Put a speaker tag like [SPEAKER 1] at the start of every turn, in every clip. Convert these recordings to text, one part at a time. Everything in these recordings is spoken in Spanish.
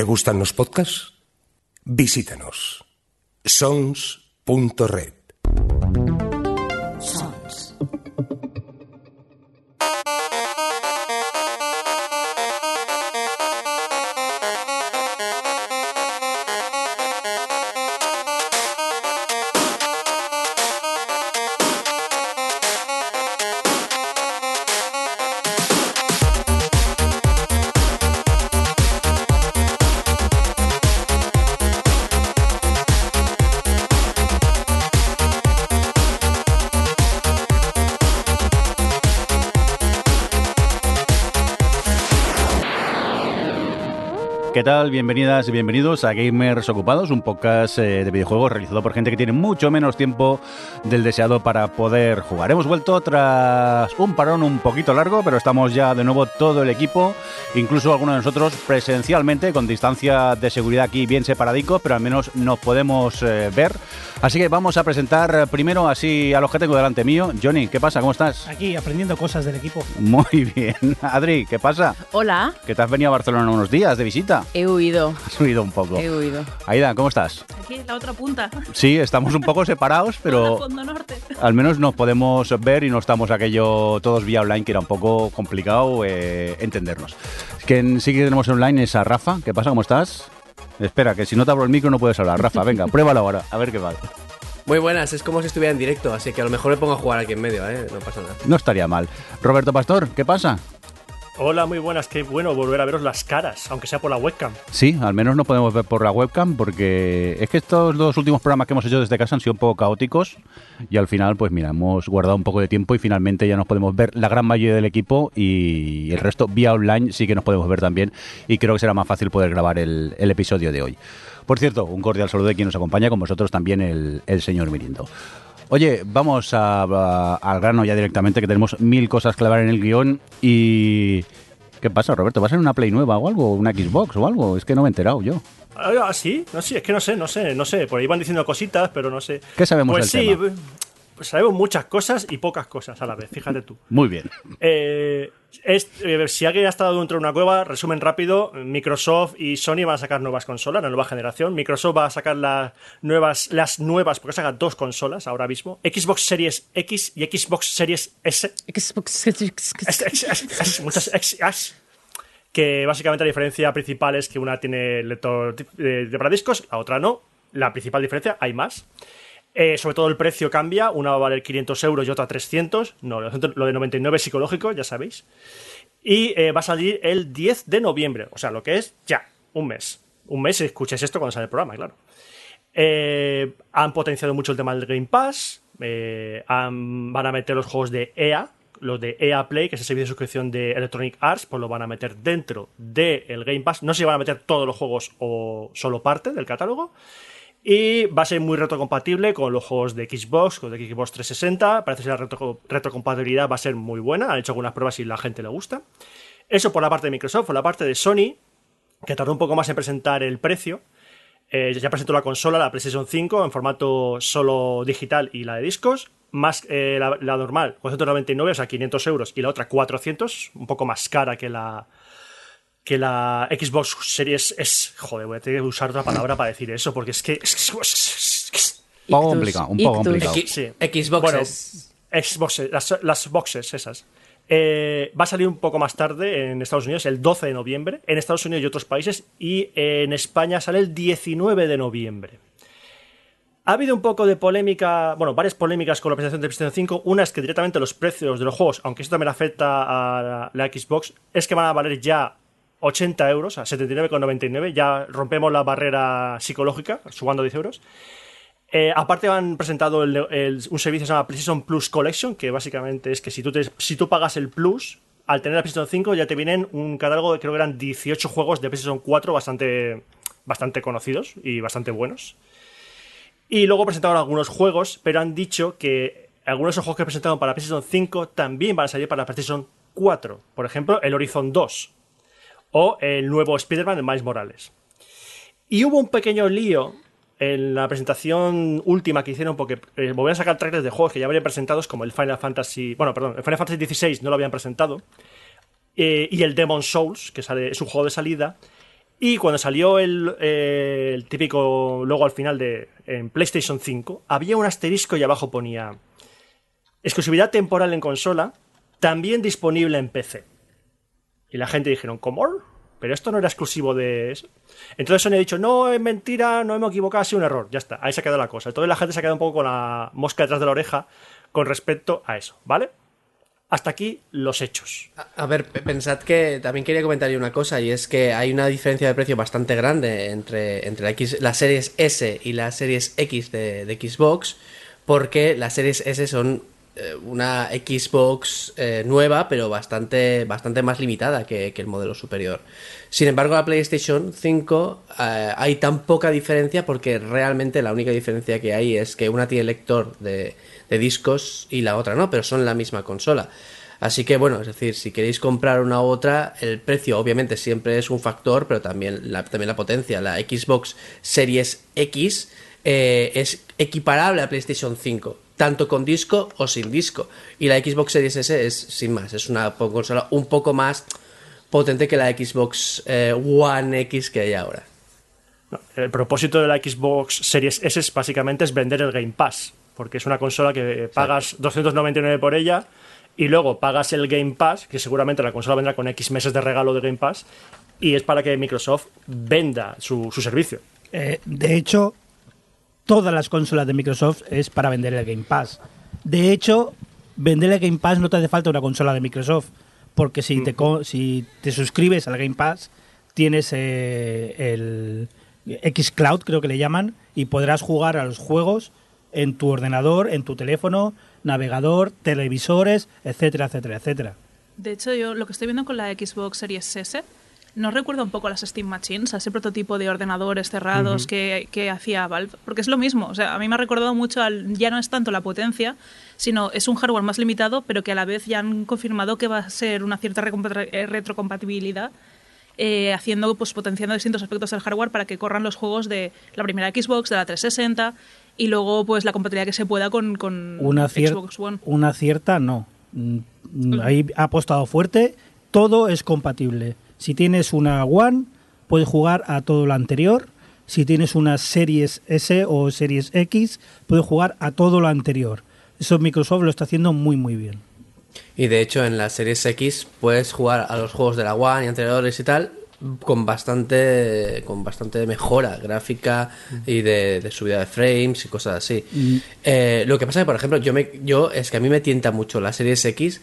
[SPEAKER 1] ¿Te gustan los podcasts? Visítanos. sons.red.
[SPEAKER 2] ¿Qué tal? Bienvenidas y bienvenidos a Gamers Ocupados, un podcast eh, de videojuegos realizado por gente que tiene mucho menos tiempo del deseado para poder jugar. Hemos vuelto tras un parón un poquito largo, pero estamos ya de nuevo todo el equipo, incluso algunos de nosotros presencialmente, con distancia de seguridad aquí bien separadicos, pero al menos nos podemos eh, ver. Así que vamos a presentar primero así a los que tengo delante mío. Johnny, ¿qué pasa? ¿Cómo estás?
[SPEAKER 3] Aquí aprendiendo cosas del equipo.
[SPEAKER 2] Muy bien. Adri, ¿qué pasa?
[SPEAKER 4] Hola,
[SPEAKER 2] Que te has venido a Barcelona unos días de visita.
[SPEAKER 4] He huido,
[SPEAKER 2] Has subido un poco.
[SPEAKER 4] he huido.
[SPEAKER 2] Aida, ¿cómo estás?
[SPEAKER 5] Aquí en la otra punta.
[SPEAKER 2] Sí, estamos un poco separados, pero
[SPEAKER 5] Fondo norte.
[SPEAKER 2] al menos nos podemos ver y no estamos aquello todos vía online, que era un poco complicado eh, entendernos. Quien sí que tenemos online es a Rafa. ¿Qué pasa? ¿Cómo estás? Espera, que si no te abro el micro no puedes hablar. Rafa, venga, pruébalo ahora, a ver qué va.
[SPEAKER 6] Muy buenas, es como si estuviera en directo, así que a lo mejor me pongo a jugar aquí en medio, ¿eh? No pasa nada.
[SPEAKER 2] No estaría mal. Roberto Pastor, ¿qué pasa?
[SPEAKER 3] Hola, muy buenas. Qué bueno volver a veros las caras, aunque sea por la webcam.
[SPEAKER 2] Sí, al menos no podemos ver por la webcam porque es que estos dos últimos programas que hemos hecho desde casa han sido un poco caóticos y al final, pues mira, hemos guardado un poco de tiempo y finalmente ya nos podemos ver la gran mayoría del equipo y el resto vía online sí que nos podemos ver también y creo que será más fácil poder grabar el, episodio de hoy. Por cierto, un cordial saludo de quien nos acompaña, con vosotros también el señor Mirindo. Oye, vamos a- a- al grano ya directamente, que tenemos mil cosas que clavar en el guion y... ¿Qué pasa, Roberto? ¿Va a ser una Play nueva o algo? ¿Una Xbox o algo? Es que no me he enterado yo.
[SPEAKER 3] Ah, ¿sí? No, sí, es que no sé, no sé, no sé. Por ahí van diciendo cositas, pero no sé.
[SPEAKER 2] ¿Qué sabemos
[SPEAKER 3] Pues
[SPEAKER 2] del
[SPEAKER 3] sí,
[SPEAKER 2] tema?
[SPEAKER 3] Sabemos muchas cosas y pocas cosas a la vez, fíjate tú.
[SPEAKER 2] Muy bien.
[SPEAKER 3] Eh, es- eh, si alguien ha estado dentro de una cueva, resumen rápido, Microsoft y Sony van a sacar nuevas consolas, la nueva generación. Microsoft va a sacar las nuevas, las nuevas, porque saca dos consolas ahora mismo. Xbox Series X y Xbox Series S.
[SPEAKER 4] Xbox,
[SPEAKER 3] Es- es- es- es- muchas as. que básicamente la diferencia principal es que una tiene lector de, de para discos, la otra no. La principal diferencia, hay más. Eh, sobre todo el precio cambia, una va a valer 500 euros y otra 300. No, lo de 99 es psicológico, ya sabéis. Y eh, va a salir el 10 de noviembre, o sea, lo que es ya, un mes. Un mes si escucháis esto cuando sale el programa, claro. Eh, han potenciado mucho el tema del Game Pass. van a meter los juegos de EA, los de EA Play, que es el servicio de suscripción de Electronic Arts, pues lo van a meter dentro del Game Pass. No sé si van a meter todos los juegos o solo parte del catálogo. Y va a ser muy retrocompatible con los juegos de Xbox, con de Xbox 360. Parece que la retro- retrocompatibilidad va a ser muy buena. Han hecho algunas pruebas y la gente le gusta. Eso por la parte de Microsoft. Por la parte de Sony, que tardó un poco más en presentar el precio. Eh, ya presentó la consola, la PlayStation 5, en formato solo digital y la de discos. Más eh, la, la normal, 499, o sea, 500 euros, y la otra 400, un poco más cara que la, que la Xbox Series S. Joder, voy a tener que usar otra palabra para decir eso, porque es que. es- es- es-
[SPEAKER 2] Un poco complicado, un poco complicado.
[SPEAKER 3] Sí.
[SPEAKER 6] Xboxes.
[SPEAKER 3] Xboxes, las, las boxes esas. Eh, va a salir un poco más tarde en Estados Unidos, el 12 de noviembre, en Estados Unidos y otros países, y en España sale el 19 de noviembre. Ha habido un poco de polémica, bueno, varias polémicas con la presentación de PlayStation 5. Una es que directamente los precios de los juegos, aunque esto también afecta a la, la Xbox, es que van a valer ya 80 euros, a 79,99. Ya rompemos la barrera psicológica, sumando 10 euros. Eh, aparte han presentado un servicio que se llama PlayStation Plus Collection, que básicamente es que si tú, pagas el Plus, al tener la PlayStation 5 ya te vienen un catálogo de creo que eran 18 juegos de PlayStation 4 bastante, bastante conocidos y bastante buenos. Y luego presentaron algunos juegos, pero han dicho que algunos de esos juegos que presentaron para PlayStation 5 también van a salir para la PlayStation 4. Por ejemplo, el Horizon 2 o el nuevo Spider-Man de Miles Morales. Y hubo un pequeño lío en la presentación última que hicieron porque eh, volvieron a sacar trailers de juegos que ya habían presentados como el Final Fantasy, bueno, perdón, el Final Fantasy XVI no lo habían presentado eh, y el Demon Souls, que sale, es un juego de salida Y cuando salió el, eh, típico logo al final de en PlayStation 5, había un asterisco y abajo ponía exclusividad temporal en consola, también disponible en PC. Y la gente dijeron, ¿cómo? Pero esto no era exclusivo de eso. Entonces Sony ha dicho, no, es mentira, no hemos equivocado, ha sido un error. Ya está, ahí se ha quedado la cosa. Entonces la gente se ha quedado un poco con la mosca detrás de la oreja con respecto a eso, ¿vale? Hasta aquí los hechos.
[SPEAKER 6] A, ver, pe- pensad que también quería comentar una cosa y es que hay una diferencia de precio bastante grande entre, entre series S y las series X de, Xbox porque las series S son una Xbox eh, nueva pero bastante, bastante más limitada que, el modelo superior. Sin embargo, la PlayStation 5 eh, hay tan poca diferencia porque realmente la única diferencia que hay es que una tiene lector de, discos y la otra no, pero son la misma consola. Así que bueno, es decir, si queréis comprar una u otra, el precio obviamente siempre es un factor, pero también la, también la potencia. La Xbox Series X eh, es equiparable a PlayStation 5, tanto con disco o sin disco. Y la Xbox Series S es sin más, es una consola un poco más potente que la Xbox eh, One X que hay ahora.
[SPEAKER 3] No, el propósito de la Xbox Series S es básicamente es vender el Game Pass, porque es una consola que pagas 299 por ella y luego pagas el Game Pass, que seguramente la consola vendrá con X meses de regalo de Game Pass, y es para que Microsoft venda su, su servicio.
[SPEAKER 5] Eh, de hecho, todas las consolas de Microsoft es para vender el Game Pass. De hecho, vender el Game Pass no te hace falta una consola de Microsoft, porque si, te, co- si te suscribes al Game Pass, tienes eh, el Xcloud, creo que le llaman, y podrás jugar a los juegos en tu ordenador, en tu teléfono, navegador, televisores, etcétera, etcétera, etcétera.
[SPEAKER 4] De hecho, yo lo que estoy viendo con la Xbox Series S nos recuerda un poco a las Steam Machines, a ese prototipo de ordenadores cerrados que, que hacía Valve, porque es lo mismo. O sea, a mí me ha recordado mucho al. Ya no es tanto la potencia, sino es un hardware más limitado, pero que a la vez ya han confirmado que va a ser una cierta eh, retrocompatibilidad. eh, haciendo, pues potenciando distintos aspectos del hardware para que corran los juegos de la primera Xbox, de la 360 y luego pues la compatibilidad que se pueda con, con
[SPEAKER 5] Una,
[SPEAKER 4] Xbox One.
[SPEAKER 5] una cierta no. Mm, Ahí ha apostado fuerte, todo es compatible. Si tienes una One, puedes jugar a todo lo anterior. Si tienes una Series S o Series X, puedes jugar a todo lo anterior. Eso Microsoft lo está haciendo muy, muy bien.
[SPEAKER 6] Y de hecho en la Series X puedes jugar a los juegos de la One y anteriores y tal con bastante con bastante mejora gráfica y de, de subida de frames y cosas así. Eh, lo que pasa que, por ejemplo, yo, me, yo es que a mí me tienta mucho la Series X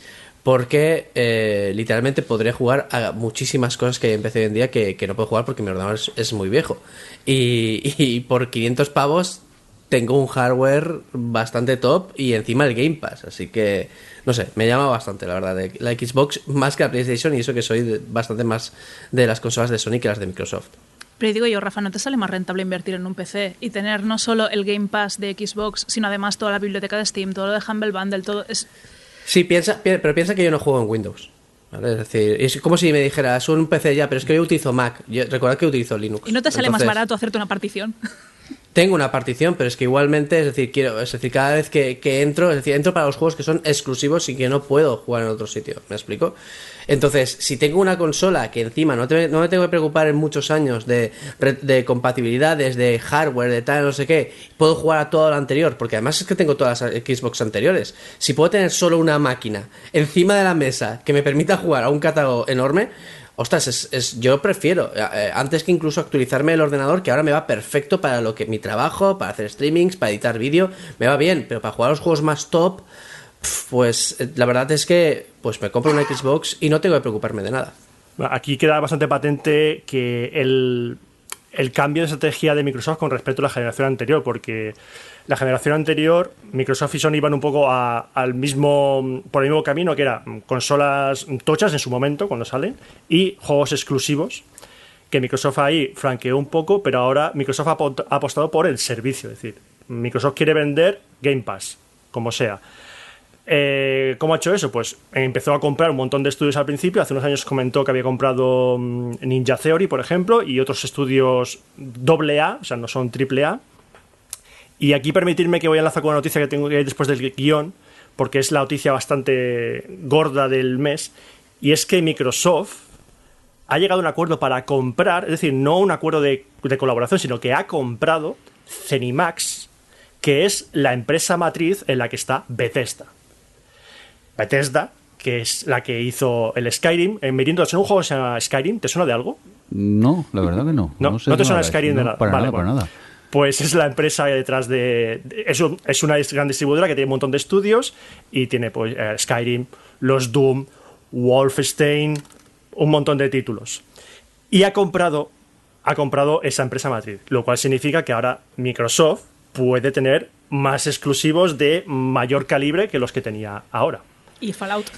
[SPEAKER 6] porque eh, literalmente podría jugar a muchísimas cosas que empecé hoy en día que, no puedo jugar porque mi ordenador es, muy viejo. Y, y por 500 pavos tengo un hardware bastante top y encima el Game Pass, así que no sé, me llama bastante la verdad la Xbox más que la PlayStation y eso que soy bastante más de las consolas de Sony que las de Microsoft.
[SPEAKER 4] Pero digo yo, Rafa, ¿no te sale más rentable invertir en un PC y tener no solo el Game Pass de Xbox, sino además toda la biblioteca de Steam, todo lo de Humble Bundle, todo es...
[SPEAKER 6] Sí, piensa, pi- pero piensa que yo no juego en Windows. ¿vale? Es decir, es como si me dijeras un PC ya, pero es que yo utilizo Mac. Yo, recordad que utilizo Linux.
[SPEAKER 4] Y no te sale más barato hacerte una partición.
[SPEAKER 6] Tengo una partición, pero es que igualmente, es decir, quiero, es decir, cada vez que, que entro, es decir, entro para los juegos que son exclusivos y que no puedo jugar en otro sitio, ¿me explico? Entonces, si tengo una consola que encima no, te- no me tengo que preocupar en muchos años de, de compatibilidades, de hardware, de tal, no sé qué, puedo jugar a todo lo anterior, porque además es que tengo todas las Xbox anteriores. Si puedo tener solo una máquina encima de la mesa que me permita jugar a un catálogo enorme, Ostras, es, es- yo prefiero, eh, eh, antes que incluso actualizarme el ordenador, que ahora me va perfecto para lo que mi trabajo, para hacer streamings, para editar vídeo, me va bien, pero para jugar los juegos más top, pues eh, la verdad es que pues me compro una Xbox y no tengo que preocuparme de nada.
[SPEAKER 3] Aquí queda bastante patente que el, el cambio de estrategia de Microsoft con respecto a la generación anterior, porque la generación anterior, Microsoft y Sony iban un poco al mismo, por el mismo camino, que era consolas tochas en su momento, cuando salen, y juegos exclusivos, que Microsoft ahí franqueó un poco, pero ahora Microsoft ha apostado por el servicio, es decir, Microsoft quiere vender Game Pass, como sea. Eh, ¿Cómo ha hecho eso? Pues empezó a comprar un montón de estudios al principio. Hace unos años comentó que había comprado mm, Ninja Theory, por ejemplo, y otros estudios AA, o sea, no son AAA. Y aquí permitirme que voy a enlazar con una noticia que tengo que después del guion, porque es la noticia bastante gorda del mes, y es que Microsoft ha llegado a un acuerdo para comprar, es decir, no un acuerdo de, de colaboración, sino que ha comprado Cenimax, que es la empresa matriz en la que está Bethesda. Bethesda, que es la que hizo el Skyrim. En Mirindo, ¿es un juego que se llama Skyrim? ¿Te suena de algo?
[SPEAKER 2] No, la verdad que no.
[SPEAKER 3] No,
[SPEAKER 2] sé
[SPEAKER 3] no te suena. Skyrim de nada.
[SPEAKER 2] Para
[SPEAKER 3] Vale,
[SPEAKER 2] nada,
[SPEAKER 3] bueno.
[SPEAKER 2] nada.
[SPEAKER 3] Pues es la empresa detrás de. de- Es, un- es una gran distribuidora que tiene un montón de estudios y tiene pues eh, Skyrim, los Doom, Wolfenstein, un montón de títulos. Y ha comprado, ha comprado esa empresa matriz, lo cual significa que ahora Microsoft puede tener más exclusivos de mayor calibre que los que tenía ahora.
[SPEAKER 4] Y Fallout.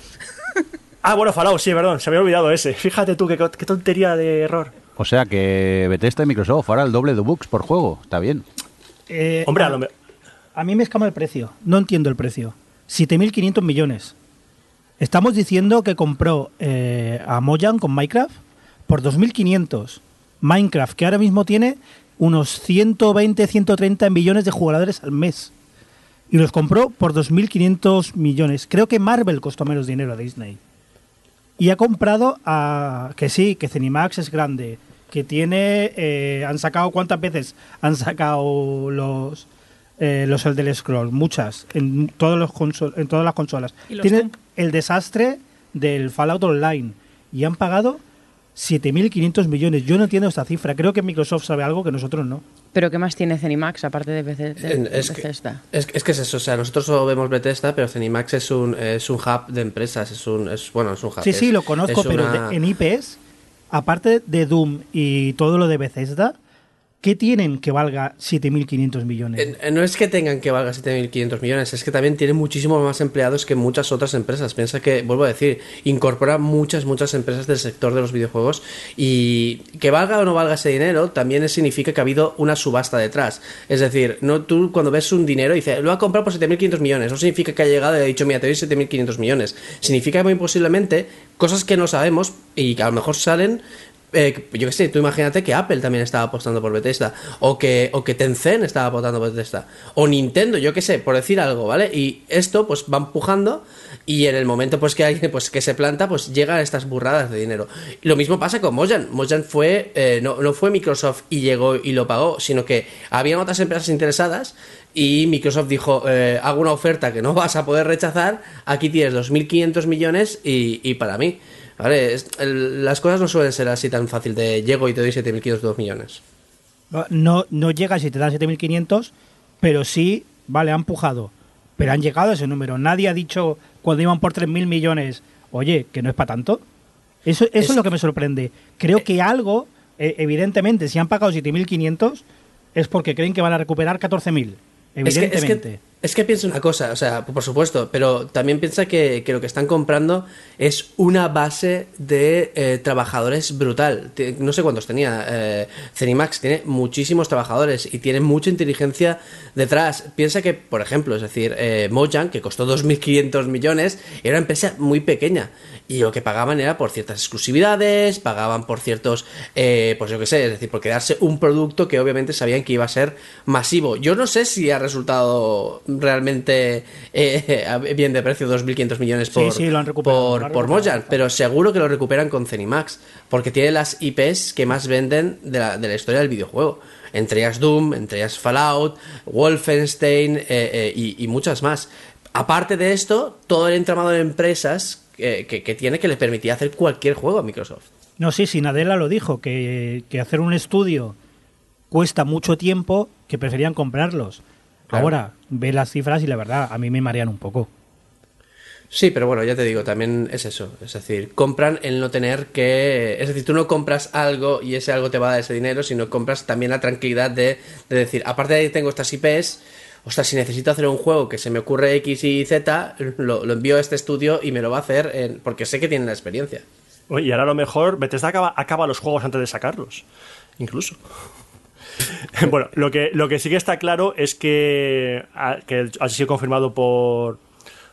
[SPEAKER 3] Ah, bueno, Fallout, sí, perdón, se me había olvidado ese. Fíjate tú, qué, tontería de error.
[SPEAKER 2] O sea que Bethesda y Microsoft ahora el doble de bucks por juego. Está bien.
[SPEAKER 5] Eh,
[SPEAKER 3] Hombre, a
[SPEAKER 5] a,
[SPEAKER 3] lo me-
[SPEAKER 5] a mí me escama el precio. No entiendo el precio. 7.500 millones. Estamos diciendo que compró eh, a Mojang con Minecraft por 2.500. Minecraft, que ahora mismo tiene unos 120, 130 millones de jugadores al mes. Y los compró por 2.500 millones. Creo que Marvel costó menos dinero a Disney. Y ha comprado a... Que sí, que Cenimax es grande. Que tiene... eh, han sacado... ¿Cuántas veces han sacado los... eh, los Elder Scrolls? Muchas. En, todos los consol- en todas las consolas.
[SPEAKER 4] ¿Y los
[SPEAKER 5] Tiene
[SPEAKER 4] Doom?
[SPEAKER 5] el desastre del Fallout Online. Y han pagado 7.500 millones. Yo no entiendo esta cifra. Creo que Microsoft sabe algo que nosotros no.
[SPEAKER 7] ¿Pero qué más tiene Zenimax aparte de, Beth- de-
[SPEAKER 6] es, que,
[SPEAKER 7] Bethesda?
[SPEAKER 6] es, es que es eso, o sea, nosotros solo vemos Bethesda, pero Zenimax es un, es un hub de empresas, es un, es, bueno, es un hub.
[SPEAKER 5] Sí,
[SPEAKER 6] es-
[SPEAKER 5] sí, lo conozco, pero
[SPEAKER 6] una-
[SPEAKER 5] de- en IPs, aparte de Doom y todo lo de Bethesda, ¿qué tienen que valga 7.500 millones?
[SPEAKER 6] No es que tengan que valga 7.500 millones, es que también tienen muchísimos más empleados que muchas otras empresas. Piensa que, vuelvo a decir, incorpora muchas, muchas empresas del sector de los videojuegos y que valga o no valga ese dinero también significa que ha habido una subasta detrás. Es decir, no tú cuando ves un dinero dices, lo ha comprado por 7.500 millones, no significa que ha llegado y ha dicho, mira, te doy 7.500 millones. Significa muy posiblemente cosas que no sabemos y que a lo mejor salen eh, yo qué sé, tú imagínate que Apple también estaba apostando por Bethesda, o que, o que Tencent estaba apostando por Bethesda, o Nintendo, yo qué sé, por decir algo, ¿vale? Y esto pues va empujando y en el momento pues que alguien pues que se planta, pues llegan estas burradas de dinero. Lo mismo pasa con Mojang. Mojang fue, eh, no, no fue Microsoft y llegó y lo pagó, sino que había otras empresas interesadas y Microsoft dijo, eh, hago una oferta que no vas a poder rechazar, aquí tienes 2.500 millones y, y para mí. ¿Vale? Es- el- las cosas no suelen ser así tan fácil de llego y te doy 7.502 millones.
[SPEAKER 5] No, no llega si te dan 7.500, pero sí, vale, ha empujado. Pero han llegado a ese número. Nadie ha dicho cuando iban por 3.000 millones, oye, que no es para tanto. Eso, eso es,
[SPEAKER 6] Es-
[SPEAKER 5] lo que me sorprende. Creo que algo, eh, evidentemente, si han pagado 7.500, es porque creen que van a recuperar 14.000.
[SPEAKER 6] Es que,
[SPEAKER 5] Evidentemente.
[SPEAKER 6] es, que, es que piensa una cosa, o sea, por supuesto, pero también piensa que, que lo que están comprando es una base de eh, trabajadores brutal. No sé cuántos tenía. Eh, Cenimax tiene muchísimos trabajadores y tiene mucha inteligencia detrás. Piensa que, por ejemplo, es decir, eh, Mojang, que costó 2.500 millones, era una empresa muy pequeña y lo que pagaban era por ciertas exclusividades, pagaban por ciertos, eh, pues yo qué sé, es decir, por quedarse un producto que obviamente sabían que iba a ser masivo. Yo no sé si ha resultado realmente eh, bien de precio 2.500 millones por,
[SPEAKER 5] Sí, sí, lo han recuperado,
[SPEAKER 6] por,
[SPEAKER 5] lo
[SPEAKER 6] por. Mojang, pero seguro que lo recuperan con Zenimax, porque tiene las IPs que más venden de la, de la historia del videojuego. Entre ellas Doom, entre ellas Fallout, Wolfenstein eh, eh, y, y muchas más. Aparte de esto, todo el entramado de empresas que, que- que tiene que le permitía hacer cualquier juego a Microsoft.
[SPEAKER 5] No, sí, sí, Nadella lo dijo, que, que hacer un estudio cuesta mucho tiempo, que preferían comprarlos.
[SPEAKER 6] Claro.
[SPEAKER 5] Ahora, ve las cifras y la verdad, a mí me marean un poco.
[SPEAKER 6] Sí, pero bueno, ya te digo, también es eso. Es decir, compran el no tener que. Es decir, tú no compras algo y ese algo te va a dar ese dinero, sino compras también la tranquilidad de, de decir, aparte de ahí tengo estas IPs, ostras, si necesito hacer un juego que se me ocurre X y Z, lo, lo envío a este estudio y me lo va a hacer en- porque sé que tienen la experiencia.
[SPEAKER 3] Oye, Y ahora a lo mejor Bethesda acaba, acaba los juegos antes de sacarlos. Incluso. bueno, lo que, lo que sí que está claro es que, que ha sido confirmado por,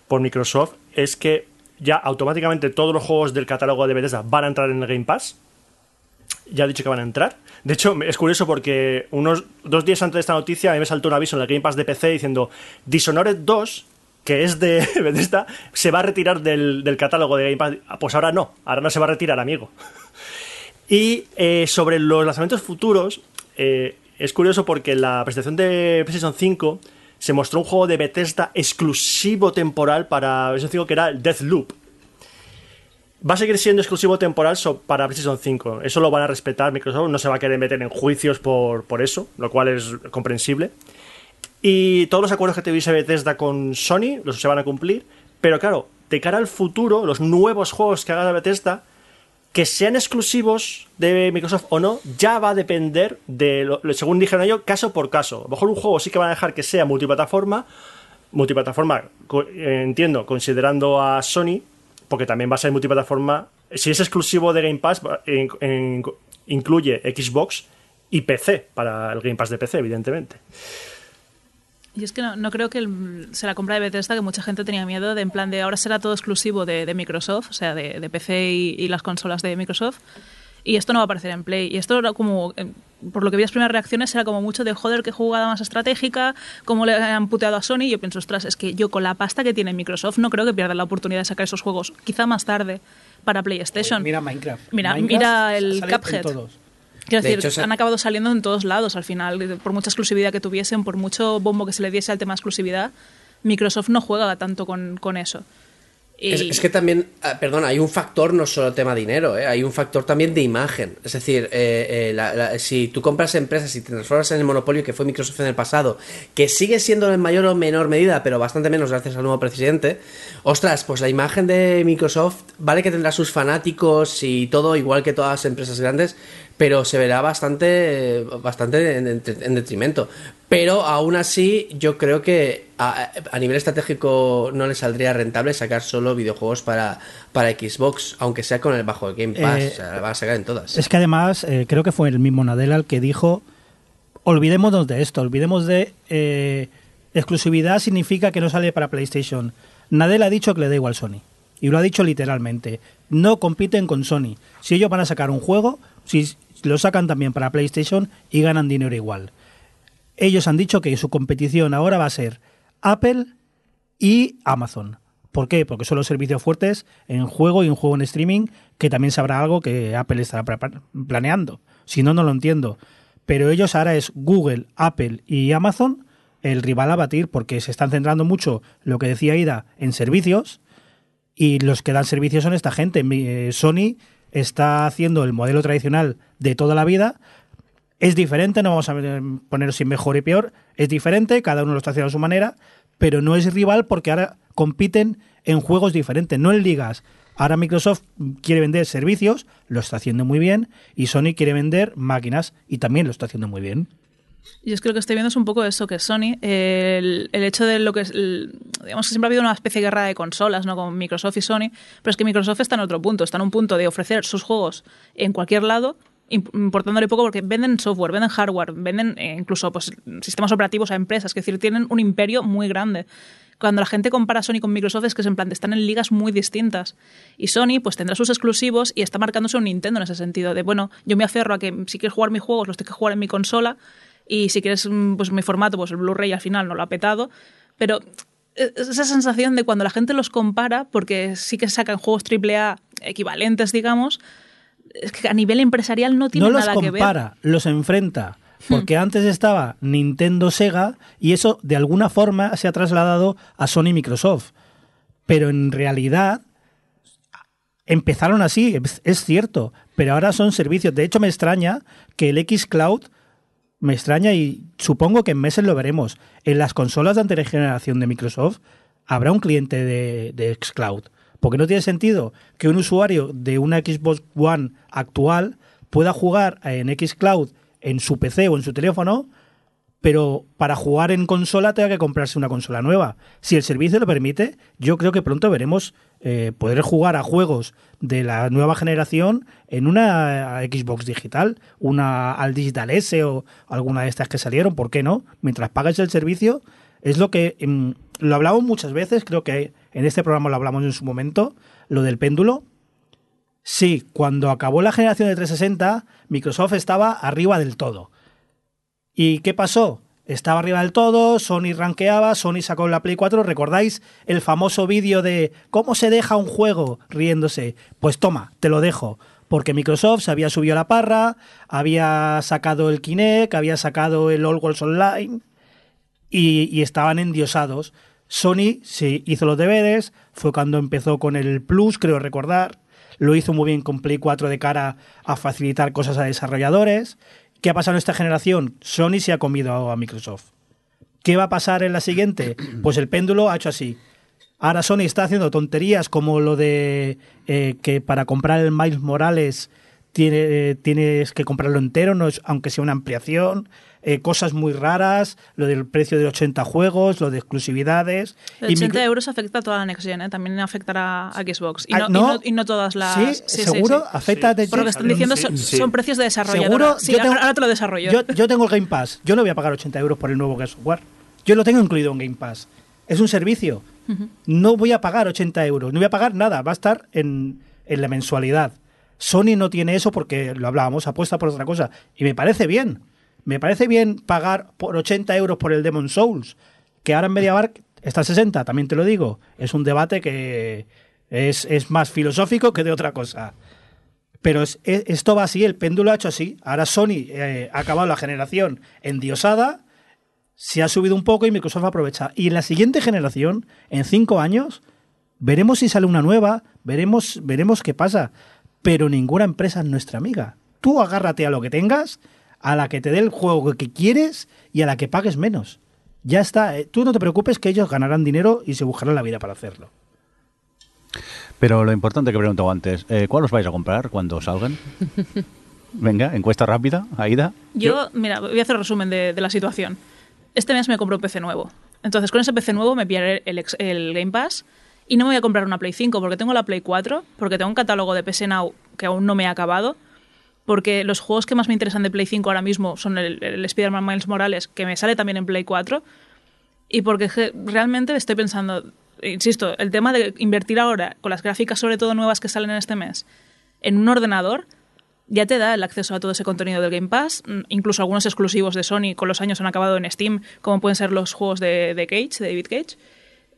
[SPEAKER 3] por Microsoft, es que ya automáticamente todos los juegos del catálogo de Bethesda van a entrar en el Game Pass. Ya ha dicho que van a entrar. De hecho, es curioso porque unos dos días antes de esta noticia a mí me saltó un aviso en el Game Pass de PC diciendo Dishonored 2, que es de Bethesda, se va a retirar del, del catálogo de Game Pass. Pues ahora no, ahora no se va a retirar, amigo. Y eh, sobre los lanzamientos futuros, eh, es curioso porque en la presentación de PlayStation 5 se mostró un juego de Bethesda exclusivo temporal para PlayStation 5 que era el Deathloop. Va a seguir siendo exclusivo temporal para PlayStation 5. Eso lo van a respetar Microsoft, no se va a querer meter en juicios por, por eso, lo cual es comprensible. Y todos los acuerdos que tuviese Bethesda con Sony los se van a cumplir. Pero claro, de cara al futuro, los nuevos juegos que haga Bethesda, que sean exclusivos de Microsoft o no, ya va a depender de, lo, según dijeron ellos, caso por caso. A lo mejor un juego sí que van a dejar que sea multiplataforma, multiplataforma, eh, entiendo, considerando a Sony, porque también va a ser multiplataforma. Si es exclusivo de Game Pass, incluye Xbox y PC, para el Game Pass de PC, evidentemente.
[SPEAKER 4] Y es que no, no creo que el- se la compra de Bethesda, que mucha gente tenía miedo de en plan de ahora será todo exclusivo de, de Microsoft, o sea, de, de PC y, y las consolas de Microsoft. Y esto no va a aparecer en Play. Y esto era como, eh, por lo que vi las primeras reacciones, era como mucho de joder, qué jugada más estratégica, cómo le han puteado a Sony. Y yo pienso, ostras, es que yo con la pasta que tiene Microsoft no creo que pierdan la oportunidad de sacar esos juegos, quizá más tarde, para PlayStation.
[SPEAKER 5] Mira Minecraft.
[SPEAKER 4] Mira-
[SPEAKER 5] Minecraft
[SPEAKER 4] mira el Cuphead. Quiero
[SPEAKER 6] De
[SPEAKER 4] decir,
[SPEAKER 6] hecho, se-
[SPEAKER 4] han acabado saliendo en todos lados al final. Por mucha exclusividad que tuviesen, por mucho bombo que se le diese al tema de exclusividad, Microsoft no juega tanto con, con eso. Y-
[SPEAKER 6] Es, es que también, ah, perdón, hay un factor no solo tema dinero, ¿eh? hay un factor también de imagen. Es decir, eh, eh, la- la- si tú compras empresas y te transformas en el monopolio que fue Microsoft en el pasado, que sigue siendo en mayor o menor medida, pero bastante menos gracias al nuevo presidente, ostras, pues la imagen de Microsoft vale que tendrá sus fanáticos y todo igual que todas las empresas grandes, pero se verá bastante, bastante en, en- en detrimento. Pero aún así, yo creo que a, a nivel estratégico no le saldría rentable sacar solo videojuegos para, para Xbox, aunque sea con el bajo Game Pass.
[SPEAKER 5] Eh,
[SPEAKER 6] o sea, la van a sacar en todas.
[SPEAKER 5] Es que además, eh, creo que fue el mismo Nadella el que dijo, olvidémonos de esto, olvidemos de eh, exclusividad significa que no sale para PlayStation. Nadella ha dicho que le da igual Sony. Y lo ha dicho literalmente. No compiten con Sony. Si ellos van a sacar un juego, si lo sacan también para PlayStation y ganan dinero igual. Ellos han dicho que su competición ahora va a ser Apple y Amazon. ¿Por qué? Porque son los servicios fuertes en juego y en juego en streaming, que también sabrá algo que Apple estará planeando. Si no, no lo entiendo. Pero ellos ahora es Google, Apple y Amazon el rival a batir porque se están centrando mucho, lo que decía Ida, en servicios y los que dan servicios son esta gente. Eh, Sony está haciendo el modelo tradicional de toda la vida. Es diferente, no vamos a poner si mejor y peor, es diferente, cada uno lo está haciendo a su manera, pero no es rival porque ahora compiten en juegos diferentes, no en ligas. Ahora Microsoft quiere vender servicios, lo está haciendo muy bien, y Sony quiere vender máquinas y también lo está haciendo muy bien.
[SPEAKER 4] Yo es que estoy viendo es un poco eso, que Sony, el, el hecho de lo que es, el- digamos que siempre ha habido una especie de guerra de consolas, ¿no? Con Microsoft y Sony, pero es que Microsoft está en otro punto, está en un punto de ofrecer sus juegos en cualquier lado, imp- importándole poco porque venden software, venden hardware, venden eh, incluso pues, sistemas operativos a empresas, es decir, tienen un imperio muy grande. Cuando la gente compara Sony con Microsoft es que es en plan, están en ligas muy distintas. Y Sony pues tendrá sus exclusivos y está marcándose un Nintendo en ese sentido, de bueno, yo me aferro a que si quieres jugar mis juegos los tengo que jugar en mi consola y si quieres mm, pues mi formato, pues el Blu-ray al final no lo ha petado, pero es esa sensación de cuando la gente los compara, porque sí que sacan juegos AAA equivalentes, digamos, es que a nivel empresarial no tiene
[SPEAKER 5] no los
[SPEAKER 4] nada que ver. Hmm.
[SPEAKER 5] compara, los enfrenta. Porque antes estaba Nintendo Sega y eso de alguna forma se ha trasladado a Sony Microsoft. Pero en realidad empezaron así, es- es cierto, pero ahora son servicios. De hecho, me extraña que el X Cloud, me extraña y supongo que en meses lo veremos. En las consolas de anterior generación de Microsoft habrá un cliente de, de Xcloud. Porque no tiene sentido que un usuario de una Xbox One actual pueda jugar en Xcloud en su PC o en su teléfono, pero para jugar en consola tenga que comprarse una consola nueva. Si el servicio lo permite, yo creo que pronto veremos eh, poder jugar a juegos de la nueva generación en una Xbox digital, una al Digital S o alguna de estas que salieron, ¿por qué no? Mientras pagues el servicio, es lo que em, lo hablamos muchas veces, creo que en este programa lo hablamos en su momento, lo del péndulo. Sí, cuando acabó la generación de 360, Microsoft estaba arriba del todo. ¿Y qué pasó? Estaba arriba del todo, Sony ranqueaba, Sony sacó la Play 4. ¿Recordáis el famoso vídeo de cómo se deja un juego riéndose? Pues toma, te lo dejo. Porque Microsoft se había subido a la parra, había sacado el Kinect, había sacado el All Worlds Online y, y estaban endiosados. Sony sí hizo los deberes, fue cuando empezó con el Plus, creo recordar. Lo hizo muy bien con Play 4 de cara a facilitar cosas a desarrolladores. ¿Qué ha pasado en esta generación? Sony se ha comido a Microsoft. ¿Qué va a pasar en la siguiente? Pues el péndulo ha hecho así. Ahora Sony está haciendo tonterías como lo de eh, que para comprar el Miles Morales tiene, eh, tienes que comprarlo entero, no es, aunque sea una ampliación. Eh, cosas muy raras, lo del precio de 80 juegos, lo de exclusividades.
[SPEAKER 4] El
[SPEAKER 5] Y
[SPEAKER 4] 80
[SPEAKER 5] micro-
[SPEAKER 4] euros afecta a toda la Next Gen, ¿eh? también afectará a Xbox. Y
[SPEAKER 5] Ah,
[SPEAKER 4] no, y
[SPEAKER 5] ¿no?
[SPEAKER 4] no- y no todas las.
[SPEAKER 5] ¿Sí?
[SPEAKER 4] sí,
[SPEAKER 5] ¿Seguro?
[SPEAKER 4] sí.
[SPEAKER 5] ¿Afecta de
[SPEAKER 4] Por lo que están diciendo,
[SPEAKER 3] Sí,
[SPEAKER 4] son,
[SPEAKER 3] sí.
[SPEAKER 4] son precios de desarrolladora.
[SPEAKER 5] ¿Seguro?
[SPEAKER 4] Sí,
[SPEAKER 5] Yo tengo-
[SPEAKER 4] ahora te lo desarrollo.
[SPEAKER 5] Yo, yo tengo el Game Pass. Yo no voy a pagar 80 euros por el nuevo Gears of War. Yo lo tengo incluido en Game Pass. Es un servicio. No voy a pagar 80 euros. No voy a pagar nada. Va a estar en, en la mensualidad. Sony no tiene eso porque lo hablábamos, apuesta por otra cosa. Y me parece bien. Me parece bien pagar por 80 euros por el Demon Souls. Que ahora en MediaMarkt está a 60, también te lo digo. Es un debate que es, es más filosófico que de otra cosa. Pero es- esto va así, el péndulo ha hecho así. Ahora Sony eh, ha acabado la generación endiosada, se ha subido un poco y Microsoft aprovecha. Y en la siguiente generación, en cinco años, veremos si sale una nueva, veremos, veremos qué pasa. Pero ninguna empresa es nuestra amiga. Tú agárrate a lo que tengas, a la que te dé el juego que quieres y a la que pagues menos. Ya está. eh, Tú no te preocupes que ellos ganarán dinero y se buscarán la vida para hacerlo.
[SPEAKER 2] Pero lo importante que preguntaba antes, eh, ¿cuál os vais a comprar cuando salgan? Venga, encuesta rápida, Aida.
[SPEAKER 4] Yo, mira, voy a hacer resumen de, de la situación. Este mes me compro un PC nuevo. Entonces, con ese PC nuevo me pillaré el, ex- el Game Pass y no me voy a comprar una Play 5 porque tengo la Play 4, porque tengo un catálogo de PS Now que aún no me ha acabado, porque los juegos que más me interesan de Play 5 ahora mismo son el, el Spider-Man Miles Morales, que me sale también en Play 4, y porque realmente estoy pensando, insisto, el tema de invertir ahora con las gráficas, sobre todo nuevas que salen en este mes, en un ordenador, ya te da el acceso a todo ese contenido del Game Pass, mm, incluso algunos exclusivos de Sony con los años han acabado en Steam, como pueden ser los juegos de Cage, de David Cage.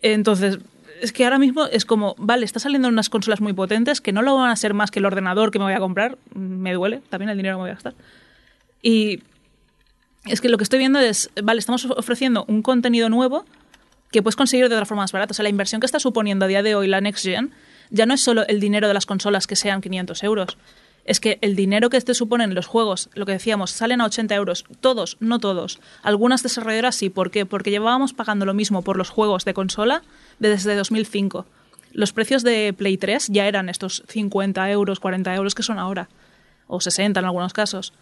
[SPEAKER 4] Entonces, es que ahora mismo es como, vale, está saliendo unas consolas muy potentes que no lo van a ser más que el ordenador que me voy a comprar, me duele, también el dinero que me voy a gastar. Y es que lo que estoy viendo es, vale, estamos ofreciendo un contenido nuevo que puedes conseguir de otra forma más barata. O sea, la inversión que está suponiendo a día de hoy la Next Gen ya no es solo el dinero de las consolas que sean 500 euros. Es que el dinero que te suponen los juegos, lo que decíamos, salen a 80 euros. Todos, no todos. Algunas desarrolladoras sí. ¿Por qué? Porque llevábamos pagando lo mismo por los juegos de consola desde 2005. Los precios de Play 3 ya eran estos 50 euros, 40 euros que son ahora. O 60 en algunos casos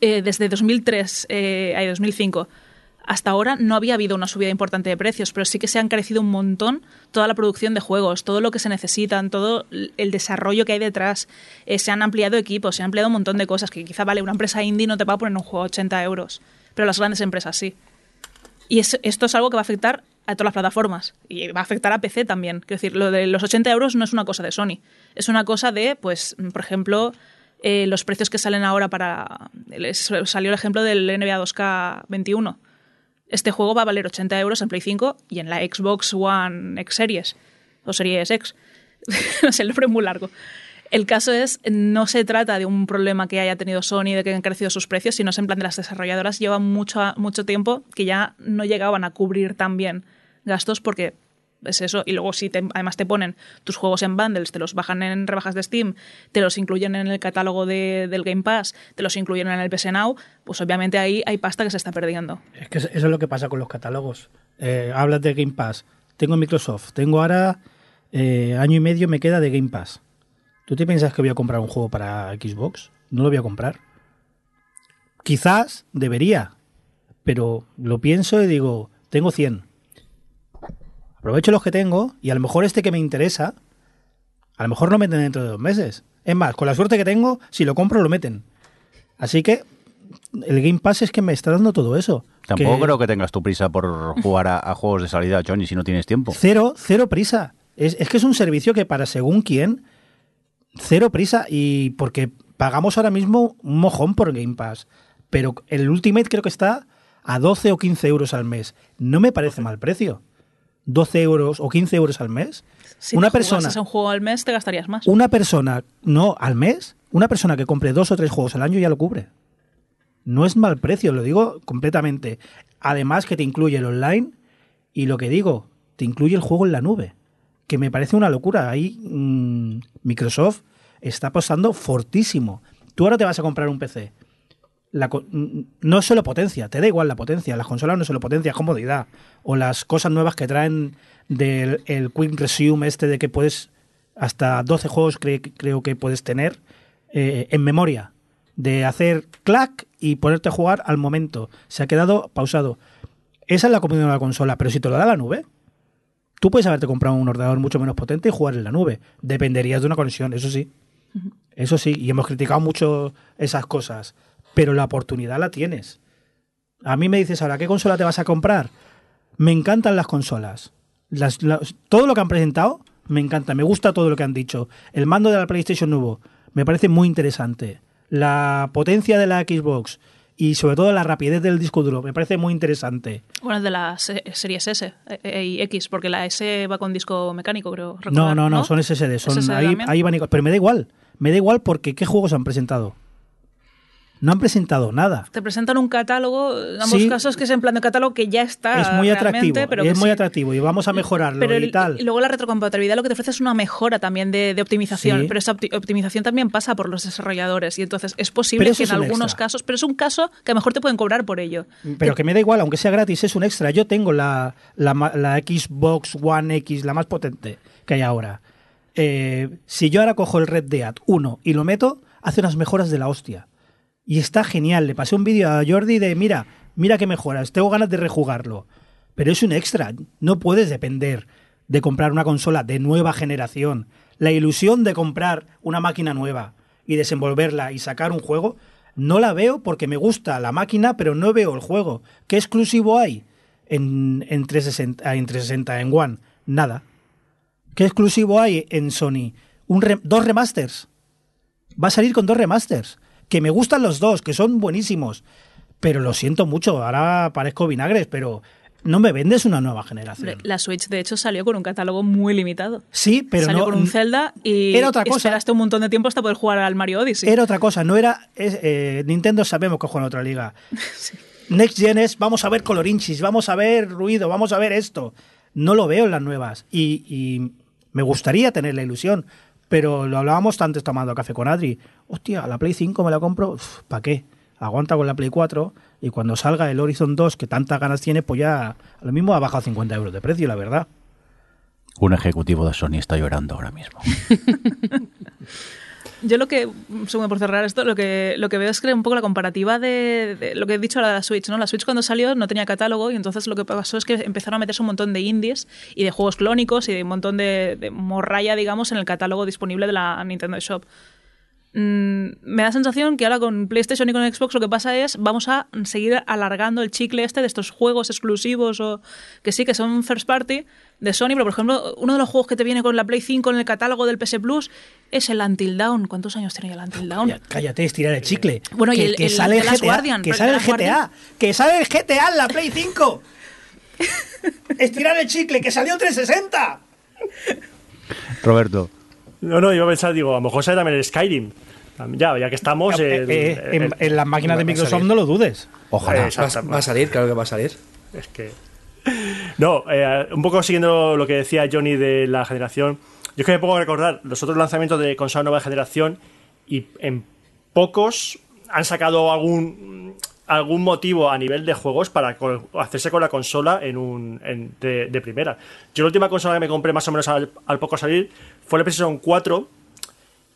[SPEAKER 4] eh, desde 2003 eh, ay, 2005 hasta ahora no había habido una subida importante de precios, pero sí que se ha encarecido un montón toda la producción de juegos, todo lo que se necesitan, todo el desarrollo que hay detrás. Eh, se han ampliado equipos, se han ampliado un montón de cosas que quizá, vale, una empresa indie no te va a poner un juego a 80 euros, pero las grandes empresas sí. Y es- esto es algo que va a afectar a todas las plataformas y va a afectar a PC también. Quiero decir, lo de los 80 euros no es una cosa de Sony, es una cosa de, pues, por ejemplo, eh, los precios que salen ahora para. Salió el ejemplo del NBA 2K21. Este juego va a valer 80 euros en Play 5 y en la Xbox One X Series o Series X. sé, el nombre es muy largo. El caso es, no se trata de un problema que haya tenido Sony de que han crecido sus precios, sino es en plan de las desarrolladoras llevan mucho, mucho tiempo que ya no llegaban a cubrir tan bien gastos porque es eso. Y luego si te- además te ponen tus juegos en bundles, te los bajan en rebajas de Steam, te los incluyen en el catálogo de- del Game Pass, te los incluyen en el PS Now, pues obviamente ahí hay pasta que se está perdiendo.
[SPEAKER 5] Es que eso es lo que pasa con los catálogos. Eh, hablas de Game Pass. Tengo Microsoft. Tengo ahora eh, año y medio me queda de Game Pass. ¿Tú te piensas que voy a comprar un juego para Xbox? No lo voy a comprar. Quizás debería, pero lo pienso y digo, tengo 100. Aprovecho los que tengo y a lo mejor este que me interesa, a lo mejor lo meten dentro de dos meses. Es más, con la suerte que tengo, si lo compro lo meten. Así que el Game Pass es que me está dando todo eso.
[SPEAKER 2] Tampoco
[SPEAKER 5] Que-
[SPEAKER 2] creo que tengas tu prisa por jugar a, a juegos de salida, Johnny, si no tienes tiempo.
[SPEAKER 5] Cero, cero prisa. Es, es que es un servicio que para según quién, cero prisa. Y porque pagamos ahora mismo un mojón por Game Pass. Pero el Ultimate creo que está a 12 o 15 euros al mes. No me parece mal precio. 12 euros o 15 euros al mes,
[SPEAKER 4] Si
[SPEAKER 5] una
[SPEAKER 4] te
[SPEAKER 5] persona,
[SPEAKER 4] a un juego al mes, te gastarías más.
[SPEAKER 5] una persona, no, al mes, una persona que compre dos o tres juegos al año ya lo cubre. No es mal precio, lo digo completamente. Además que te incluye el online y lo que digo, te incluye el juego en la nube, que me parece una locura. Ahí mm, Microsoft está apostando fortísimo. Tú ahora te vas a comprar un PC. La no es solo potencia, te da igual la potencia. Las consolas no es solo potencia, es comodidad. O las cosas nuevas que traen del el Quick Resume este de que puedes hasta 12 juegos cre- creo que puedes tener eh, en memoria. De hacer clac y ponerte a jugar al momento. Se ha quedado pausado. Esa es la comodidad de la consola, pero si te lo da la nube, tú puedes haberte comprado un ordenador mucho menos potente y jugar en la nube. Dependerías de una conexión, eso sí. Eso sí, y hemos criticado mucho esas cosas, pero la oportunidad la tienes. A mí me dices ahora, ¿qué consola te vas a comprar? Me encantan las consolas. Las- las- todo lo que han presentado me encanta, me gusta todo lo que han dicho. El mando de la PlayStation nuevo me parece muy interesante. La potencia de la Xbox y sobre todo la rapidez del disco duro me parece muy interesante.
[SPEAKER 4] Bueno, el de las se- series S eh, y X, porque la S va con disco mecánico, creo.
[SPEAKER 5] No,
[SPEAKER 4] recordar,
[SPEAKER 5] no, no, son SSD, son
[SPEAKER 4] SSD
[SPEAKER 5] ahí, ahí van igual. Pero me da igual, me da igual porque ¿qué juegos han presentado? No han presentado nada.
[SPEAKER 4] Te presentan un catálogo, en ambos
[SPEAKER 5] Sí.
[SPEAKER 4] casos que es en plan de catálogo que ya está.
[SPEAKER 5] es muy atractivo,
[SPEAKER 4] pero
[SPEAKER 5] es muy
[SPEAKER 4] sí.
[SPEAKER 5] atractivo y vamos a mejorarlo
[SPEAKER 4] Pero
[SPEAKER 5] y tal.
[SPEAKER 4] y luego la retrocompatibilidad lo que te ofrece es una mejora también de, de optimización,
[SPEAKER 5] Sí.
[SPEAKER 4] pero esa opti- optimización también pasa por los desarrolladores y entonces es posible que en
[SPEAKER 5] un
[SPEAKER 4] algunos
[SPEAKER 5] extra.
[SPEAKER 4] casos, pero es un caso que a lo mejor te pueden cobrar por ello.
[SPEAKER 5] Pero que me da igual, aunque sea gratis, es un extra. Yo tengo la, la, ma- la Xbox One X, la más potente que hay ahora. Eh, si yo ahora cojo el Red Dead 1 y lo meto, hace unas mejoras de la hostia. Y está genial. Le pasé un vídeo a Jordi de, mira, mira qué mejoras, tengo ganas de rejugarlo. Pero es un extra. No puedes depender de comprar una consola de nueva generación. La ilusión de comprar una máquina nueva y desenvolverla y sacar un juego, no la veo porque me gusta la máquina, pero no veo el juego. ¿Qué exclusivo hay en, en 360, en 360, en One? Nada. ¿Qué exclusivo hay en Sony? Un re- dos remasters. Va a salir con dos remasters. Que me gustan los dos, que son buenísimos. Pero lo siento mucho, ahora parezco vinagres, pero no me vendes una nueva generación.
[SPEAKER 4] La Switch, de hecho, salió con un catálogo muy limitado.
[SPEAKER 5] Sí, pero
[SPEAKER 4] salió
[SPEAKER 5] no.
[SPEAKER 4] con un Zelda y
[SPEAKER 5] Era otra cosa.
[SPEAKER 4] esperaste un montón de tiempo hasta poder jugar al Mario Odyssey.
[SPEAKER 5] Era otra cosa, no era. es- eh, Nintendo sabemos que juega en otra liga. Next Gen es vamos a ver colorinchis, vamos a ver ruido, vamos a ver esto. No lo veo en las nuevas. Y, y me gustaría tener la ilusión. Pero lo hablábamos antes tomando café con Adri. Hostia, la Play 5 me la compro. ¿Para qué? Aguanta con la Play 4 y cuando salga el Horizon 2, que tantas ganas tiene, pues ya a lo mismo ha bajado 50 euros de precio, la verdad.
[SPEAKER 2] Un ejecutivo de Sony está llorando ahora mismo.
[SPEAKER 4] Yo lo que, según por cerrar esto, lo que, lo que veo es que un poco la comparativa de, lo que he dicho a la Switch, ¿no? La Switch cuando salió no tenía catálogo y entonces lo que pasó es que empezaron a meterse un montón de indies y de juegos clónicos y de un montón de, de morralla, digamos, en el catálogo disponible de la Nintendo Shop. Mm, me da sensación que ahora con PlayStation y con Xbox lo que pasa es vamos a seguir alargando el chicle este de estos juegos exclusivos o que sí que son first party de Sony, pero por ejemplo uno de los juegos que te viene con la Play 5 en el catálogo del PS Plus es el Until Dawn. ¿Cuántos años tiene ya el Until Dawn?
[SPEAKER 5] Cállate, cállate, estirar el chicle.
[SPEAKER 4] Bueno, y
[SPEAKER 5] que,
[SPEAKER 4] el-
[SPEAKER 5] que
[SPEAKER 4] el
[SPEAKER 5] sale el GTA.
[SPEAKER 4] Guardian,
[SPEAKER 5] que sale
[SPEAKER 4] el
[SPEAKER 5] GTA. Que sale el GTA en la Play 5. estirar el chicle, que salió 360.
[SPEAKER 2] Roberto,
[SPEAKER 3] No, no, iba a pensar, digo, a lo mejor sale también el Skyrim. Ya, ya que estamos.
[SPEAKER 5] Eh,
[SPEAKER 3] el-
[SPEAKER 5] eh, en,
[SPEAKER 3] el-
[SPEAKER 5] en las máquinas de Microsoft no lo dudes.
[SPEAKER 2] ojalá.
[SPEAKER 3] Eh,
[SPEAKER 6] Va, va a salir, claro que va a salir.
[SPEAKER 3] Es que. No, eh, un poco siguiendo lo que decía Johnny de la generación. Yo es que me pongo a recordar los otros lanzamientos de consola nueva generación y en pocos han sacado algún algún motivo a nivel de juegos para hacerse con la consola en un en- de, de primera. Yo la última consola que me compré más o menos al, al poco salir fue la PlayStation 4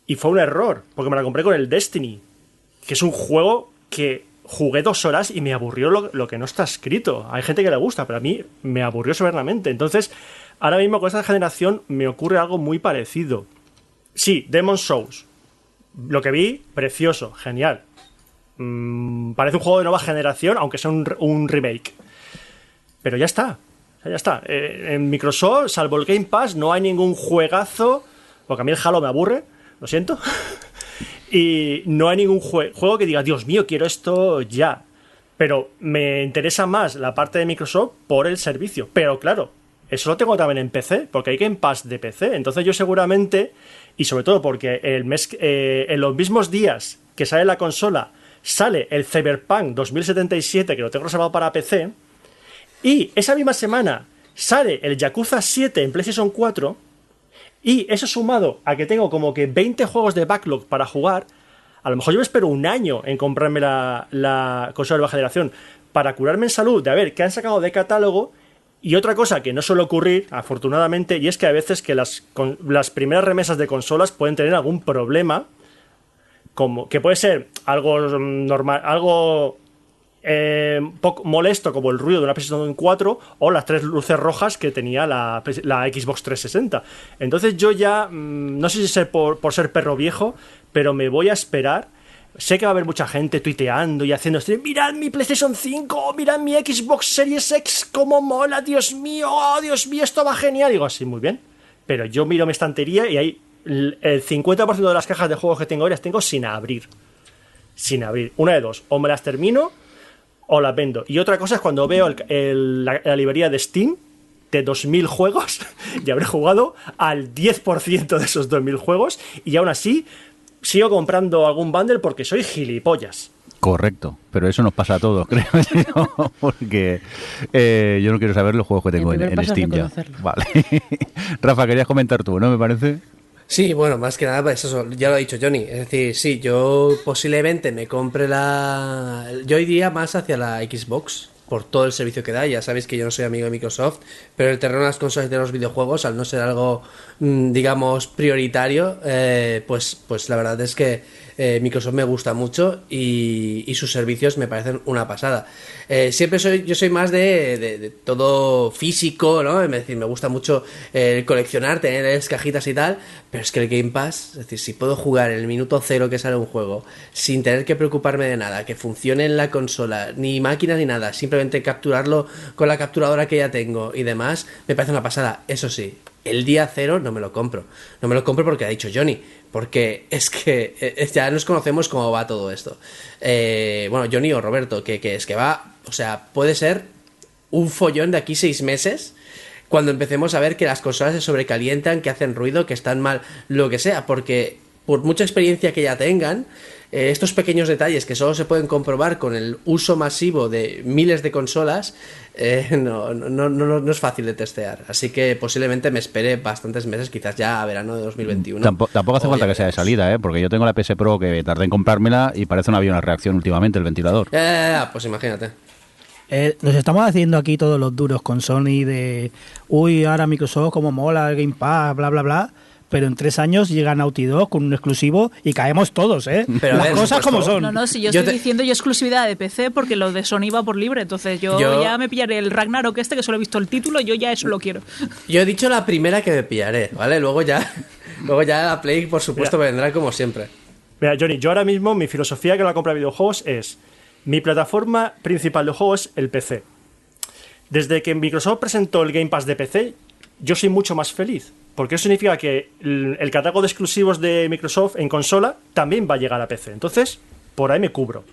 [SPEAKER 3] y fue un error, porque me la compré con el Destiny, que es un juego que jugué dos horas y me aburrió lo, lo que no está escrito. Hay gente que le gusta, pero a mí me aburrió severamente. Entonces, ahora mismo con esta generación me ocurre algo muy parecido. Sí, Demon Souls. Lo que vi, precioso, genial. Mm, parece un juego de nueva generación, aunque sea un, re- un remake. Pero ya está. Ya está. Eh, en Microsoft, salvo el Game Pass, no hay ningún juegazo. Porque a mí el Halo me aburre, lo siento. y no hay ningún jue- juego que diga, Dios mío, quiero esto ya. Pero me interesa más la parte de Microsoft por el servicio. Pero claro, eso lo tengo también en PC, porque hay Game Pass de PC. Entonces yo seguramente, y sobre todo porque el mes, eh, en los mismos días que sale la consola, sale el Cyberpunk 2077, que lo tengo reservado para PC, y esa misma semana sale el Yakuza 7 en PlayStation 4, y eso sumado a que tengo como que 20 juegos de backlog para jugar, a lo mejor yo me espero un año en comprarme la, la consola de nueva generación para curarme en salud de a ver qué han sacado de catálogo. Y otra cosa que no suele ocurrir, afortunadamente, y es que a veces que las, con- las primeras remesas de consolas pueden tener algún problema, como que puede ser algo normal, algo eh, poco molesto como el ruido de una PlayStation 4 o las tres luces rojas que tenía la, Xbox 360. Entonces yo ya, mm, no sé si es por, ser perro viejo, pero me voy a esperar. Sé que va a haber mucha gente tuiteando y haciendo. Mirad mi PlayStation 5, mirad mi Xbox Series X, cómo mola, Dios mío, oh, Dios mío, esto va genial. Digo, así, muy bien. Pero yo miro mi estantería y hay el el 50% de las cajas de juegos que tengo ahora las tengo sin abrir. Sin abrir. Una de dos. O me las termino o las vendo. Y otra cosa es cuando veo el- el- la, la librería de Steam de 2.000 juegos y habré jugado al 10% de esos 2.000 juegos y aún así sigo comprando algún bundle porque soy gilipollas.
[SPEAKER 2] Correcto, pero eso nos pasa a todos, creo yo, porque eh, yo no quiero saber los juegos que tengo en, en Steam ya. Vale. Rafa, querías comentar tú, ¿no? Me parece.
[SPEAKER 6] Sí, bueno, más que nada, pues eso, ya lo ha dicho Johnny. Es decir, sí, yo posiblemente me compre la. Yo iría más hacia la Xbox por todo el servicio que da. Ya sabéis que yo no soy amigo de Microsoft, pero el terreno de las consolas de los videojuegos, al no ser algo, mm, digamos, prioritario, eh, pues, pues la verdad es que eh, Microsoft me gusta mucho y, sus servicios me parecen una pasada. Eh, siempre soy, yo soy más de, todo físico, ¿no? Es decir, me gusta mucho eh, coleccionar, tener cajitas y tal, pero es que el Game Pass, es decir, si puedo jugar en el minuto cero que sale un juego, sin tener que preocuparme de nada, que funcione en la consola, ni máquina ni nada, simplemente capturarlo con la capturadora que ya tengo y demás, me parece una pasada. Eso sí, el día cero no me lo compro. No me lo compro porque ha dicho Johnny. Porque es que eh, ya nos conocemos cómo va todo esto. Eh, bueno, Johnny o Roberto, que, que es que va, o sea, puede ser un follón de aquí seis meses cuando empecemos a ver que las consolas se sobrecalientan, que hacen ruido, que están mal, lo que sea, porque por mucha experiencia que ya tengan, eh, estos pequeños detalles que solo se pueden comprobar con el uso masivo de miles de consolas, eh, no, no, no, no- no es fácil de testear. Así que posiblemente me espere bastantes meses, quizás ya a verano de 2021.
[SPEAKER 2] Tampo- tampoco hace
[SPEAKER 6] O
[SPEAKER 2] falta que sea de salida, ¿eh? Porque yo tengo la PS Pro que tardé en comprármela y parece una una reacción últimamente el ventilador.
[SPEAKER 6] Eh, pues imagínate.
[SPEAKER 5] Eh, nos estamos haciendo aquí todos los duros con Sony de, uy, ahora Microsoft como mola, el Game Pass, bla, bla, bla. Pero en tres años llega Naughty Dog con un exclusivo y caemos todos, ¿eh?
[SPEAKER 6] Pero
[SPEAKER 5] Las
[SPEAKER 6] ver,
[SPEAKER 5] cosas como son.
[SPEAKER 4] No, no, si yo,
[SPEAKER 6] Yo
[SPEAKER 4] estoy
[SPEAKER 6] te-
[SPEAKER 4] diciendo yo exclusividad de PC porque lo de Sony va por libre, entonces yo,
[SPEAKER 6] Yo-
[SPEAKER 4] ya me pillaré el Ragnarok este que solo he visto el título, yo ya eso lo quiero.
[SPEAKER 6] Yo he dicho la primera que me pillaré, ¿vale? Luego ya, luego ya la Play, por supuesto,
[SPEAKER 3] Mira.
[SPEAKER 6] vendrá como siempre.
[SPEAKER 3] Mira, Johnny, yo ahora mismo mi filosofía que la compra de videojuegos es mi plataforma principal de juegos el PC. Desde que Microsoft presentó el Game Pass de PC, yo soy mucho más feliz. Porque eso significa que el, catálogo de exclusivos de Microsoft en consola también va a llegar a PC. Entonces, por ahí me cubro.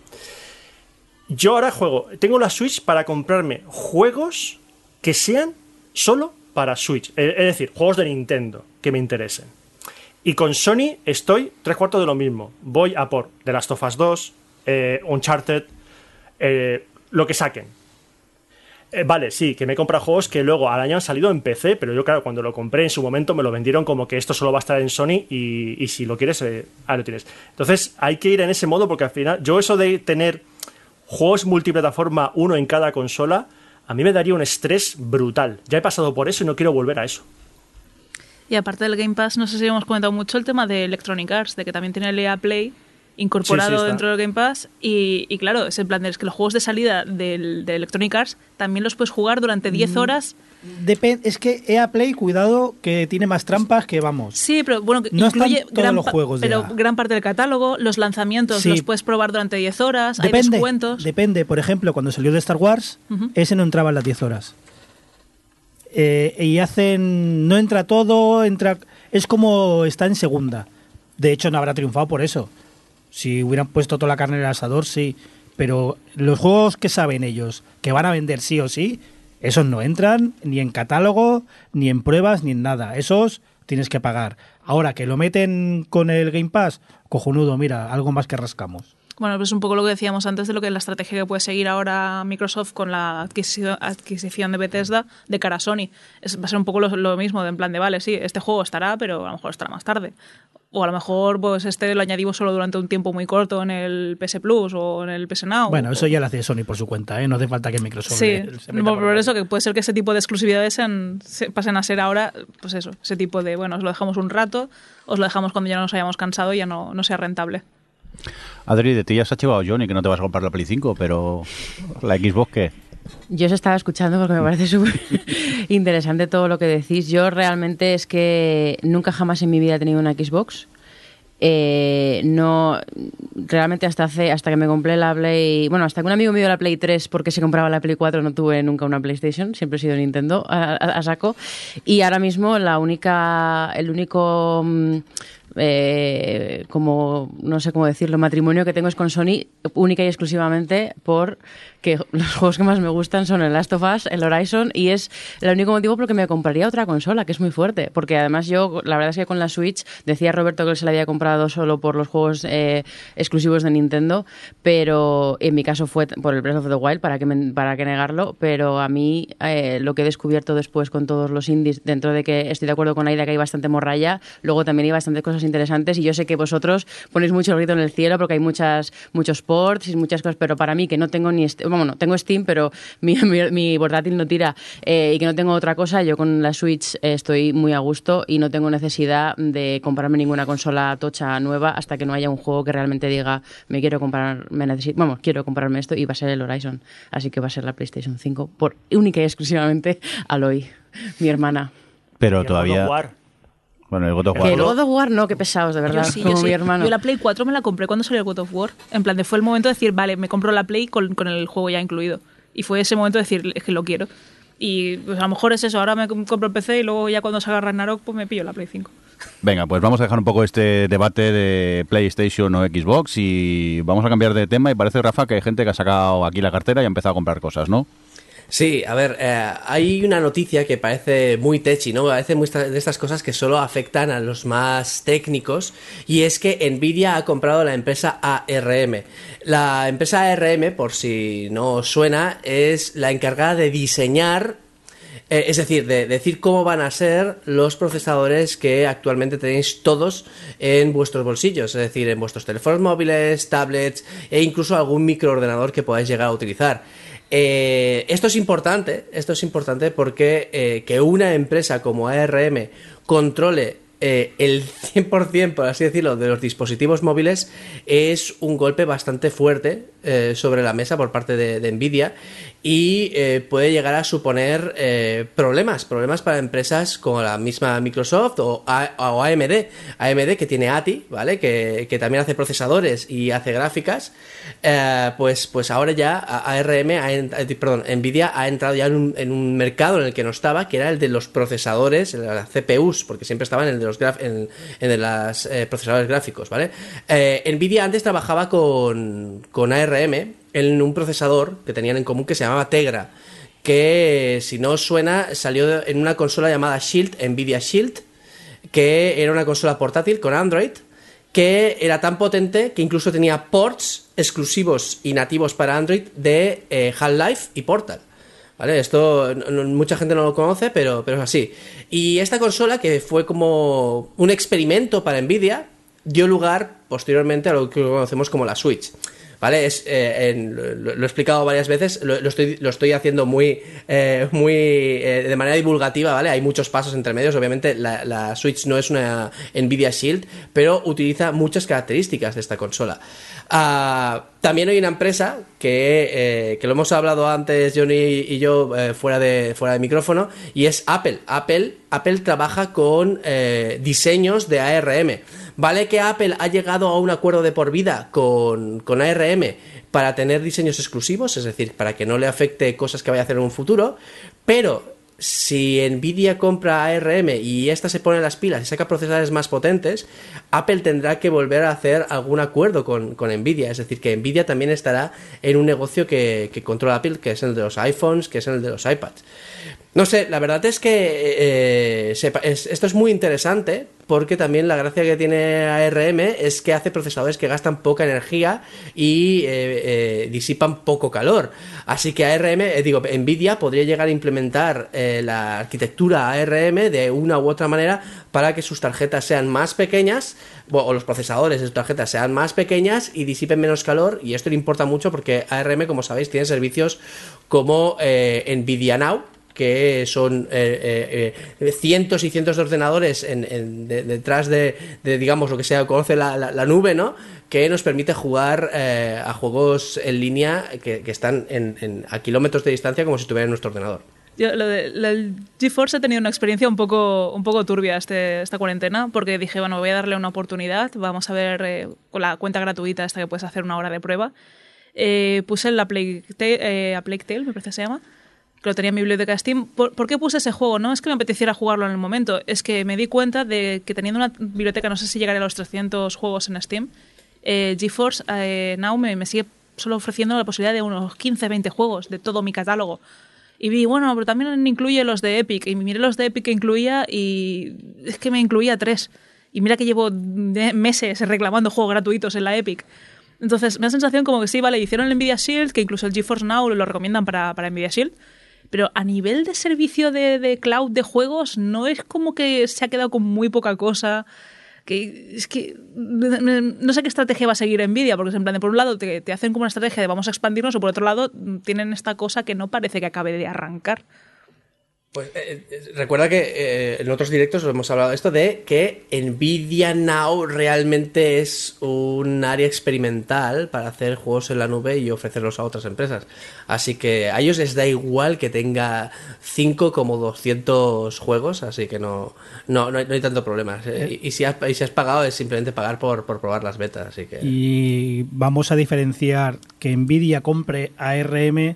[SPEAKER 3] Yo ahora juego, tengo la Switch para comprarme juegos que sean solo para Switch. Es es decir, juegos de Nintendo que me interesen. Y con Sony estoy tres cuartos de lo mismo. Voy a por The Last of Us 2, eh, Uncharted, eh, lo que saquen. Eh, vale, sí, que me he comprado juegos que luego al año han salido en PC, pero yo, claro, cuando lo compré en su momento me lo vendieron como que esto solo va a estar en Sony y, y si lo quieres, eh, ahí lo tienes. Entonces hay que ir en ese modo porque al final, yo eso de tener juegos multiplataforma uno en cada consola, a mí me daría un estrés brutal. Ya he pasado por eso y no quiero volver a eso.
[SPEAKER 4] Y aparte del Game Pass, no sé si hemos comentado mucho el tema de Electronic Arts, de que también tiene el EA Play incorporado
[SPEAKER 3] Sí, sí, está.
[SPEAKER 4] dentro del Game Pass. Y, y claro, es en plan de es que los juegos de salida del, de Electronic Arts también los puedes jugar durante 10 horas.
[SPEAKER 5] Depen- es que EA Play, cuidado, que tiene más trampas que vamos.
[SPEAKER 4] Sí, pero bueno,
[SPEAKER 5] No
[SPEAKER 4] incluye gran,
[SPEAKER 5] los juegos
[SPEAKER 4] pero gran parte del catálogo, los lanzamientos
[SPEAKER 5] Sí.
[SPEAKER 4] los puedes probar durante 10 horas, hay
[SPEAKER 5] Depende,
[SPEAKER 4] descuentos.
[SPEAKER 5] depende. Por ejemplo, cuando salió de Star Wars, ese no entraba en las 10 horas. Eh, y hacen. No entra todo, entra. Es como está en segunda. De hecho, no habrá triunfado por eso. Si hubieran puesto toda la carne en el asador, sí. Pero los juegos que saben ellos, que van a vender sí o sí, Esos no entran ni en catálogo, ni en pruebas, ni en nada. Esos tienes que pagar. Ahora que lo meten con el Game Pass, cojonudo, mira, algo más que rascamos.
[SPEAKER 4] Bueno, pues un poco lo que decíamos antes de lo que es la estrategia que puede seguir ahora Microsoft con la adquisición, de Bethesda de cara a Sony. Es, va a ser un poco lo, lo mismo, de en plan de, vale, sí, este juego estará, pero a lo mejor estará más tarde. O a lo mejor pues este lo añadimos solo durante un tiempo muy corto en el PS Plus o en el PS Now.
[SPEAKER 5] Bueno,
[SPEAKER 4] o-
[SPEAKER 5] eso ya lo hace Sony por su cuenta, ¿eh? No hace falta que Microsoft
[SPEAKER 4] Sí,
[SPEAKER 5] le- se meta
[SPEAKER 4] por,
[SPEAKER 5] por
[SPEAKER 4] eso que puede ser que ese tipo de exclusividades sean- se- pasen a ser ahora, pues eso, ese tipo de, bueno, os lo dejamos un rato, os lo dejamos cuando ya nos hayamos cansado y ya no, no sea rentable.
[SPEAKER 2] Adri, de ti ya se ha chivado Johnny que no te vas a comprar la Play 5, pero la Xbox, ¿qué?
[SPEAKER 7] Yo os estaba escuchando porque me parece súper interesante todo lo que decís. Yo realmente es que nunca jamás en mi vida he tenido una Xbox. Eh, no, realmente hasta hace, hasta que me compré la Play, bueno, hasta que un amigo me dio la Play 3 porque se compraba la Play 4 no tuve nunca una PlayStation, siempre he sido Nintendo a, a- saco. Y ahora mismo la única, el único mm, eh, como no sé cómo decirlo, matrimonio que tengo es con Sony única y exclusivamente por que los juegos que más me gustan son el Last of Us, el Horizon y es el único motivo por el que me compraría otra consola, que es muy fuerte, porque además yo, la verdad es que con la Switch decía Roberto que él se la había comprado solo por los juegos eh, exclusivos de Nintendo, pero en mi caso fue por el Breath of the Wild, para que, para que negarlo, pero a mí eh, lo que he descubierto después con todos los indies, dentro de que estoy de acuerdo con Aida que hay bastante morralla, luego también hay bastantes cosas interesantes y yo sé que vosotros ponéis mucho grito en el cielo porque hay muchas muchos ports y muchas cosas, pero para mí que no tengo ni... bueno, no, tengo Steam, pero mi, mi, mi portátil no tira. Eh, y que no tengo otra cosa, yo con la Switch eh, estoy muy a gusto y no tengo necesidad de comprarme ninguna consola tocha nueva hasta que no haya un juego que realmente diga me quiero comprar, me necesito, vamos, quiero comprarme esto y va a ser el Horizon, así que va a ser la PlayStation 5 por única y exclusivamente Aloy, mi hermana.
[SPEAKER 2] Pero todavía... Bueno, el God of
[SPEAKER 7] Que
[SPEAKER 2] War.
[SPEAKER 7] el God of War no, qué pesados, de verdad,
[SPEAKER 4] Yo sí,
[SPEAKER 7] como
[SPEAKER 4] yo sí.
[SPEAKER 7] mi hermano.
[SPEAKER 4] Yo la Play 4 me la compré cuando salió el God of War. En plan, de fue el momento de decir, vale, me compro la Play con, con el juego ya incluido. Y fue ese momento de decir, es que lo quiero. Y pues a lo mejor es eso, ahora me com- compro el PC y luego ya cuando salga Ragnarok, pues me pillo la Play 5.
[SPEAKER 2] Venga, pues vamos a dejar un poco este debate de PlayStation o Xbox y vamos a cambiar de tema. Y parece, Rafa, que hay gente que ha sacado aquí la cartera y ha empezado a comprar cosas, ¿no?
[SPEAKER 6] Sí, a ver, eh, hay una noticia que parece muy techi, ¿no? Parece muy de estas cosas que solo afectan a los más técnicos y es que Nvidia ha comprado la empresa ARM. La empresa ARM, por si no os suena, es la encargada de diseñar eh, es decir, de decir cómo van a ser los procesadores que actualmente tenéis todos en vuestros bolsillos, es decir, en vuestros teléfonos móviles, tablets e incluso algún microordenador que podáis llegar a utilizar. Eh, esto es importante, esto es importante porque eh, que una empresa como ARM controle eh, el 100%, por así decirlo, de los dispositivos móviles es un golpe bastante fuerte eh, sobre la mesa por parte de, de Nvidia y eh, puede llegar a suponer eh, problemas, problemas para empresas como la misma Microsoft o, A- o AMD, AMD que tiene ATI, ¿vale? Que, que también hace procesadores y hace gráficas, eh, pues, pues ahora ya ARM, ha perdón, Nvidia ha entrado ya en un, en un mercado en el que no estaba, que era el de los procesadores, las CPUs, porque siempre estaba en el de los en, en de procesadores gráficos, ¿vale? Nvidia antes trabajaba con, con ARM en un procesador que tenían en común que se llamaba Tegra, que si no os suena salió en una consola llamada Shield, Nvidia Shield, que era una consola portátil con Android, que era tan potente que incluso tenía ports exclusivos y nativos para Android de eh, Half-Life y Portal. ¿Vale? Esto mucha gente no lo conoce, pero, pero es así. Y esta consola, que fue como un experimento para Nvidia, dio lugar posteriormente a lo que conocemos como la Switch. ¿Vale? Es, eh, en- lo, he explicado varias veces, lo, estoy, lo estoy haciendo muy, eh, muy eh, de manera divulgativa, ¿vale? Hay muchos pasos entre medios, obviamente la Switch no es una Nvidia Shield, pero utiliza muchas características de esta consola. Ah, también hay una empresa que, eh, que lo hemos hablado antes Johnny y yo eh, fuera, de, fuera de micrófono y es Apple. Apple, Apple trabaja con eh, diseños de ARM. Vale que Apple ha llegado a un acuerdo de por vida con, con ARM para tener diseños exclusivos, es decir, para que no le afecte cosas que vaya a hacer en un futuro, pero si Nvidia compra ARM y esta se pone las pilas y saca procesadores más potentes, Apple tendrá que volver a hacer algún acuerdo con, con Nvidia. Es decir, que Nvidia también estará en un negocio que, que controla Apple, que es el de los iPhones, que es el de los iPads. No sé, la verdad es que eh, es- esto es muy interesante porque también la gracia que tiene ARM es que hace procesadores que gastan poca energía y eh, eh, disipan poco calor. Así que ARM, eh, digo, Nvidia podría llegar a implementar eh, la arquitectura ARM de una u otra manera para que sus tarjetas sean más pequeñas o los procesadores de sus tarjetas sean más pequeñas y disipen menos calor y esto le importa mucho porque ARM, como sabéis, tiene servicios como eh, Nvidia Now que son eh, eh, eh, cientos y cientos de ordenadores en- en- de- detrás de, de, digamos, lo que se conoce la, la- la nube, ¿no? Que nos permite jugar eh, a juegos en línea que, que están en- a kilómetros de distancia como si estuviera en nuestro ordenador.
[SPEAKER 4] Yo, lo de, lo del GeForce he tenido una experiencia un poco, un poco turbia este, esta cuarentena, porque dije, bueno, voy a darle una oportunidad, vamos a ver eh, con la cuenta gratuita esta que puedes hacer una hora de prueba. Eh, puse la Plague Tale, a Plague Tale, me parece que se llama, que lo tenía en mi biblioteca Steam. ¿Por, qué puse ese juego? No es que me apeteciera jugarlo en el momento, es que me di cuenta de que teniendo una biblioteca, no sé si llegaré a los 300 juegos en Steam, eh, GeForce eh, Now me, sigue solo ofreciendo la posibilidad de unos 15, 20 juegos de todo mi catálogo. Y vi, bueno, pero también incluye los de Epic. Y miré los de Epic que incluía y es que me incluía tres. Y mira que llevo meses reclamando juegos gratuitos en la Epic. Entonces, me da sensación como que sí, vale, hicieron el Nvidia Shield, que incluso el GeForce Now lo recomiendan para, para Nvidia Shield. Pero a nivel de servicio de, de cloud de juegos, no es como que se ha quedado con muy poca cosa. Que es que no sé qué estrategia va a seguir Nvidia, porque en plan de por un lado te, te hacen como una estrategia de vamos a expandirnos, o por otro lado tienen esta cosa que no parece que acabe de arrancar.
[SPEAKER 6] Pues eh, eh, recuerda que eh, en otros directos hemos hablado de esto de que Nvidia Now realmente es un área experimental para hacer juegos en la nube y ofrecerlos a otras empresas. Así que a ellos les da igual que tenga 5 como 200 juegos, así que no, no, no, hay, no hay tanto problema. Eh, Y, y si has, y si has pagado es simplemente pagar por, por probar las betas. Así que...
[SPEAKER 5] Y vamos a diferenciar que Nvidia compre ARM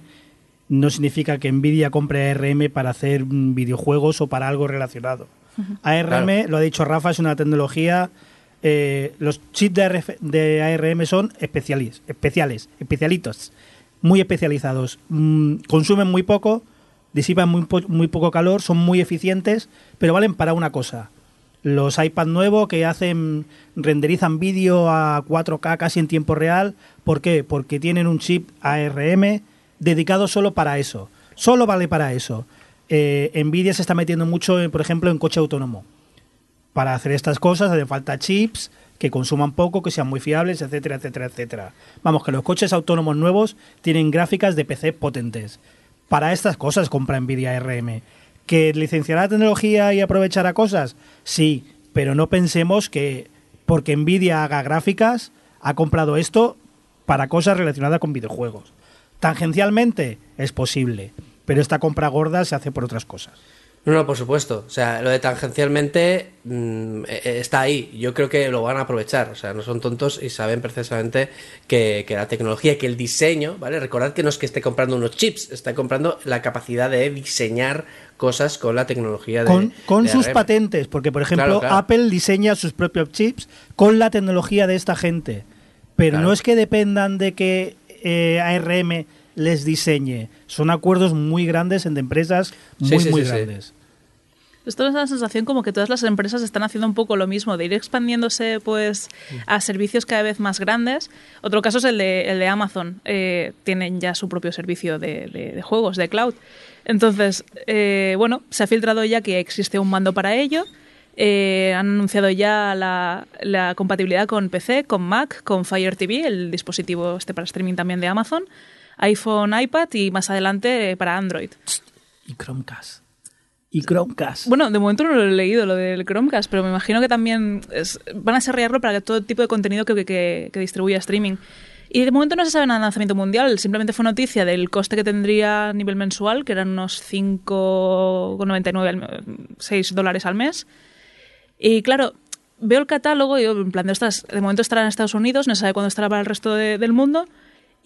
[SPEAKER 5] no significa que Nvidia compre ARM para hacer mm, videojuegos o para algo relacionado. ARM,
[SPEAKER 6] Claro.
[SPEAKER 5] lo ha dicho Rafa, es una tecnología. eh, los chips de, RF de ARM son especiales, especiales, especialitos, muy especializados. Mm, consumen muy poco, disipan muy, po- muy poco calor, son muy eficientes, pero valen para una cosa. Los iPad nuevos que hacen renderizan vídeo a 4K casi en tiempo real. ¿Por qué? Porque tienen un chip ARM dedicado solo para eso. Solo vale para eso. Eh, Nvidia se está metiendo mucho, en, por ejemplo, en coche autónomo. Para hacer estas cosas hace falta chips que consuman poco, que sean muy fiables, etcétera, etcétera, etcétera. Vamos, que los coches autónomos nuevos tienen gráficas de PC potentes. Para estas cosas compra Nvidia ARM. ¿Que licenciará la tecnología y aprovechará cosas? Sí, pero no pensemos que porque Nvidia haga gráficas, ha comprado esto para cosas relacionadas con videojuegos. Tangencialmente es posible, pero esta compra gorda se hace por otras cosas.
[SPEAKER 6] No, no, por supuesto. O sea, lo de tangencialmente mm, eh, eh, está ahí. Yo creo que lo van a aprovechar. O sea, no son tontos y saben precisamente que, que la tecnología, que el diseño, ¿vale? Recordad que no es que esté comprando unos chips, está comprando la capacidad de diseñar cosas con la tecnología de.
[SPEAKER 5] con, con
[SPEAKER 6] de
[SPEAKER 5] sus
[SPEAKER 6] ARM.
[SPEAKER 5] patentes, porque por ejemplo
[SPEAKER 6] Claro, claro.
[SPEAKER 5] Apple diseña sus propios chips con la tecnología de esta gente, pero
[SPEAKER 6] Claro.
[SPEAKER 5] no es que dependan de que eh, ARM les diseñe, son acuerdos muy grandes entre empresas muy
[SPEAKER 6] Sí, sí,
[SPEAKER 5] muy
[SPEAKER 6] sí, sí.
[SPEAKER 5] grandes.
[SPEAKER 4] Esto es la sensación como que todas las empresas están haciendo un poco lo mismo, de ir expandiéndose pues a servicios cada vez más grandes. Otro caso es el de, el de Amazon. Eh, tienen ya su propio servicio de, de- de juegos, de cloud. Entonces, eh, bueno, se ha filtrado ya que existe un mando para ello. Eh, han anunciado ya la, la compatibilidad con PC, con Mac, con Fire TV, el dispositivo este para streaming también de Amazon, iPhone, iPad y más adelante eh, para Android.
[SPEAKER 5] Y Chromecast. Y Chromecast.
[SPEAKER 4] Bueno, de momento no lo he leído, lo del Chromecast, pero me imagino que también es- van a desarrollarlo para todo tipo de contenido que, que, que distribuya streaming. Y de momento no se sabe nada de lanzamiento mundial, simplemente fue noticia del coste que tendría a nivel mensual, que eran unos 5,99, al- 6 dólares al mes. Y claro, veo el catálogo y en plan, de, estas, de momento estará en Estados Unidos, no sabe cuándo estará para el resto de- del mundo.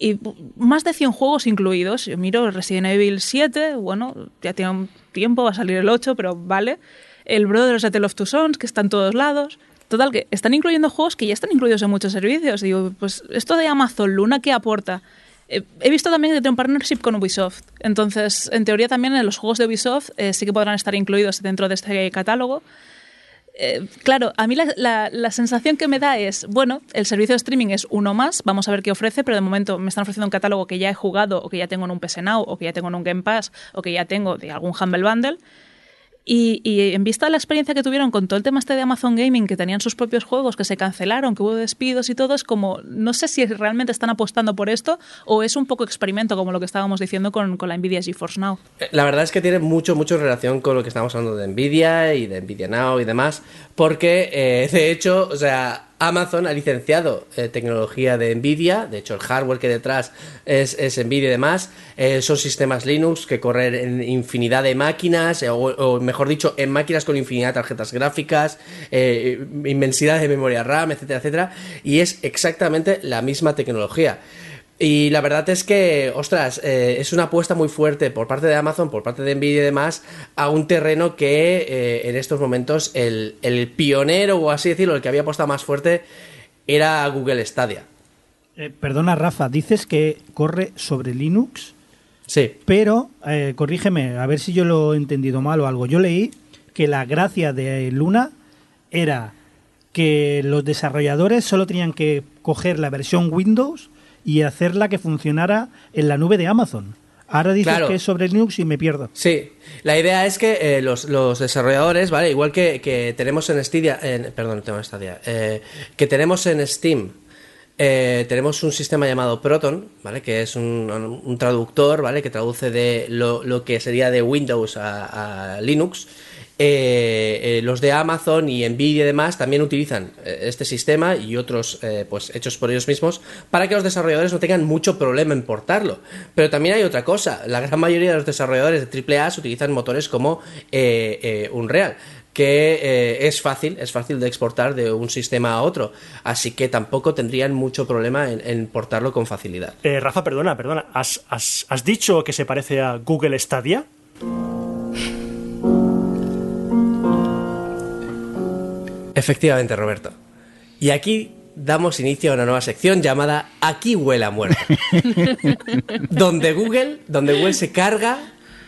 [SPEAKER 4] Y más de 100 juegos incluidos. Yo miro Resident Evil 7, bueno, ya tiene un tiempo, va a salir el 8, pero vale. El Brothers A Tale of Two Sons, que está en todos lados. Total, que están incluyendo juegos que ya están incluidos en muchos servicios. Digo, pues esto de Amazon Luna, ¿qué aporta? Eh, He visto también que tiene un partnership con Ubisoft. Entonces, en teoría también en los juegos de Ubisoft eh, sí que podrán estar incluidos dentro de este catálogo. Eh, claro, a mí la, la- la sensación que me da es, bueno, el servicio de streaming es uno más, vamos a ver qué ofrece, pero de momento me están ofreciendo un catálogo que ya he jugado o que ya tengo en un PS Now o que ya tengo en un Game Pass o que ya tengo de algún Humble Bundle. Y, en vista de la experiencia que tuvieron con todo el tema este de Amazon Gaming, que tenían sus propios juegos, que se cancelaron, que hubo despidos y todo, es como, no sé si realmente están apostando por esto o es un poco experimento, como lo que estábamos diciendo con, con la Nvidia GeForce Now.
[SPEAKER 6] Eh, La verdad es que tiene mucho, mucho relación con lo que estamos hablando de Nvidia y de Nvidia Now y demás, porque eh, de hecho, o sea, Amazon ha licenciado eh, tecnología de Nvidia, de hecho el hardware que detrás es, es Nvidia y demás, eh, son sistemas Linux que corren en infinidad de máquinas, eh, o, o mejor dicho, en máquinas con infinidad de tarjetas gráficas, inmensidad de memoria RAM, etcétera, etcétera, y es exactamente la misma tecnología. Y la verdad es que, ostras, eh, es una apuesta muy fuerte por parte de Amazon, por parte de Nvidia y demás, a un terreno que eh, en estos momentos el, el pionero, o así decirlo, el que había apostado más fuerte, era Google Stadia.
[SPEAKER 5] Eh, perdona, Rafa, dices que corre sobre Linux,
[SPEAKER 6] Sí.
[SPEAKER 5] pero eh, corrígeme, a ver si yo lo he entendido mal o algo. Yo leí que la gracia de Luna era que los desarrolladores solo tenían que coger la versión Windows y hacerla que funcionara en la nube de Amazon. Ahora dices
[SPEAKER 6] Claro.
[SPEAKER 5] que es sobre Linux y me pierdo.
[SPEAKER 6] Sí, la idea es que eh, los, los desarrolladores, ¿vale? Igual que, que tenemos en Stadia, en- perdón, tengo en Stadia, eh, que tenemos en Steam, eh, tenemos un sistema llamado Proton, ¿vale? Que es un, un traductor, ¿vale? Que traduce de lo, lo que sería de Windows a, a Linux. Eh, eh, los de Amazon y Nvidia y demás también utilizan eh, este sistema y otros eh, pues hechos por ellos mismos para que los desarrolladores no tengan mucho problema en portarlo. Pero también hay otra cosa, la gran mayoría de los desarrolladores de AAA utilizan motores como Unreal que es fácil, es fácil de exportar de un sistema a otro, así que tampoco tendrían mucho problema en, en portarlo con facilidad.
[SPEAKER 3] Rafa, perdona, perdona. ¿Has, has, has dicho que se parece a Google Stadia?
[SPEAKER 6] Efectivamente, Roberto. Y aquí damos inicio a una nueva sección llamada Aquí huele a muerto. donde Google, donde Google se carga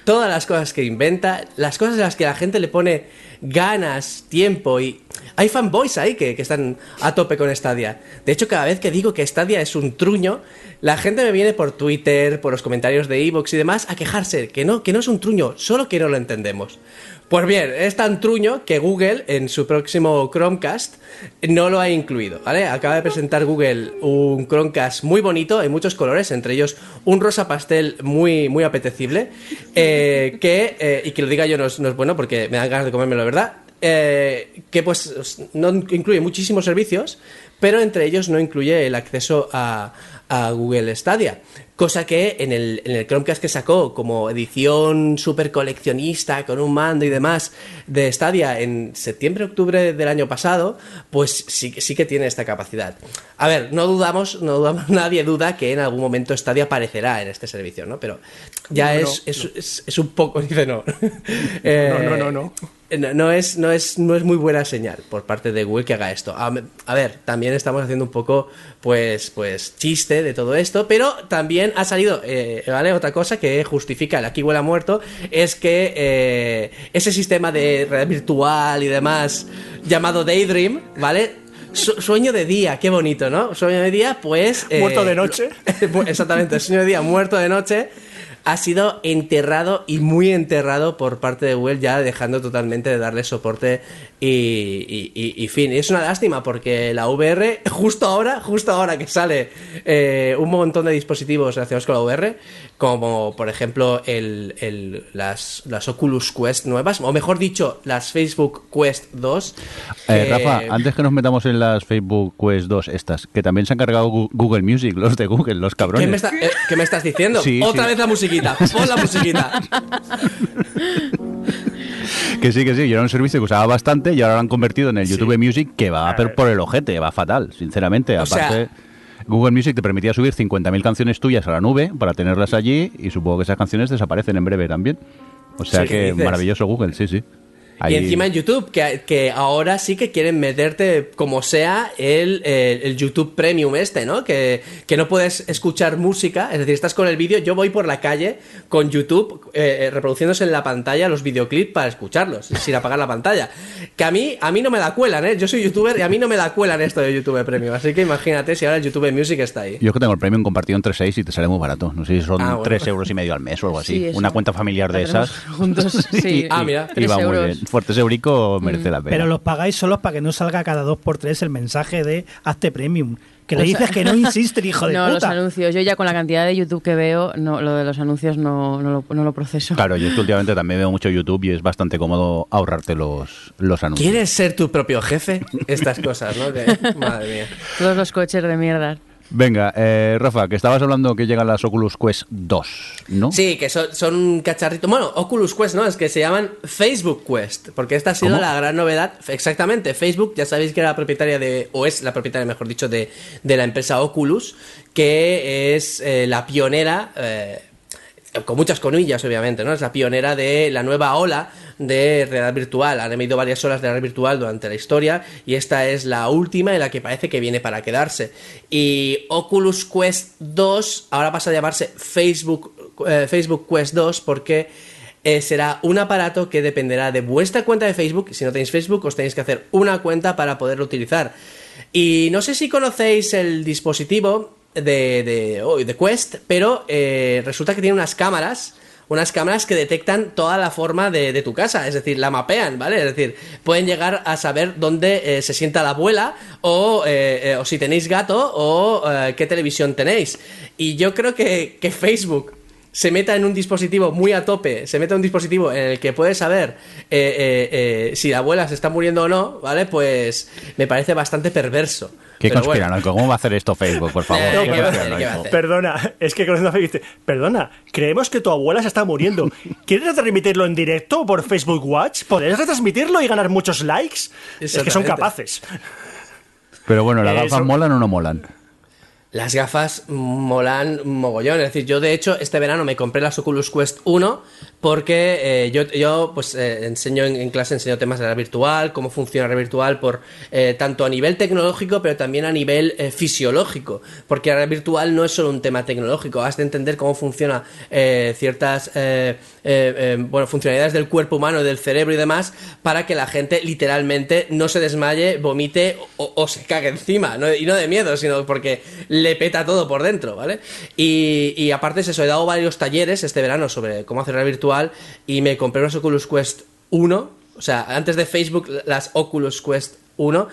[SPEAKER 6] todas las cosas que inventa, las cosas en las que la gente le pone ganas, tiempo y hay fanboys ahí que, que están a tope con Stadia. De hecho, cada vez que digo que Stadia es un truño, la gente me viene por Twitter, por los comentarios de Evox y demás a quejarse que no, que no es un truño, solo que no lo entendemos. Pues bien, es tan truño que Google en su próximo Chromecast no lo ha incluido, ¿vale? Acaba de presentar Google un Chromecast muy bonito, en muchos colores, entre ellos un rosa pastel muy, muy apetecible, eh, que, eh, y que lo diga yo no es, no es bueno porque me dan ganas de comérmelo, ¿verdad? Eh, que pues no incluye muchísimos servicios, pero entre ellos no incluye el acceso a, a Google Stadia. Cosa que en el, en el Chromecast que sacó como edición super coleccionista con un mando y demás de Stadia en septiembre-octubre del año pasado, pues sí, sí que tiene esta capacidad. A ver, no dudamos, no dudamos, nadie duda que en algún momento Stadia aparecerá en este servicio, ¿no? Pero ya
[SPEAKER 3] No,
[SPEAKER 6] es, es, es- es un poco, dice no. Eh,
[SPEAKER 3] No, no, no, no.
[SPEAKER 6] No, no es, no, es, no es muy buena señal por parte de Google que haga esto. A, a ver, también estamos haciendo un poco, pues, pues, chiste de todo esto, pero también ha salido, eh, ¿vale? Otra cosa que justifica el aquí huele a muerto es que eh, ese sistema de realidad virtual y demás llamado Daydream, ¿vale? Su- sueño de día, qué bonito, ¿no? Sueño de día, pues... eh,
[SPEAKER 3] Muerto de noche.
[SPEAKER 6] Exactamente, sueño de día, muerto de noche ha sido enterrado y muy enterrado por parte de Google, ya dejando totalmente de darle soporte y, y- y- y fin. Y es una lástima porque la VR, justo ahora, justo ahora que sale eh, un montón de dispositivos relacionados con la VR, como por ejemplo el, el- las, las Oculus Quest nuevas, o mejor dicho, las Facebook Quest 2.
[SPEAKER 2] Eh,
[SPEAKER 6] que-
[SPEAKER 2] Rafa, antes que nos metamos en las Facebook Quest 2 estas, que también se han cargado Google Music, los de Google, los cabrones.
[SPEAKER 6] ¿Qué me, está- eh, qué me estás diciendo?
[SPEAKER 2] Sí,
[SPEAKER 6] Otra
[SPEAKER 2] sí.
[SPEAKER 6] vez la musiquita, pon la musiquita.
[SPEAKER 2] Que sí, que sí, yo era un servicio que usaba bastante y ahora lo han convertido en el YouTube Music que va a per- por el ojete, va fatal, sinceramente.
[SPEAKER 6] O sea,
[SPEAKER 2] Aparte, Google Music te permitía subir 50.000 canciones tuyas a la nube para tenerlas allí y supongo que esas canciones desaparecen en breve también. O sea
[SPEAKER 6] Sí, ¿qué
[SPEAKER 2] que maravilloso Google, sí, sí. Ahí-
[SPEAKER 6] Y encima en YouTube, que, que ahora sí que quieren meterte como sea el, el- el YouTube Premium este, ¿no? Que, que no puedes escuchar música, es decir, estás con el vídeo, yo voy por la calle con YouTube eh, eh, reproduciéndose en la pantalla los videoclips para escucharlos, sin apagar la pantalla. Que a mí, a mí no me la cuelan, ¿eh? Yo soy youtuber y a mí no me la cuelan esto de YouTube Premium, así que imagínate si ahora el YouTube Music está ahí.
[SPEAKER 2] Yo es que tengo el premium compartido entre 6 y te sale muy barato. No sé si son
[SPEAKER 6] Ah, bueno.
[SPEAKER 2] 3 euros y medio al mes o algo así.
[SPEAKER 7] Sí.
[SPEAKER 2] Una cuenta familiar de esas.
[SPEAKER 7] juntos, sí.
[SPEAKER 6] Ah, mira.
[SPEAKER 2] Y
[SPEAKER 7] Tres
[SPEAKER 2] va muy
[SPEAKER 7] euros.
[SPEAKER 2] bien. Fuertes Eurico merece la pena.
[SPEAKER 5] Pero los pagáis solos para que no salga cada dos por tres el mensaje de hazte premium. Que le
[SPEAKER 7] Los-
[SPEAKER 5] dices que no insiste, hijo de
[SPEAKER 7] no, los anuncios. Yo ya con la cantidad de YouTube que veo, no, lo de los anuncios no, no, lo, no lo proceso.
[SPEAKER 2] Claro, yo es que últimamente también veo mucho YouTube y es bastante cómodo ahorrarte los, los anuncios.
[SPEAKER 6] ¿Quieres ser tu propio jefe? Estas cosas, ¿no? Que- madre mía.
[SPEAKER 7] Todos los coches de mierda.
[SPEAKER 2] Venga, eh, Rafa, que estabas hablando que llegan las Oculus Quest 2, ¿no?
[SPEAKER 6] Sí, que son, son un cacharrito. Bueno, Oculus Quest, ¿no? Es que se llaman Facebook Quest. Porque esta ha sido
[SPEAKER 2] ¿Cómo?
[SPEAKER 6] la gran novedad. Exactamente, Facebook, ya sabéis que era la propietaria de, o es la propietaria, mejor dicho, de, de la empresa Oculus, que es eh, la pionera. eh, con muchas comillas, obviamente, ¿no? Es la pionera de la nueva ola de realidad virtual. Han habido varias olas de realidad virtual durante la historia y esta es la última y la que parece que viene para quedarse. Y Oculus Quest 2 ahora pasa a llamarse Facebook, eh, Facebook Quest 2 porque eh, será un aparato que dependerá de vuestra cuenta de Facebook. Si no tenéis Facebook, os tenéis que hacer una cuenta para poderlo utilizar. Y no sé si conocéis el dispositivo de, de, oh, de Quest, pero eh, resulta que tiene unas cámaras. Unas cámaras que detectan toda la forma de, tu casa, es decir, la mapean, ¿vale? Es decir, pueden llegar a saber dónde eh, se sienta la abuela o, eh, o si tenéis gato o qué televisión tenéis. Y yo creo que, que Facebook se meta en un dispositivo muy a tope, se meta en un dispositivo en el que puede saber eh, eh, eh, si la abuela se está muriendo o no, ¿vale? Pues me parece bastante perverso.
[SPEAKER 2] Qué
[SPEAKER 6] Pero bueno.
[SPEAKER 2] conspiranoico. ¿Cómo va a hacer esto Facebook, por favor? Qué
[SPEAKER 6] ¿qué va a hacer?
[SPEAKER 2] conspiranoico.
[SPEAKER 6] ¿Qué va a hacer?
[SPEAKER 3] Perdona, es que conociendo a Facebook dice, perdona, creemos que tu abuela se está muriendo. ¿Quieres retransmitirlo en directo por Facebook Watch? ¿Podrías retransmitirlo y ganar muchos likes? Es que son capaces.
[SPEAKER 2] Pero bueno, ¿las gafas molan o no molan?
[SPEAKER 6] Las gafas molan mogollón. Es decir, yo de hecho este verano me compré las Oculus Quest 1 porque eh, yo, yo pues eh, enseño en, en clase, enseño temas de la virtual, cómo funciona la virtual, por eh, tanto a nivel tecnológico, pero también a nivel eh, fisiológico. Porque la virtual no es solo un tema tecnológico, has de entender cómo funciona eh, ciertas bueno, funcionalidades del cuerpo humano, del cerebro y demás, para que la gente literalmente no se desmaye, vomite o, se cague encima. Y no de miedo, sino porque le peta todo por dentro, ¿vale? Y, y aparte es eso, he dado varios talleres este verano sobre cómo hacer realidad virtual y me compré unas Oculus Quest 1, o sea, antes de Facebook, las Oculus Quest 1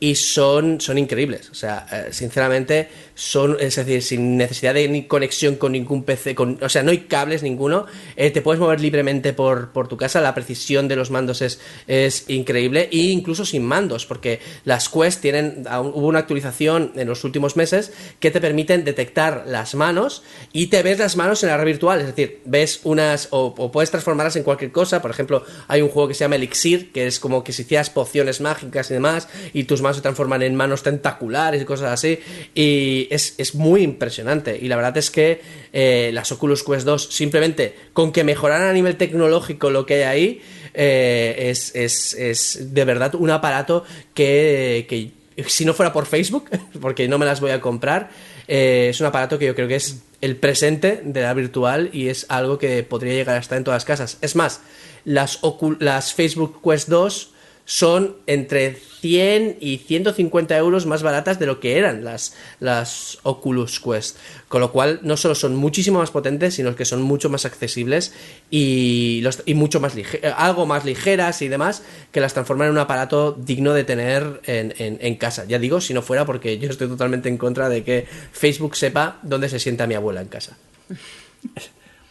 [SPEAKER 6] y son, son increíbles. O sea, eh, sinceramente, son, es decir, sin necesidad de ni conexión con ningún PC, con, o sea, no hay cables ninguno. eh, te puedes mover libremente por, por tu casa. La precisión de los mandos es, es increíble. E incluso sin mandos, porque las Quest tienen, hubo una actualización en los últimos meses que te permiten detectar las manos y te ves las manos en la red virtual. Es decir, ves unas, o, o puedes transformarlas en cualquier cosa. Por ejemplo, hay un juego que se llama Elixir, que es como que si hicieras pociones mágicas y demás, y tus manos se transforman en manos tentaculares y cosas así. Y es, es muy impresionante. Y la verdad es que eh, las Oculus Quest 2, simplemente con que mejoraran a nivel tecnológico lo que hay ahí, eh, es, es, es de verdad un aparato que, que si no fuera por Facebook, porque no me las voy a comprar, eh, es un aparato que yo creo que es el presente de la virtual y es algo que podría llegar a estar en todas las casas. Es más, las, las Facebook Quest 2 son entre 100 y 150 euros más baratas de lo que eran las, las Oculus Quest. Con lo cual, no solo son muchísimo más potentes, sino que son mucho más accesibles y, los- y mucho más eh, algo más ligeras y demás, que las transforman en un aparato digno de tener en, en- casa. Ya digo, si no fuera porque yo estoy totalmente en contra de que Facebook sepa dónde se sienta mi abuela en casa.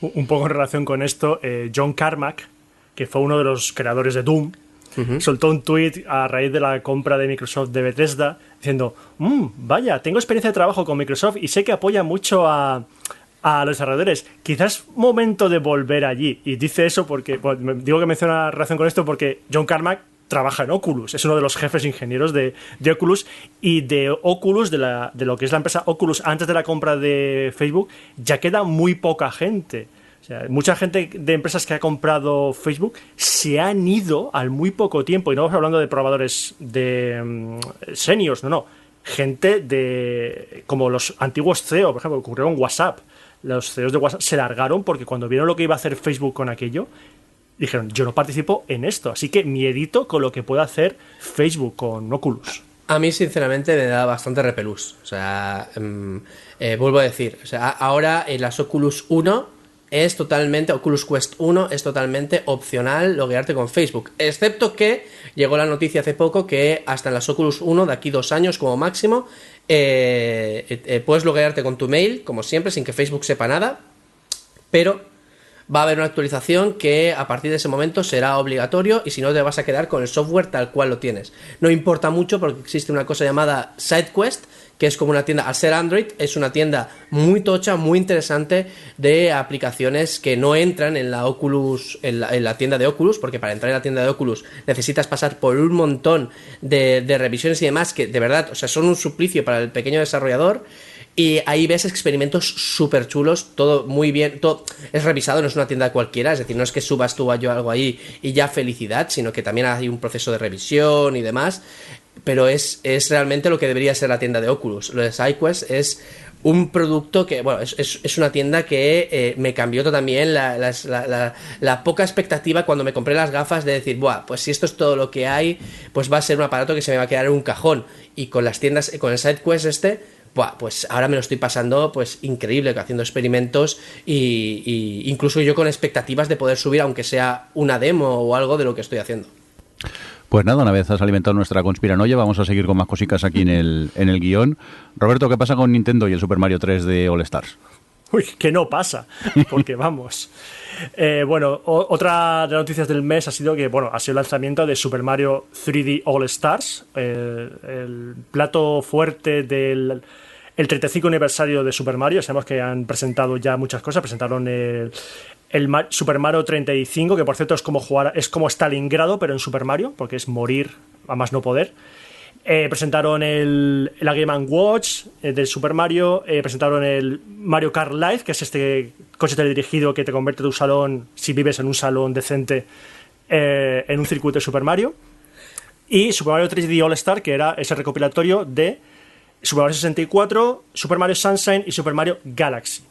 [SPEAKER 3] Un un poco en relación con esto, eh, John Carmack, que fue uno de los creadores de Doom, soltó un tweet a raíz de la compra de Microsoft de Bethesda diciendo, "Mm, vaya, tengo experiencia de trabajo con Microsoft y sé que apoya mucho a, a los desarrolladores. Quizás momento de volver allí. Y dice eso porque, me- digo que menciona relación con esto porque John Carmack trabaja en Oculus, es uno de los jefes ingenieros de, de Oculus y de Oculus, de, la, de lo que es la empresa Oculus antes de la compra de Facebook, ya queda muy poca gente. O sea, mucha gente de empresas que ha comprado Facebook se han ido al muy poco tiempo, y no estamos hablando de probadores de mm, seniors, no, no. Gente de. como los antiguos CEO, por ejemplo, ocurrió en WhatsApp. Los CEOs de WhatsApp se largaron porque cuando vieron lo que iba a hacer Facebook con aquello, dijeron: Yo no participo en esto, así que miedito con lo que pueda hacer Facebook con Oculus.
[SPEAKER 6] A mí, sinceramente, me da bastante repelús. O sea, mm, eh, vuelvo a decir, o sea, ahora en las Oculus 1 es totalmente, Oculus Quest 1 es totalmente opcional loguearte con Facebook. Excepto que llegó la noticia hace poco que hasta en las Oculus 1, de aquí dos años como máximo, eh, eh, eh, puedes loguearte con tu mail, como siempre, sin que Facebook sepa nada. Pero va a haber una actualización que a partir de ese momento será obligatorio y si no te vas a quedar con el software tal cual lo tienes. No importa mucho porque existe una cosa llamada SideQuest que es como una tienda, al ser Android, es una tienda muy tocha, muy interesante de aplicaciones que no entran en la Oculus, en la, tienda de Oculus, porque para entrar en la tienda de Oculus necesitas pasar por un montón de, revisiones y demás que de verdad, o sea, son un suplicio para el pequeño desarrollador. Y ahí ves experimentos súper chulos, todo muy bien, todo es revisado, no es una tienda cualquiera, es decir, no es que subas tú yo algo ahí y ya felicidad, sino que también hay un proceso de revisión y demás pero es, es realmente lo que debería ser la tienda de Oculus. Lo de SideQuest es un producto que, bueno, es, es, una tienda que eh, me cambió también la, la, la, poca expectativa cuando me compré las gafas de decir, Buah, pues si esto es todo lo que hay, pues va a ser un aparato que se me va a quedar en un cajón. Y con las tiendas, con el SideQuest este, Buah, pues ahora me lo estoy pasando pues increíble haciendo experimentos y, y incluso yo con expectativas de poder subir aunque sea una demo o algo de lo que estoy haciendo.
[SPEAKER 2] Pues nada, una vez has alimentado nuestra conspiranoia, vamos a seguir con más cositas aquí en el, en el guion. Roberto, ¿qué pasa con Nintendo y el Super Mario 3 de All Stars?
[SPEAKER 3] Uy, que no pasa, porque vamos. Eh, bueno, otra de las noticias del mes ha sido que, bueno, ha sido el lanzamiento de Super Mario 3D All Stars, el plato fuerte del el 35 aniversario de Super Mario. Sabemos que han presentado ya muchas cosas, presentaron el, el Super Mario 35, que por cierto es como jugar, es como Stalingrado, pero en Super Mario, porque es morir a más no poder. Eh, presentaron el, la Game Watch eh, del Super Mario, eh, presentaron el Mario Kart Live, que es este coche teledirigido que te convierte tu salón, si vives en un salón decente, en un circuito de Super Mario. Y Super Mario 3D All Star, que era ese recopilatorio de Super Mario 64, Super Mario Sunshine y Super Mario Galaxy.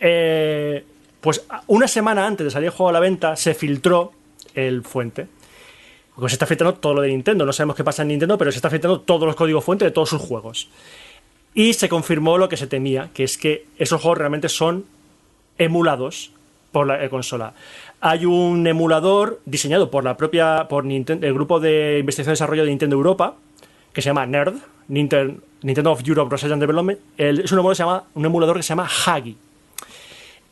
[SPEAKER 3] Eh, pues una semana antes de salir el juego a la venta se filtró el fuente. Porque se está filtrando todo lo de Nintendo. No sabemos qué pasa en Nintendo, pero se está filtrando todos los códigos fuente de todos sus juegos. Y se confirmó lo que se temía, que es que esos juegos realmente son emulados por la consola. Hay un emulador diseñado por la propia por Nintendo, el grupo de investigación y desarrollo de Nintendo Europa, que se llama NERD, Nintendo, of Europe Research and Development. es un emulador, se llama, un emulador que se llama Hagi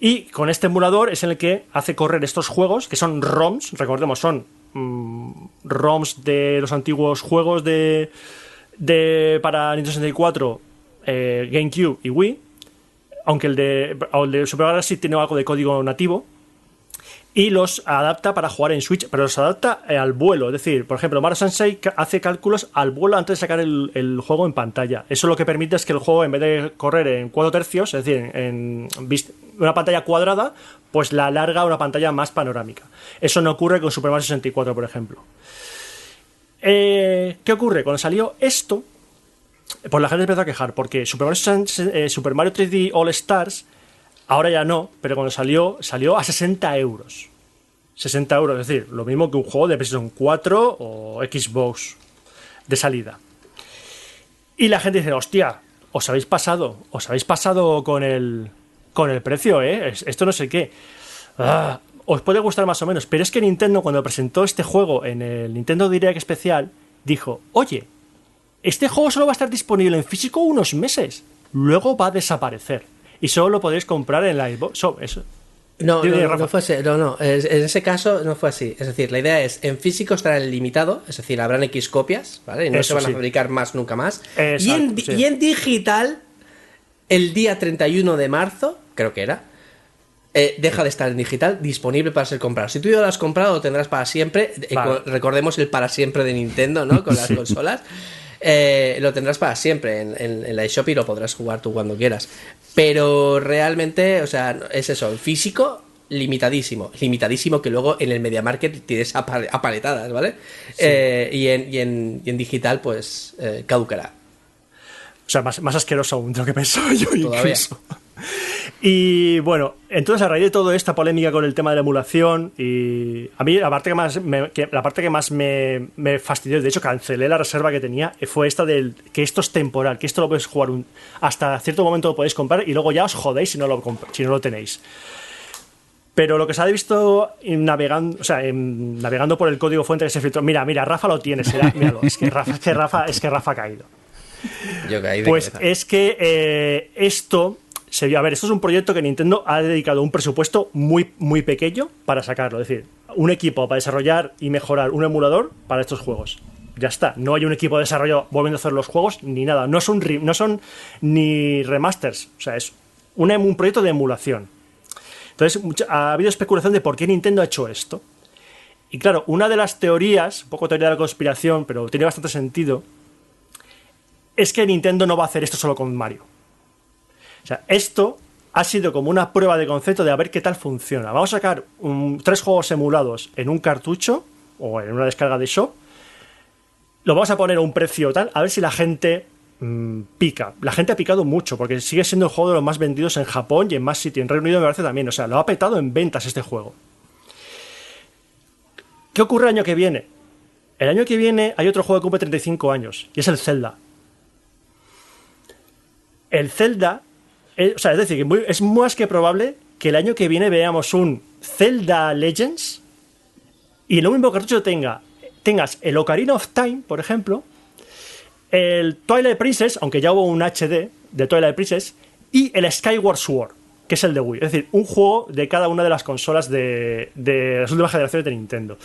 [SPEAKER 3] y con este emulador es el que hace correr estos juegos, que son ROMs, recordemos, son mm, ROMs de los antiguos juegos de, de para Nintendo 64, eh, GameCube y Wii, aunque el de, el de Super Galaxy tiene algo de código nativo, y los adapta para jugar en Switch, pero los adapta eh, al vuelo. Es decir, por ejemplo, Mario Sensei hace cálculos al vuelo antes de sacar el, juego en pantalla. Eso lo que permite es que el juego, en vez de correr en cuatro tercios, es decir, en, una pantalla cuadrada, pues la alarga a una pantalla más panorámica. Eso no ocurre con Super Mario 64, por ejemplo. Eh, ¿Qué ocurre? Cuando salió esto, pues la gente empezó a quejar, porque Super Mario, eh, Super Mario 3D All Stars Ahora ya no, pero cuando salió, salió a 60 euros. 60 euros, es decir, lo mismo que un juego de PlayStation 4 o Xbox de salida. Y la gente dice, hostia, os habéis pasado, os habéis pasado con el, con el precio, ¿eh? Esto no sé qué. Ah, os puede gustar más o menos, pero es que Nintendo cuando presentó este juego en el Nintendo Direct especial, dijo, oye, este juego solo va a estar disponible en físico unos meses, luego va a desaparecer y solo lo podéis comprar en la Xbox. eso.
[SPEAKER 6] No, no, no, fue así. No, no. En ese caso no fue así. Es decir, la idea es en físico estará limitado, es decir, habrán X copias, ¿vale? Y no se van a fabricar más nunca más. y, en, y en digital, el día 31 de marzo, creo que era, eh, deja de estar en digital, disponible para ser comprado. Si tú ya lo has comprado, lo tendrás para siempre. Eh,
[SPEAKER 3] Vale.
[SPEAKER 6] Recordemos el para siempre de Nintendo, ¿no? Con las consolas. Eh, lo tendrás para siempre en, en- en la eShop y lo podrás jugar tú cuando quieras. Pero realmente, o sea, es eso, el físico limitadísimo, limitadísimo que luego en el Media Market tienes apal- apaletadas, ¿vale? Eh, y, en, y, en, y en digital, pues eh, caducará.
[SPEAKER 3] O sea, más, más asqueroso aún de lo que pensaba yo
[SPEAKER 6] Todavía.
[SPEAKER 3] incluso. Y bueno, entonces a raíz de toda esta polémica con el tema de la emulación, y a mí la parte que más me, que- la parte que más me, me fastidió, de hecho cancelé la reserva que tenía, fue esta del que esto es temporal, que esto lo podéis jugar un- hasta cierto momento lo podéis comprar y luego ya os jodéis si no lo, si no lo tenéis. Pero lo que se ha visto navegando, o sea, navegando por el código fuente que se filtró, mira, mira, Rafa lo tiene, será, míralo, es que Rafa, es que Rafa, es que Rafa ha caído.
[SPEAKER 6] Yo caí de
[SPEAKER 3] Pues
[SPEAKER 6] cabeza.
[SPEAKER 3] es que eh, esto se. A ver, esto es un proyecto que Nintendo ha dedicado un presupuesto muy, muy pequeño para sacarlo. Es decir, un equipo para desarrollar y mejorar un emulador para estos juegos. Ya está. No hay un equipo de desarrollo volviendo a hacer los juegos ni nada. No son, no son ni remasters. O sea, es un, un proyecto de emulación. Entonces, ha habido especulación de por qué Nintendo ha hecho esto. Y claro, una de las teorías, un poco teoría de la conspiración, pero tiene bastante sentido, es que Nintendo no va a hacer esto solo con Mario. O sea, esto ha sido como una prueba de concepto de a ver qué tal funciona. Vamos a sacar tres juegos emulados en un cartucho o en una descarga de shop. Lo vamos a poner a un precio tal, a ver si la gente mm, pica. La gente ha picado mucho porque sigue siendo el juego de los más vendidos en Japón y en más sitios. En Reino Unido me parece también. O sea, lo ha petado en ventas este juego. ¿Qué ocurre el año que viene? El año que viene hay otro juego que cumple 35 años y es el Zelda el Zelda, o sea, es decir, es más que probable que el año que viene veamos un Zelda Legends y en el mismo cartucho tenga, tengas el Ocarina of Time, por ejemplo, el Twilight Princess, aunque ya hubo un HD de Twilight Princess, y el Skyward Sword, que es el de Wii. Es decir, un juego de cada una de las consolas de, de las últimas generaciones de Nintendo.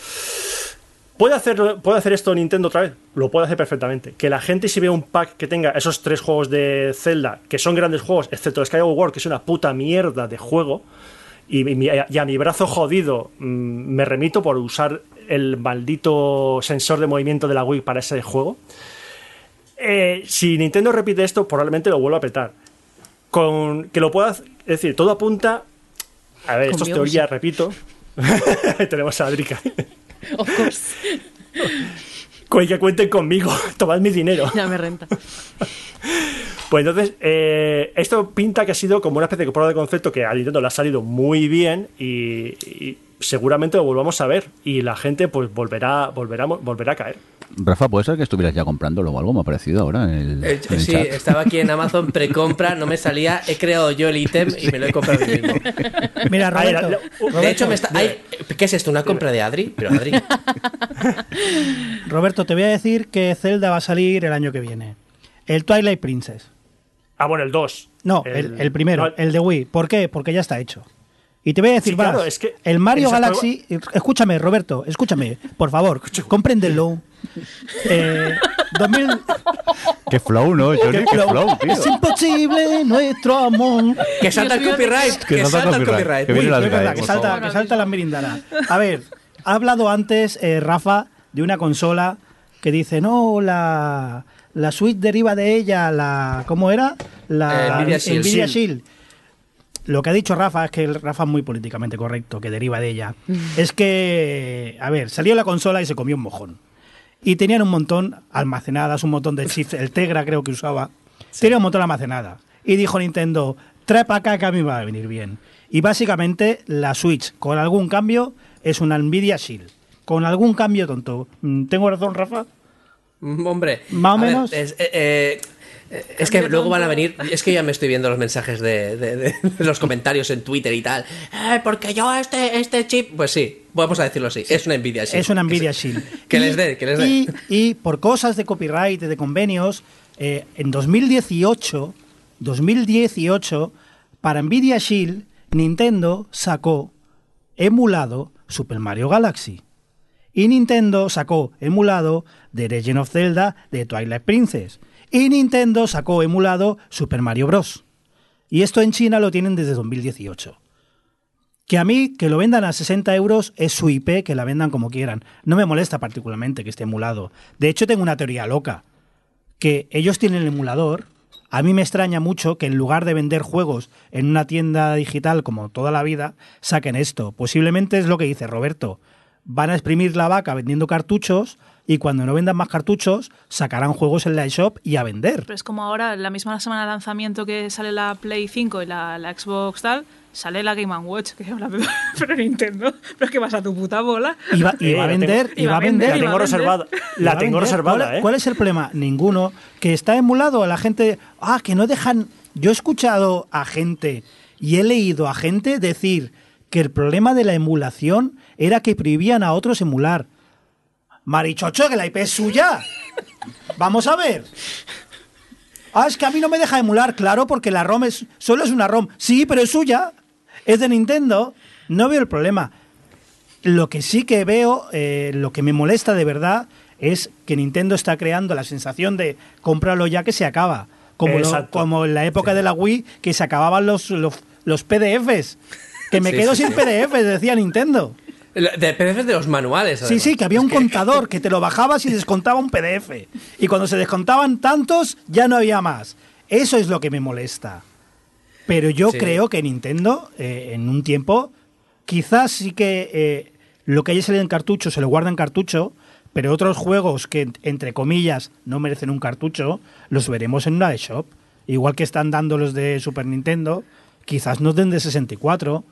[SPEAKER 3] ¿Puede, hacerlo, ¿Puede hacer esto Nintendo otra vez? Lo puede hacer perfectamente. Que la gente si ve un pack que tenga esos tres juegos de Zelda, que son grandes juegos, excepto Skyward Sword, que es una puta mierda de juego, y, y y a mi brazo jodido mm, me remito por usar el maldito sensor de movimiento de la Wii para ese juego. Eh, si Nintendo repite esto, probablemente lo vuelva a petar. Con que lo pueda, hacer- es decir, todo apunta. A ver, esto es teoría, repito. Tenemos a Adrika.
[SPEAKER 7] Of course.
[SPEAKER 3] Con que cuenten conmigo, tomad mi dinero.
[SPEAKER 7] Ya me renta.
[SPEAKER 3] Pues entonces, eh, esto pinta que ha sido como una especie de prueba de concepto que a Nintendo le ha salido muy bien y, y seguramente lo volvamos a ver. Y la gente pues volverá, volverá, volverá a caer.
[SPEAKER 2] Rafa, ¿puede ser que estuvieras ya comprándolo o algo? Me ha parecido ahora en el,
[SPEAKER 6] Eh,
[SPEAKER 2] en el
[SPEAKER 6] sí,
[SPEAKER 2] chat.
[SPEAKER 6] estaba aquí en Amazon precompra, no me salía, he creado yo el ítem y me lo he comprado yo mismo.
[SPEAKER 5] Mira,
[SPEAKER 3] A ver,
[SPEAKER 5] Roberto,
[SPEAKER 6] De hecho, me está. ¿Qué es esto? ¿Una compra de Adri? Pero Adri.
[SPEAKER 5] Roberto, te voy a decir que Zelda va a salir el año que viene. El Twilight Princess.
[SPEAKER 3] Ah, bueno, el 2.
[SPEAKER 5] No, el, el primero, el de Wii. ¿Por qué? Porque ya está hecho. Y te voy a decir
[SPEAKER 3] Sí,
[SPEAKER 5] más.
[SPEAKER 3] claro, es que
[SPEAKER 5] el Mario Galaxy. Escúchame, Roberto, escúchame, por favor, compréndelo. Eh, 2000
[SPEAKER 2] Qué flow, ¿no? Johnny? Qué
[SPEAKER 5] flow.
[SPEAKER 2] flow, tío.
[SPEAKER 5] Es imposible nuestro amor.
[SPEAKER 6] Que salta el copyright.
[SPEAKER 2] que
[SPEAKER 6] Que
[SPEAKER 2] salta
[SPEAKER 6] el
[SPEAKER 2] copyright,
[SPEAKER 6] copyright.
[SPEAKER 2] que
[SPEAKER 5] Uy, verdad,
[SPEAKER 2] eh,
[SPEAKER 5] que salta, que salta la mirindana. A ver, ha hablado antes eh, Rafa de una consola que dice, no, la, la Switch deriva de ella, la ¿cómo era? La
[SPEAKER 6] Eh, Nvidia Shield.
[SPEAKER 5] Nvidia
[SPEAKER 3] Shield.
[SPEAKER 5] Lo que ha dicho Rafa es que el Rafa es muy políticamente correcto, que deriva de ella. es que, a ver, salió la consola y se comió un mojón. Y tenían un montón almacenadas, un montón de chips, el Tegra creo que usaba. Tenía un montón almacenada. Y dijo Nintendo, trae para acá que a mí me va a venir bien. Y básicamente la Switch, con algún cambio, es una Nvidia Shield. Con algún cambio tonto. Mm, ¿Tengo razón, Rafa?
[SPEAKER 6] Mm, Hombre.
[SPEAKER 5] Más o
[SPEAKER 6] ver,
[SPEAKER 5] menos.
[SPEAKER 6] es, eh, eh, es que luego van a venir. Es que ya me estoy viendo los mensajes de, de- de- de los comentarios en Twitter y tal. Eh, porque yo este, este chip. Pues sí, vamos a decirlo así. Es una Nvidia Shield.
[SPEAKER 5] Es una Nvidia
[SPEAKER 6] Que,
[SPEAKER 5] Shield.
[SPEAKER 6] que les dé, que les dé.
[SPEAKER 5] Y, y por cosas de copyright, de convenios, eh, en 2018, 2018, para Nvidia Shield, Nintendo sacó emulado Super Mario Galaxy. Y Nintendo sacó emulado The Legend of Zelda de Twilight Princess. Y Nintendo sacó emulado Super Mario Bros. Y esto en China lo tienen desde 2018. Que a mí, que lo vendan a 60 euros es su IP, que la vendan como quieran. No me molesta particularmente que esté emulado. De hecho, tengo una teoría loca. Que ellos tienen el emulador. A mí me extraña mucho que en lugar de vender juegos en una tienda digital como toda la vida, saquen esto. Posiblemente es lo que dice Roberto. Van a exprimir la vaca vendiendo cartuchos y cuando no vendan más cartuchos, sacarán juegos en la eShop y a vender.
[SPEAKER 4] Pero es como ahora, la misma semana de lanzamiento que sale la Play 5 y la, la Xbox tal, sale la Game Watch, que habla pero, pero Nintendo, pero es que vas a tu puta bola.
[SPEAKER 5] Y va, y va a
[SPEAKER 3] Eh, la
[SPEAKER 5] vender, y va a vender.
[SPEAKER 3] La tengo reservada.
[SPEAKER 5] Y
[SPEAKER 3] La tengo reservada,
[SPEAKER 5] ¿Cuál,
[SPEAKER 3] ¿eh?
[SPEAKER 5] cuál es el problema? Ninguno. Que está emulado a la gente. Ah, que no dejan. Yo he escuchado a gente y he leído a gente decir que el problema de la emulación era que prohibían a otros emular. Marichocho, que la IP es suya. Vamos a ver. Ah, es que a mí no me deja emular, claro, porque la ROM es, solo es una ROM. Sí, pero es suya. Es de Nintendo. No veo el problema. Lo que sí que veo, eh, lo que me molesta de verdad, es que Nintendo está creando la sensación de cómpralo ya que se acaba. Como, lo-
[SPEAKER 3] Exacto.
[SPEAKER 5] como en la época de la Wii, que se acababan los, los, los PDFs. Que me
[SPEAKER 6] Sí,
[SPEAKER 5] quedo
[SPEAKER 6] sí,
[SPEAKER 5] sin. PDFs, decía Nintendo.
[SPEAKER 6] De PDFs de los manuales.
[SPEAKER 5] Sí,
[SPEAKER 6] además.
[SPEAKER 5] sí, que había un contador que te lo bajabas y descontaba un PDF. Y cuando se descontaban tantos, ya no había más. Eso es lo que me molesta. Pero yo
[SPEAKER 6] Sí.
[SPEAKER 5] creo que Nintendo, eh, en un tiempo, quizás sí que eh, lo que haya salido en cartucho se lo guarda en cartucho, pero otros juegos que, entre comillas, no merecen un cartucho, los veremos en una shop. Igual que están dando los de Super Nintendo, quizás nos den de 64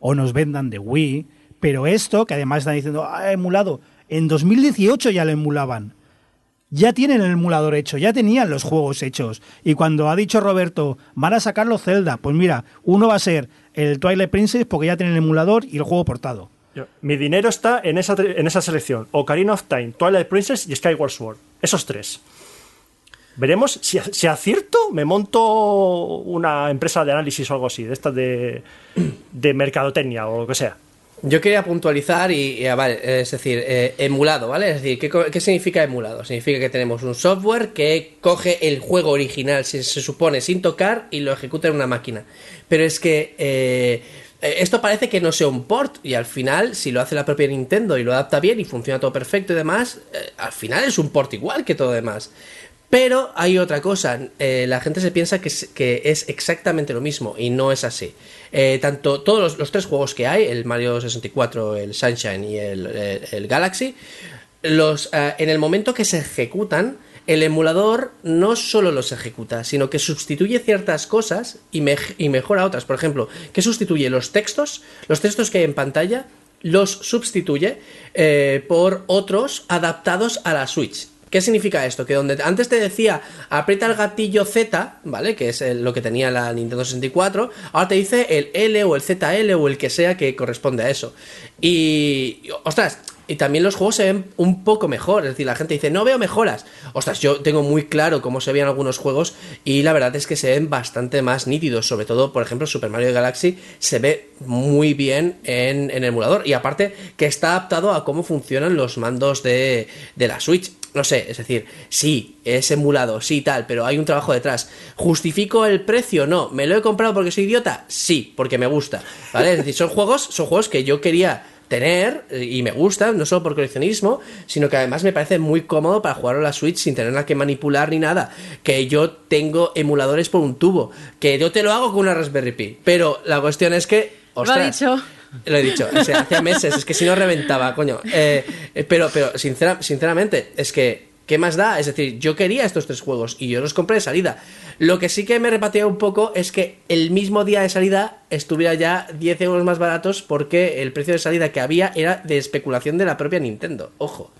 [SPEAKER 5] o nos vendan de Wii. Pero esto, que además están diciendo, ah, emulado, en 2018 ya lo emulaban. Ya tienen el emulador hecho, ya tenían los juegos hechos. Y cuando ha dicho Roberto, van a sacarlo Zelda, pues mira, uno va a ser el Twilight Princess porque ya tienen el emulador y el juego portado.
[SPEAKER 3] Mi dinero está en esa, en esa selección. Ocarina of Time, Twilight Princess y Skyward Sword. Esos tres. Veremos si, si acierto, me monto una empresa de análisis o algo así, de estas de, de mercadotecnia o lo que sea.
[SPEAKER 6] Yo quería puntualizar y, ah, es decir, eh, emulado, ¿vale? Es decir, ¿qué, significa emulado? Significa que tenemos un software que coge el juego original, se supone, sin tocar y lo ejecuta en una máquina. Pero es que eh, eh, esto parece que no sea un port y al final, si lo hace la propia Nintendo y lo adapta bien y funciona todo perfecto y demás, al final es un port igual que todo demás. Pero hay otra cosa, eh, la gente se piensa que es, exactamente lo mismo y no es así. Eh, tanto todos los, tres juegos que hay, el Mario 64, el Sunshine y el, el Galaxy, los, eh, en el momento que se ejecutan, el emulador no solo los ejecuta, sino que sustituye ciertas cosas y, mej- y mejora otras. Por ejemplo, que sustituye los textos, los textos que hay en pantalla, los sustituye eh, por otros adaptados a la Switch. ¿Qué significa esto? Que donde antes te decía aprieta el gatillo Z, ¿vale? Que es lo que tenía la Nintendo 64, ahora te dice el L o el ZL o el que sea que corresponde a eso. Y, ostras, y también los juegos se ven un poco mejor, es decir, la gente dice, no veo mejoras. Ostras, yo tengo muy claro cómo se veían algunos juegos y la verdad es que se ven bastante más nítidos, sobre todo, por ejemplo, Super Mario Galaxy se ve muy bien en, en el emulador y aparte que está adaptado a cómo funcionan los mandos de, de la Switch. No sé, es decir, sí, es emulado, sí, tal, pero hay un trabajo detrás. ¿Justifico el precio? No. ¿Me lo he comprado porque soy idiota? Sí, porque me gusta. ¿Vale? Es decir, son juegos, son juegos que yo quería tener eh, y me gustan, no solo por coleccionismo, sino que además me parece muy cómodo para jugar a la Switch sin tenerla que manipular ni nada. Que yo tengo emuladores por un tubo, que yo te lo hago con una Raspberry Pi. Pero la cuestión es que.
[SPEAKER 7] Lo ha dicho.
[SPEAKER 6] lo he dicho, o sea, hace meses, es que si no reventaba, coño. Eh, eh, pero, pero sincera- sinceramente, es que, ¿qué más da? Es decir, yo quería estos tres juegos y yo los compré de salida. Lo que sí que me repatea un poco es que el mismo día de salida estuviera ya 10 euros más baratos porque el precio de salida que había era de especulación de la propia Nintendo. Ojo.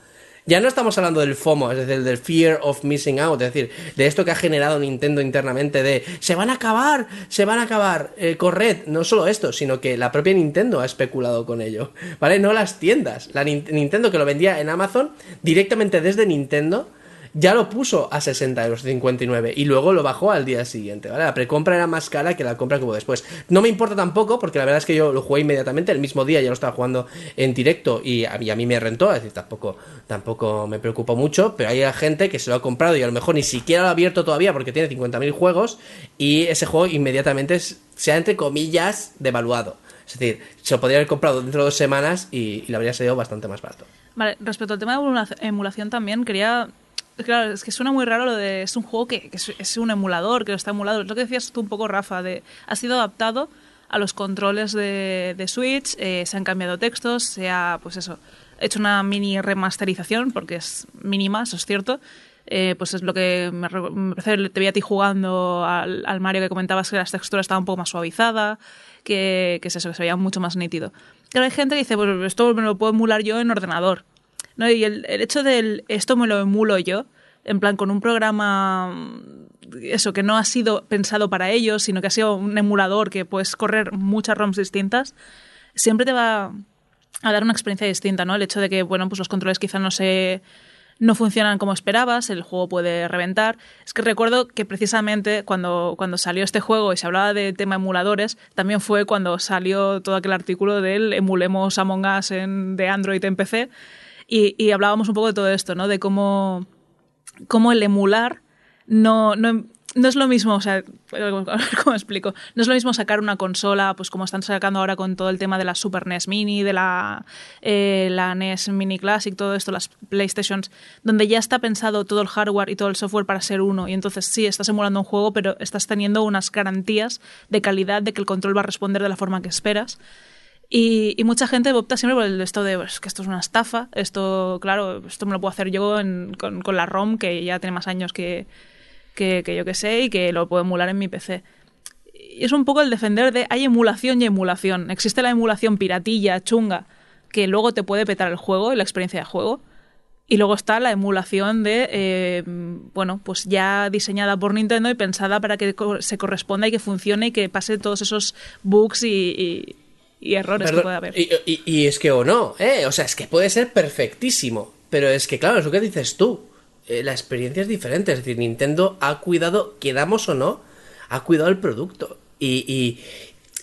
[SPEAKER 6] Ya no estamos hablando del FOMO, es decir, del fear of missing out, es decir, de esto que ha generado Nintendo internamente de se van a acabar, se van a acabar, eh, corred, no solo esto, sino que la propia Nintendo ha especulado con ello, ¿vale? No las tiendas, la Nin- Nintendo que lo vendía en Amazon directamente desde Nintendo ya lo puso a 60 euros 59 y luego lo bajó al día siguiente, ¿vale? La precompra era más cara que la compra que hubo después. No me importa tampoco porque la verdad es que yo lo jugué inmediatamente, el mismo día ya lo estaba jugando en directo y a mí, a mí me rentó, es decir, tampoco, tampoco me preocupó mucho, pero hay gente que se lo ha comprado y a lo mejor ni siquiera lo ha abierto todavía porque tiene 50.000 juegos y ese juego inmediatamente se ha entre comillas devaluado. Es decir, se lo podría haber comprado dentro de dos semanas y, le habría salido bastante más barato.
[SPEAKER 4] Vale, respecto al tema de emula- emulación también, quería... Claro, es que suena muy raro lo de... Es un juego que, que es, un emulador, que está emulado. Es lo que decías tú un poco, Rafa, de... Ha sido adaptado a los controles de, de Switch, eh, se han cambiado textos, se ha, pues eso, hecho una mini remasterización, porque es mínima, eso es cierto. Eh, pues es lo que me, me parece, te vi a ti jugando al, al Mario que comentabas que las texturas estaban un poco más suavizada, que, que es eso, que se veía mucho más nítido. Claro, hay gente que dice, pues esto me lo puedo emular yo en ordenador. ¿No? Y el, hecho del esto me lo emulo yo, en plan con un programa, mm, eso, que no ha sido pensado para ellos, sino que ha sido un emulador que puedes correr muchas ROMs distintas, siempre te va a dar una experiencia distinta, ¿no? El hecho de que, bueno, pues los controles quizá no se no funcionan como esperabas, el juego puede reventar. Es que recuerdo que precisamente cuando, cuando salió este juego y se hablaba de tema emuladores, también fue cuando salió todo aquel artículo del emulemos Among Us en, de Android en PC y, y hablábamos un poco de todo esto, ¿no? De cómo, cómo el emular no, no, no es lo mismo, o sea, cómo explico, no es lo mismo sacar una consola, pues como están sacando ahora con todo el tema de la Super NES Mini, de la, eh, la NES Mini Classic, todo esto, las PlayStations, donde ya está pensado todo el hardware y todo el software para ser uno, y entonces sí, estás emulando un juego, pero estás teniendo unas garantías de calidad de que el control va a responder de la forma que esperas. Y, mucha gente opta siempre por el esto de pues, que esto es una estafa, esto, claro, esto me lo puedo hacer yo con, la ROM, que ya tiene más años que, que, que yo que sé y que lo puedo emular en mi PC. Y es un poco el defender de hay emulación y emulación. Existe la emulación piratilla, chunga, que luego te puede petar el juego y la experiencia de juego. Y luego está la emulación de, eh, bueno, pues ya diseñada por Nintendo y pensada para que se corresponda y que funcione y que pase todos esos bugs y- y errores
[SPEAKER 6] Perdón,
[SPEAKER 4] que puede haber.
[SPEAKER 6] Y, y- y es que o no, ¿eh? O sea, es que puede ser perfectísimo. Pero es que, claro, es lo que dices tú. Eh, la experiencia es diferente. Es decir, Nintendo ha cuidado, quedamos o no, ha cuidado el producto. Y, y-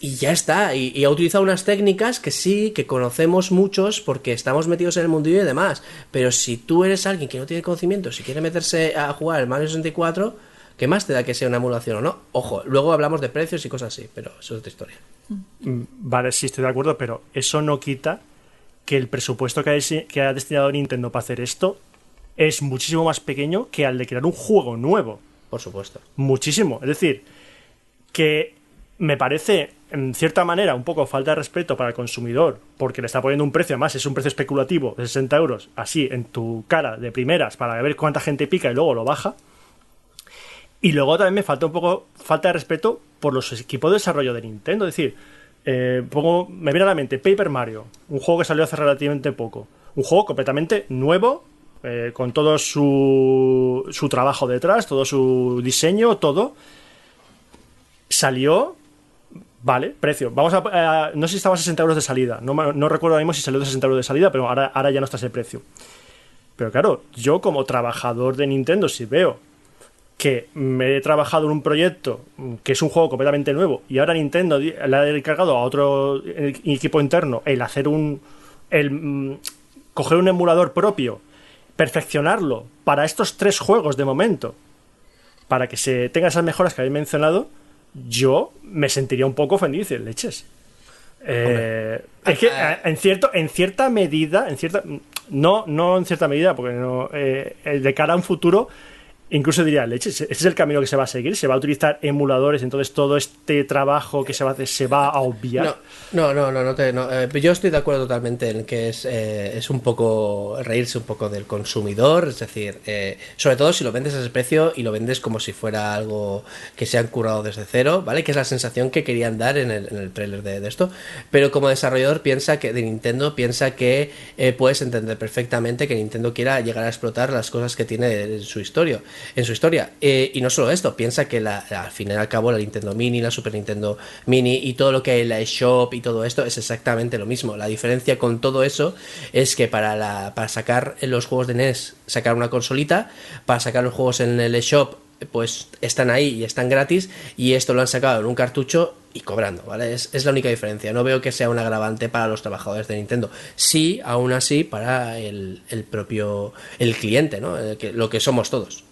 [SPEAKER 6] y ya está. Y, y ha utilizado unas técnicas que sí, que conocemos muchos porque estamos metidos en el mundillo y demás. Pero si tú eres alguien que no tiene conocimiento, si quiere meterse a jugar el Mario 64, ¿qué más te da que sea una emulación o no? Ojo, luego hablamos de precios y cosas así, pero eso es otra historia.
[SPEAKER 3] Mm, Vale, sí, estoy de acuerdo, pero eso no quita que el presupuesto que ha, que ha destinado Nintendo para hacer esto es muchísimo más pequeño que al de crear un juego nuevo.
[SPEAKER 6] Por supuesto.
[SPEAKER 3] Muchísimo. Es decir, que me parece, en cierta manera, un poco falta de respeto para el consumidor, porque le está poniendo un precio, además es un precio especulativo de 60 euros, así en tu cara de primeras, para ver cuánta gente pica y luego lo baja. Y luego también me falta un poco falta de respeto por los equipos de desarrollo de Nintendo. Es decir, eh, pongo, me viene a la mente Paper Mario, un juego que salió hace relativamente poco. Un juego completamente nuevo, eh, con todo su, su trabajo detrás, todo su diseño, todo. Salió. Vale, precio. Vamos a. a- no sé si estaba a 60 euros de salida. No, no recuerdo ahora mismo si salió de 60 euros de salida, pero ahora, ahora ya no está ese precio. Pero claro, yo como trabajador de Nintendo, si veo que me he trabajado en un proyecto mm, que es un juego completamente nuevo y ahora Nintendo le ha encargado a otro eh, equipo interno el hacer un el mm, coger un emulador propio perfeccionarlo para estos tres juegos de momento para que se tenga esas mejoras que habéis mencionado yo me sentiría un poco ofendido leches. Eh, es que
[SPEAKER 6] Ah,
[SPEAKER 3] eh, en cierto en cierta medida en cierta no no en cierta medida porque no eh, eh, de cara a un futuro incluso diría leches ese es el camino que se va a seguir se va a utilizar emuladores entonces todo este trabajo que se va a hacer se va a obviar
[SPEAKER 6] No, no, no, no, te- eh, yo estoy de acuerdo totalmente en que es, eh, es un poco reírse un poco del consumidor, es decir, eh, sobre todo si lo vendes a ese precio y lo vendes como si fuera algo que se han curado desde cero, ¿vale? Que es la sensación que querían dar en el, en el trailer de, de esto. Pero como desarrollador piensa que de Nintendo piensa que eh, puedes entender perfectamente que Nintendo quiera llegar a explotar las cosas que tiene en su historia, en su historia. Eh, y no solo esto, piensa que la, al fin y al cabo la Nintendo Mini, la Super Nintendo Mini y todo lo que hay en la eShop y todo esto es exactamente lo mismo. La diferencia con todo eso es que para, la, para sacar los juegos de NES, sacar una consolita, para sacar los juegos en el eShop, pues están ahí y están gratis y esto lo han sacado en un cartucho y cobrando, ¿vale? Es, es la única diferencia. No veo que sea un agravante para los trabajadores de Nintendo. Sí, aún así, para el, el propio el cliente, ¿no? Eh, que- lo que somos todos.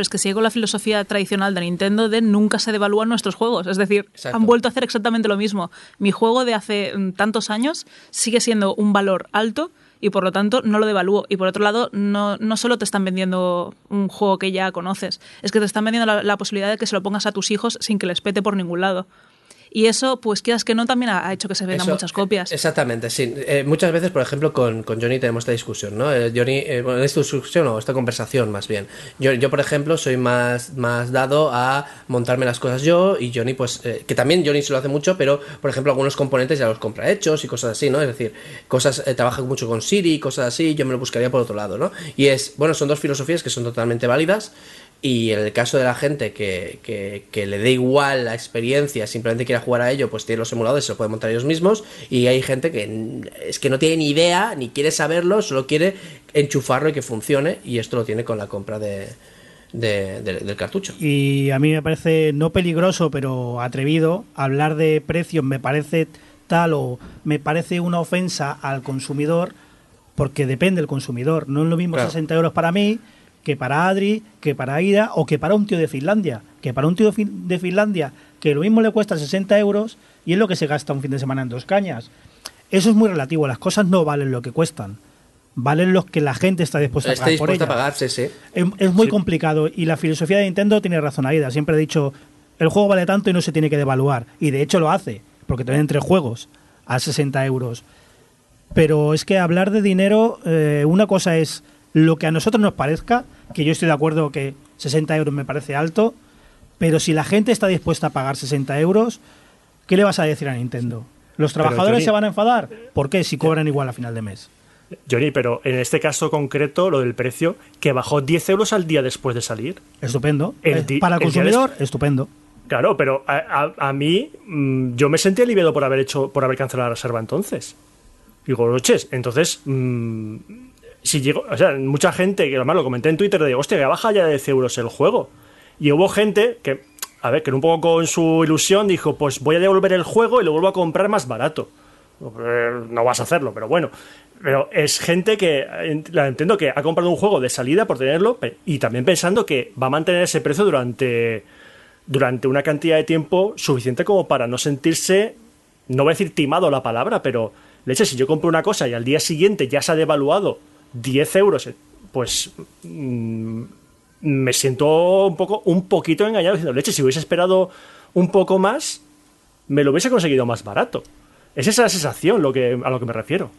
[SPEAKER 4] Pero es que sigue con la filosofía tradicional de Nintendo de nunca se devalúan nuestros juegos. Es decir,
[SPEAKER 6] Exacto.
[SPEAKER 4] han vuelto a hacer exactamente lo mismo. Mi juego de hace mm, tantos años sigue siendo un valor alto y por lo tanto no lo devalúo. Y por otro lado, no, no solo te están vendiendo un juego que ya conoces, es que te están vendiendo la, la posibilidad de que se lo pongas a tus hijos sin que les pete por ningún lado. Y eso, pues quieras que no, también ha hecho que se vendan
[SPEAKER 6] Eso,
[SPEAKER 4] muchas copias.
[SPEAKER 6] Exactamente, sí. Eh, muchas veces, por ejemplo, con, con Johnny tenemos esta discusión, ¿no? Eh, Johnny, eh, bueno, esta discusión o esta conversación más bien. Yo, yo, por ejemplo, soy más, más dado a montarme las cosas yo y Johnny, pues, eh, que también Johnny se lo hace mucho, pero, por ejemplo, algunos componentes ya los compra hechos y cosas así, ¿no? Es decir, cosas, eh, trabaja mucho con Siri, cosas así, yo me lo buscaría por otro lado, ¿no? Y es, bueno, son dos filosofías que son totalmente válidas. Y en el caso de la gente que, que, que le dé igual la experiencia, simplemente quiera jugar a ello, pues tiene los emuladores, se lo pueden montar ellos mismos. Y hay gente que es que no tiene ni idea, ni quiere saberlo, solo quiere enchufarlo y que funcione. Y esto lo tiene con la compra de, de- de- del cartucho.
[SPEAKER 5] Y a mí me parece no peligroso, pero atrevido. Hablar de precios me parece tal o me parece una ofensa al consumidor, porque depende del consumidor. No es lo mismo
[SPEAKER 6] Claro.
[SPEAKER 5] 60 euros para mí que para Adri, que para Aida o que para un tío de Finlandia. Que para un tío de Fin- de Finlandia, que lo mismo le cuesta 60 euros y es lo que se gasta un fin de semana en dos cañas. Eso es muy relativo. Las cosas no valen lo que cuestan. Valen los que la gente está dispuesta a pagar por
[SPEAKER 6] dispuesto a
[SPEAKER 5] ellas.
[SPEAKER 6] pagar, sí, sí.
[SPEAKER 5] Es, es muy complicado y la filosofía de Nintendo tiene razón Aida. Siempre he dicho, el juego vale tanto y no se tiene que devaluar. Y de hecho lo hace, porque te venden tres juegos a 60 euros. Pero es que hablar de dinero, eh, una cosa es lo que a nosotros nos parezca, que yo estoy de acuerdo que 60 euros me parece alto, pero si la gente está dispuesta a pagar 60 euros, ¿qué le vas a decir a Nintendo? ¿Los trabajadores
[SPEAKER 3] Johnny-
[SPEAKER 5] se van a enfadar? ¿Por qué? Si cobran igual a final de mes.
[SPEAKER 3] Johnny, pero en este caso concreto, lo del precio, que bajó 10 euros al día después de salir.
[SPEAKER 5] Estupendo.
[SPEAKER 3] El
[SPEAKER 5] Eh, Para el consumidor, estupendo.
[SPEAKER 3] Claro, pero a, a- a mí mm, yo me sentí aliviado por haber hecho, por haber cancelado la reserva entonces. Digo, noches, entonces mm, si llego, o sea, mucha gente, que además lo comenté en Twitter, de hostia, que baja ya de 10 euros el juego. Y hubo gente que, a ver, que un poco con su ilusión dijo, pues voy a devolver el juego y lo vuelvo a comprar más barato. Eh, No vas a hacerlo, pero bueno. Pero es gente que, la entiendo que ha comprado un juego de salida por tenerlo y también pensando que va a mantener ese precio durante, durante una cantidad de tiempo suficiente como para no sentirse, no voy a decir timado la palabra, pero leche, si yo compro una cosa y al día siguiente ya se ha devaluado 10 euros, eh, pues mm, me siento un poco, un poquito engañado diciendo, leche, si hubiese esperado un poco más, me lo hubiese conseguido más barato. Es esa la sensación lo que, a lo que me refiero.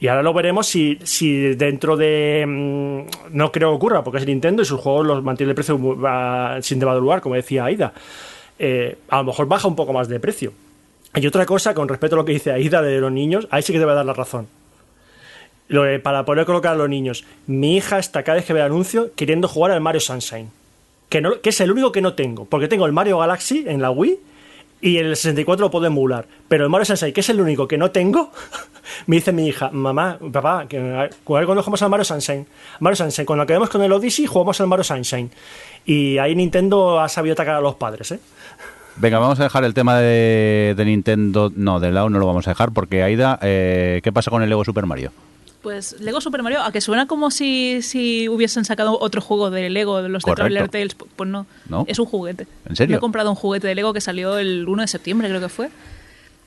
[SPEAKER 3] Y ahora lo veremos si, si dentro de... mm, no creo que ocurra, porque es Nintendo y sus juegos los mantiene el precio ah, sin devaluar, como decía Aida. Eh, a lo mejor baja un poco más de precio. Y otra cosa, con respecto a lo que dice Aida de los niños, ahí sí que te voy a dar la razón. Lo de- para poder colocar a los niños. Mi hija está cada vez que ve el anuncio queriendo jugar al Mario Sunshine. Que, no, que es el único que no tengo. Porque tengo el Mario Galaxy en la Wii y el 64 lo puedo emular. Pero el Mario Sunshine, que es el único que no tengo, me dice mi hija, mamá, papá, que cuando jugamos al Mario Sunshine, Mario Sunshine, cuando acabemos con el Odyssey, jugamos al Mario Sunshine. Y ahí Nintendo ha sabido atacar a los padres, ¿eh?
[SPEAKER 2] Venga, vamos a dejar el tema de, de Nintendo. No, de lado no lo vamos a dejar porque Aida, eh, ¿qué pasa con el Lego Super Mario?
[SPEAKER 4] Pues Lego Super Mario, a que suena como si, si hubiesen sacado otro juego de Lego, de los de
[SPEAKER 2] Correcto.
[SPEAKER 4] Traveler Tales. pu- Pues no,
[SPEAKER 2] ¿No?
[SPEAKER 4] es un juguete.
[SPEAKER 2] ¿En serio?
[SPEAKER 4] Me he comprado un juguete de Lego que salió el 1 de septiembre, creo que fue.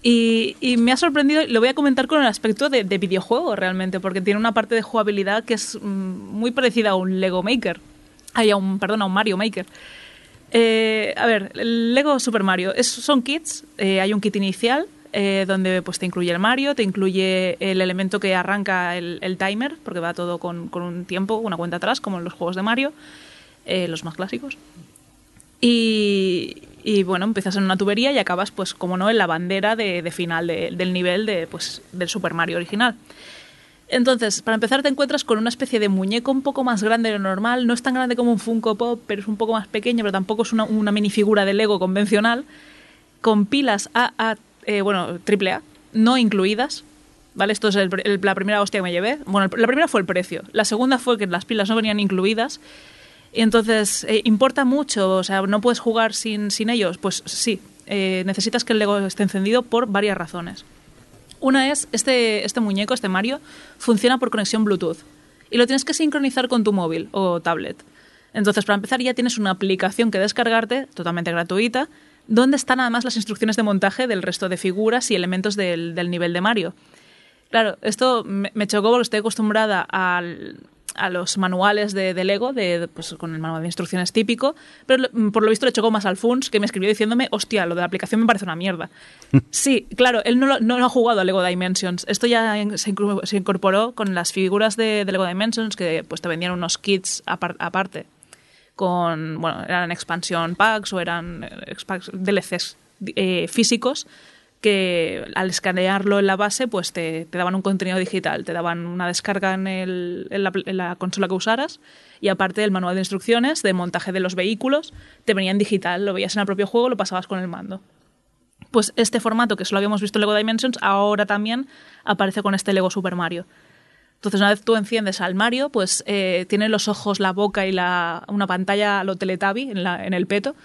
[SPEAKER 4] Y, y me ha sorprendido, lo voy a comentar con el aspecto de, de videojuego realmente, porque tiene una parte de jugabilidad que es mm, muy parecida a un Lego Maker. Ay, a un, perdón, a un Mario Maker. Eh, a ver, el Lego Super Mario es, son kits. eh, hay un kit inicial eh, donde pues, te incluye el Mario, te incluye el elemento que arranca el, timer, porque va todo con, un tiempo, una cuenta atrás, como en los juegos de Mario, eh, los más clásicos. Y, bueno, empiezas en una tubería y acabas, pues, como no, en la bandera de, final de- del nivel de, pues, del Super Mario original. Entonces, para empezar te encuentras con una especie de muñeco un poco más grande de lo normal. No es tan grande como un Funko Pop, pero es un poco más pequeño, pero tampoco es una, una minifigura de Lego convencional. Con pilas AA, eh, bueno, AAA, no incluidas. ¿Vale? Esto es el- la primera hostia que me llevé. Bueno, la primera fue el precio. La segunda fue que las pilas no venían incluidas. Y entonces, eh, ¿importa mucho? O sea, ¿no puedes jugar sin, sin ellos? Pues sí, eh, necesitas que el Lego esté encendido por varias razones. Una es, este, este muñeco, este Mario, funciona por conexión Bluetooth. Y lo tienes que sincronizar con tu móvil o tablet. Entonces, para empezar, ya tienes una aplicación que descargarte, totalmente gratuita, donde están además las instrucciones de montaje del resto de figuras y elementos del, del nivel de Mario. Claro, esto me, me chocó porque estoy acostumbrada al, a los manuales de, de Lego, de, pues, con el manual de instrucciones típico, pero por lo visto le chocó más al Funs, que me escribió diciéndome, hostia, lo de la aplicación me parece una mierda. sí, claro, él no, lo- no ha jugado a Lego Dimensions. Esto ya se, incorporó con las figuras de, de Lego Dimensions, que pues te vendían unos kits apar- aparte, con, bueno, eran expansión packs o eran eh, expa- DLCs eh, físicos, que al escanearlo en la base, pues te, daban un contenido digital, te daban una descarga en, el- en la, consola que usaras y aparte el manual de instrucciones de montaje de los vehículos, te venía en digital, lo veías en el propio juego, lo pasabas con el mando. Pues este formato que solo habíamos visto en Lego Dimensions, ahora también aparece con este Lego Super Mario. Entonces, una vez tú enciendes al Mario, pues eh, tiene los ojos, la boca y la, una pantalla a lo la- en el peto.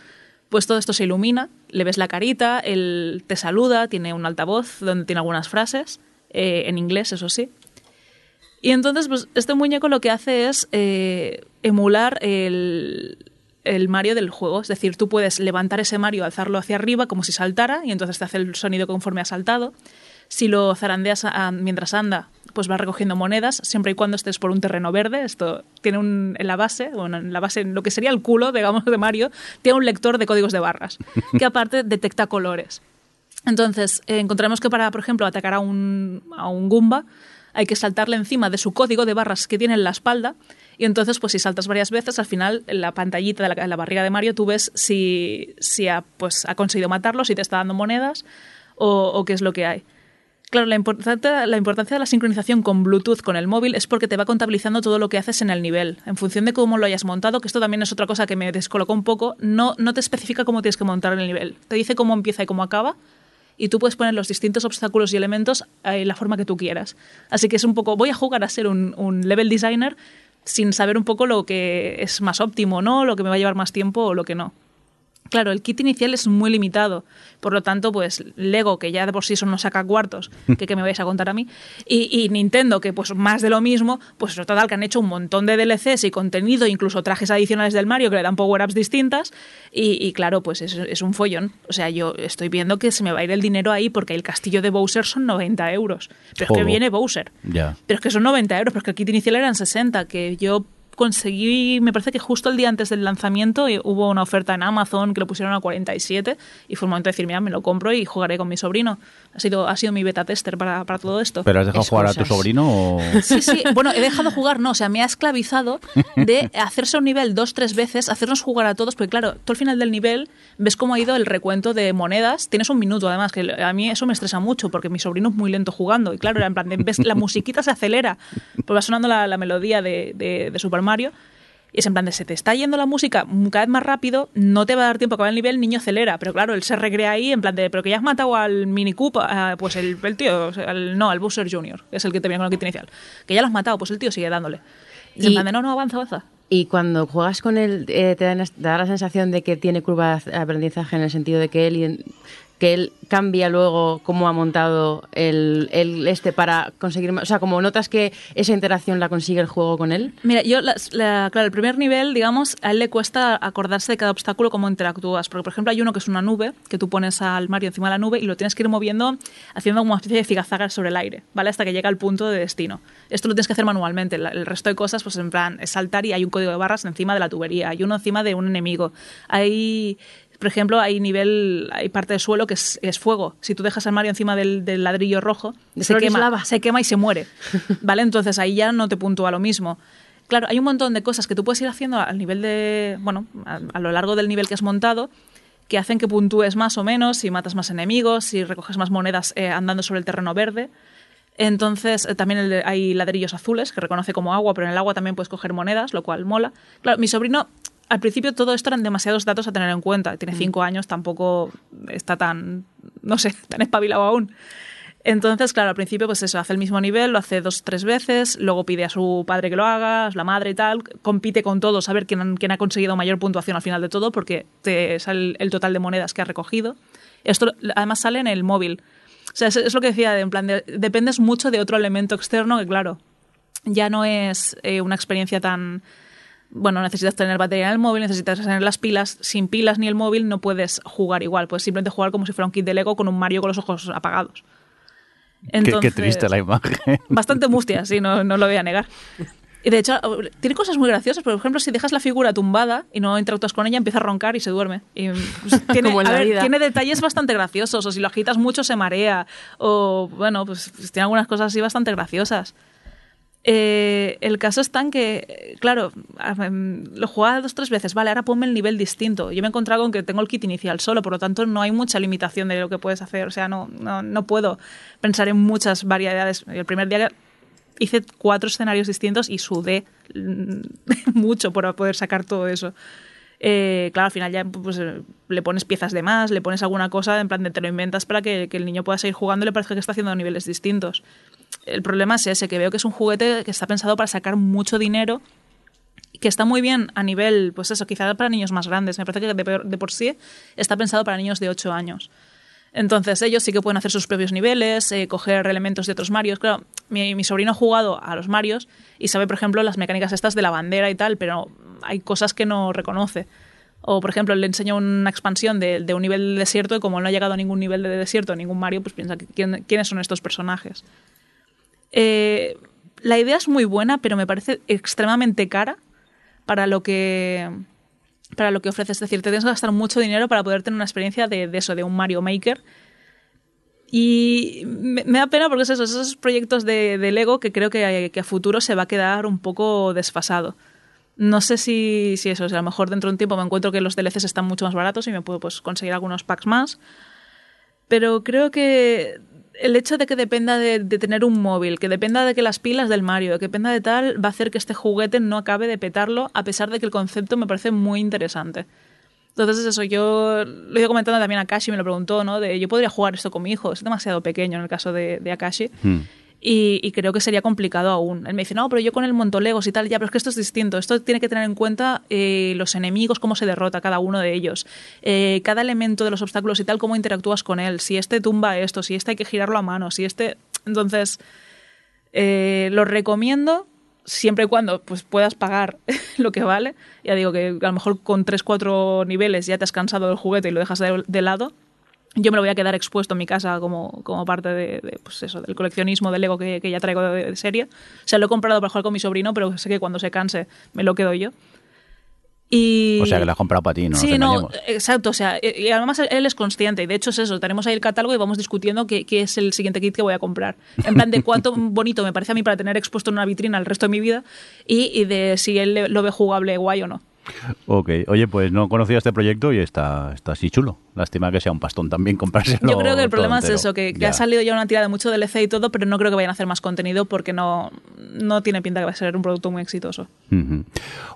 [SPEAKER 4] Pues todo esto se ilumina, le ves la carita, él te saluda, tiene un altavoz donde tiene algunas frases, eh, en inglés, eso sí. Y entonces, pues este muñeco lo que hace es eh, emular el, el Mario del juego. Es decir, tú puedes levantar ese Mario, alzarlo hacia arriba como si saltara y entonces te hace el sonido conforme ha saltado. Si lo zarandeas a- mientras anda, pues va recogiendo monedas, siempre y cuando estés por un terreno verde. Esto tiene un, en la base, bueno, en la base, en lo que sería el culo, digamos, de Mario, tiene un lector de códigos de barras, que aparte detecta colores. Entonces, eh, encontramos que para, por ejemplo, atacar a un, a un Goomba, hay que saltarle encima de su código de barras que tiene en la espalda. Y entonces, pues si saltas varias veces, al final, en la pantallita de la, en la barriga de Mario, tú ves si, si ha, pues, ha conseguido matarlo, si te está dando monedas o, o qué es lo que hay. Claro, la, importancia- de la sincronización con Bluetooth con el móvil es porque te va contabilizando todo lo que haces en el nivel. En función de cómo lo hayas montado, que esto también es otra cosa que me descolocó un poco, no, no te especifica cómo tienes que montar el nivel. Te dice cómo empieza y cómo acaba, y tú puedes poner los distintos obstáculos y elementos en la forma que tú quieras. Así que es un poco, voy a jugar a ser un, un level designer sin saber un poco lo que es más óptimo, ¿no? Lo que me va a llevar más tiempo o lo que no. Claro, el kit inicial es muy limitado, por lo tanto, pues Lego, que ya de por sí son unos saca cuartos, que, que me vais a contar a mí, y, y Nintendo, que pues más de lo mismo, pues total, que han hecho un montón de DLCs y contenido, incluso trajes adicionales del Mario que le dan power-ups distintas, y, y claro, pues es, es un follón. O sea, yo estoy viendo que se me va a ir el dinero ahí porque el castillo de Bowser son 90 euros. Pero es que viene Bowser.
[SPEAKER 2] Ya.
[SPEAKER 4] Pero es que son 90 euros, pero es que el kit inicial eran 60, que yo conseguí, me parece que justo el día antes del lanzamiento eh, hubo una oferta en Amazon que lo pusieron a 47 y fue el momento de decir, mira, me lo compro y jugaré con mi sobrino. Ha sido, ha sido mi beta tester para, para todo esto.
[SPEAKER 2] ¿Pero has dejado jugar a tu
[SPEAKER 7] Excusas.
[SPEAKER 2] sobrino o...?
[SPEAKER 4] Sí, sí, bueno, he dejado jugar, no, o sea, me ha esclavizado de hacerse un nivel dos, tres veces, hacernos jugar a todos, porque claro, tú al final del nivel ves cómo ha ido el recuento de monedas, tienes un minuto además, que a mí eso me estresa mucho, porque mi sobrino es muy lento jugando, y claro, era en plan, de, ves, la musiquita se acelera, pues va sonando la, la melodía de, de- de Super Mario, y es en plan de, se te está yendo la música cada vez más rápido, no te va a dar tiempo a acabar el nivel, el niño acelera. Pero claro, él se recrea ahí en plan de, pero que ya has matado al Mini Cooper, ah, pues el, el tío, el- no, al Bowser Jr., es el que te viene con el kit inicial. Que ya lo has matado, pues el tío sigue dándole. Y, es en
[SPEAKER 7] Y-
[SPEAKER 4] plan de, no, no, avanza, avanza.
[SPEAKER 7] Y cuando juegas con él, eh, te, da, te da la sensación de que tiene curva de aprendizaje en el sentido de que él, que él cambia luego cómo ha montado el, este para conseguir más. O sea, como notas que esa interacción la consigue el juego con él.
[SPEAKER 4] Mira, yo, la- la- claro, el primer nivel, digamos, a él le cuesta acordarse de cada obstáculo, cómo interactúas. Porque, por ejemplo, hay uno que es una nube, que tú pones al Mario encima de la nube y lo tienes que ir moviendo haciendo como una especie de figazagas sobre el aire, ¿vale? Hasta que llega al punto de destino. Esto lo tienes que hacer manualmente. El resto de cosas, pues en plan, es saltar y hay un código de barras encima de la tubería, hay uno encima de un enemigo. Hay. Por ejemplo, hay nivel, hay parte del suelo que es, es fuego. Si tú dejas al Mario encima del, del ladrillo rojo,
[SPEAKER 7] De
[SPEAKER 4] se quema,
[SPEAKER 7] lava.
[SPEAKER 4] se quema y se muere. ¿Vale? Entonces ahí ya no te puntúa lo mismo. Claro, hay un montón de cosas que tú puedes ir haciendo al nivel de. Bueno, a, a lo largo del nivel que has montado que hacen que puntúes más o menos, si matas más enemigos, si recoges más monedas eh, andando sobre el terreno verde. Entonces, eh, también el hay ladrillos azules que reconoce como agua, pero en el agua también puedes coger monedas, lo cual mola. Claro, mi sobrino, al principio todo esto eran demasiados datos a tener en cuenta. Tiene cinco años, tampoco está tan, no sé, tan espabilado aún. Entonces, claro, al principio, pues eso, hace el mismo nivel, lo hace dos, tres veces, luego pide a su padre que lo haga, a la madre y tal, compite con todos a ver quién, quién ha conseguido mayor puntuación al final de todo, porque te sale el, total de monedas que ha recogido. Esto además sale en el móvil. O sea, es, es lo que decía, en plan, de- dependes mucho de otro elemento externo que, claro, ya no es eh, una experiencia tan bueno, necesitas tener batería en el móvil, necesitas tener las pilas. Sin pilas ni el móvil no puedes jugar igual. Puedes simplemente jugar como si fuera un kit de Lego con un Mario con los ojos apagados.
[SPEAKER 2] Qué- qué, triste la imagen.
[SPEAKER 4] Bastante mustia, sí, no, no lo voy a negar. Y de hecho, tiene cosas muy graciosas. Por ejemplo, si dejas la figura tumbada y no interactúas con ella, empieza a roncar y se duerme. Y, pues, tiene,
[SPEAKER 7] Como en
[SPEAKER 4] a
[SPEAKER 7] la
[SPEAKER 4] ver,
[SPEAKER 7] vida.
[SPEAKER 4] tiene detalles bastante graciosos. O si lo agitas mucho, se marea. O, bueno, pues tiene algunas cosas así bastante graciosas. Eh, el caso está en que, claro, lo jugaba dos tres veces. Vale, ahora ponme el nivel distinto. Yo me he encontrado con que tengo el kit inicial solo, por lo tanto no hay mucha limitación de lo que puedes hacer. O sea, no, no, no puedo pensar en muchas variedades. El primer día hice cuatro escenarios distintos y sudé mucho por poder sacar todo eso. Eh, claro, al final ya pues, le pones piezas de más, le pones alguna cosa, en plan de te lo inventas para que, que el niño pueda seguir jugando y le parezca que está haciendo niveles distintos. El problema es ese, que veo que es un juguete que está pensado para sacar mucho dinero y que está muy bien a nivel, pues eso, quizás para niños más grandes. Me parece que de, por- sí está pensado para niños de 8 años. Entonces ellos sí que pueden hacer sus propios niveles, eh, coger elementos de otros Marios. Claro, mi, sobrino ha jugado a los Marios y sabe, por ejemplo, las mecánicas estas de la bandera y tal, pero hay cosas que no reconoce. O, por ejemplo, le enseño una expansión de, un nivel de desierto y como no ha llegado a ningún nivel de desierto, ningún Mario, pues piensa quién- quiénes son estos personajes. Eh, la idea es muy buena, pero me parece extremadamente cara para lo que para lo que ofrece. Es decir, te tienes que gastar mucho dinero para poder tener una experiencia de, eso, de un Mario Maker. Y me, da pena porque es eso, esos proyectos de, Lego que creo que, que a futuro se va a quedar un poco desfasado. No sé si, si eso, o sea, a lo mejor dentro de un tiempo me encuentro que los DLCs están mucho más baratos y me puedo pues, conseguir algunos packs más. Pero creo que el hecho de que dependa de, de tener un móvil, que dependa de que las pilas del Mario, que dependa de tal, va a hacer que este juguete no acabe de petarlo, a pesar de que el concepto me parece muy interesante. Entonces, eso, yo lo he comentando también a Akashi, me lo preguntó, ¿no? De yo podría jugar esto con mi hijo, es demasiado pequeño en el caso de, de Akashi.
[SPEAKER 2] Hmm.
[SPEAKER 4] Y, creo que sería complicado aún. Él me dice, no, pero yo con el montolegos y tal, ya, pero es que esto es distinto. Esto tiene que tener en cuenta eh, los enemigos, cómo se derrota cada uno de ellos, eh, cada elemento de los obstáculos y tal, cómo interactúas con él. Si este tumba esto, si este hay que girarlo a mano, si este. Entonces, eh, lo recomiendo siempre y cuando pues, puedas pagar lo que vale. Ya digo que a lo mejor con 3-4 niveles ya te has cansado del juguete y lo dejas de, de lado. Yo me lo voy a quedar expuesto en mi casa como, como parte de, de, pues eso, del coleccionismo de Lego que, que ya traigo de, de serie. O sea, lo he comprado para jugar con mi sobrino, pero sé que cuando se canse me lo quedo yo. Y...
[SPEAKER 2] O sea, que la has comprado para ti, no
[SPEAKER 4] sí, no,
[SPEAKER 2] engañemos.
[SPEAKER 4] exacto. O sea, y y además él es consciente. Y de hecho es eso. Tenemos ahí el catálogo y vamos discutiendo qué, qué es el siguiente kit que voy a comprar. En plan de cuánto bonito me parece a mí para tener expuesto en una vitrina el resto de mi vida y, y de si él lo ve jugable guay o no.
[SPEAKER 2] Ok, oye, pues no conocía este proyecto y está, está así chulo. Lástima que sea un pastón también comprárselo.
[SPEAKER 4] Yo creo que el problema es eso, que, ha salido ya una tirada de mucho DLC y todo, pero no creo que vayan a hacer más contenido porque no, no tiene pinta que va a ser un producto muy exitoso.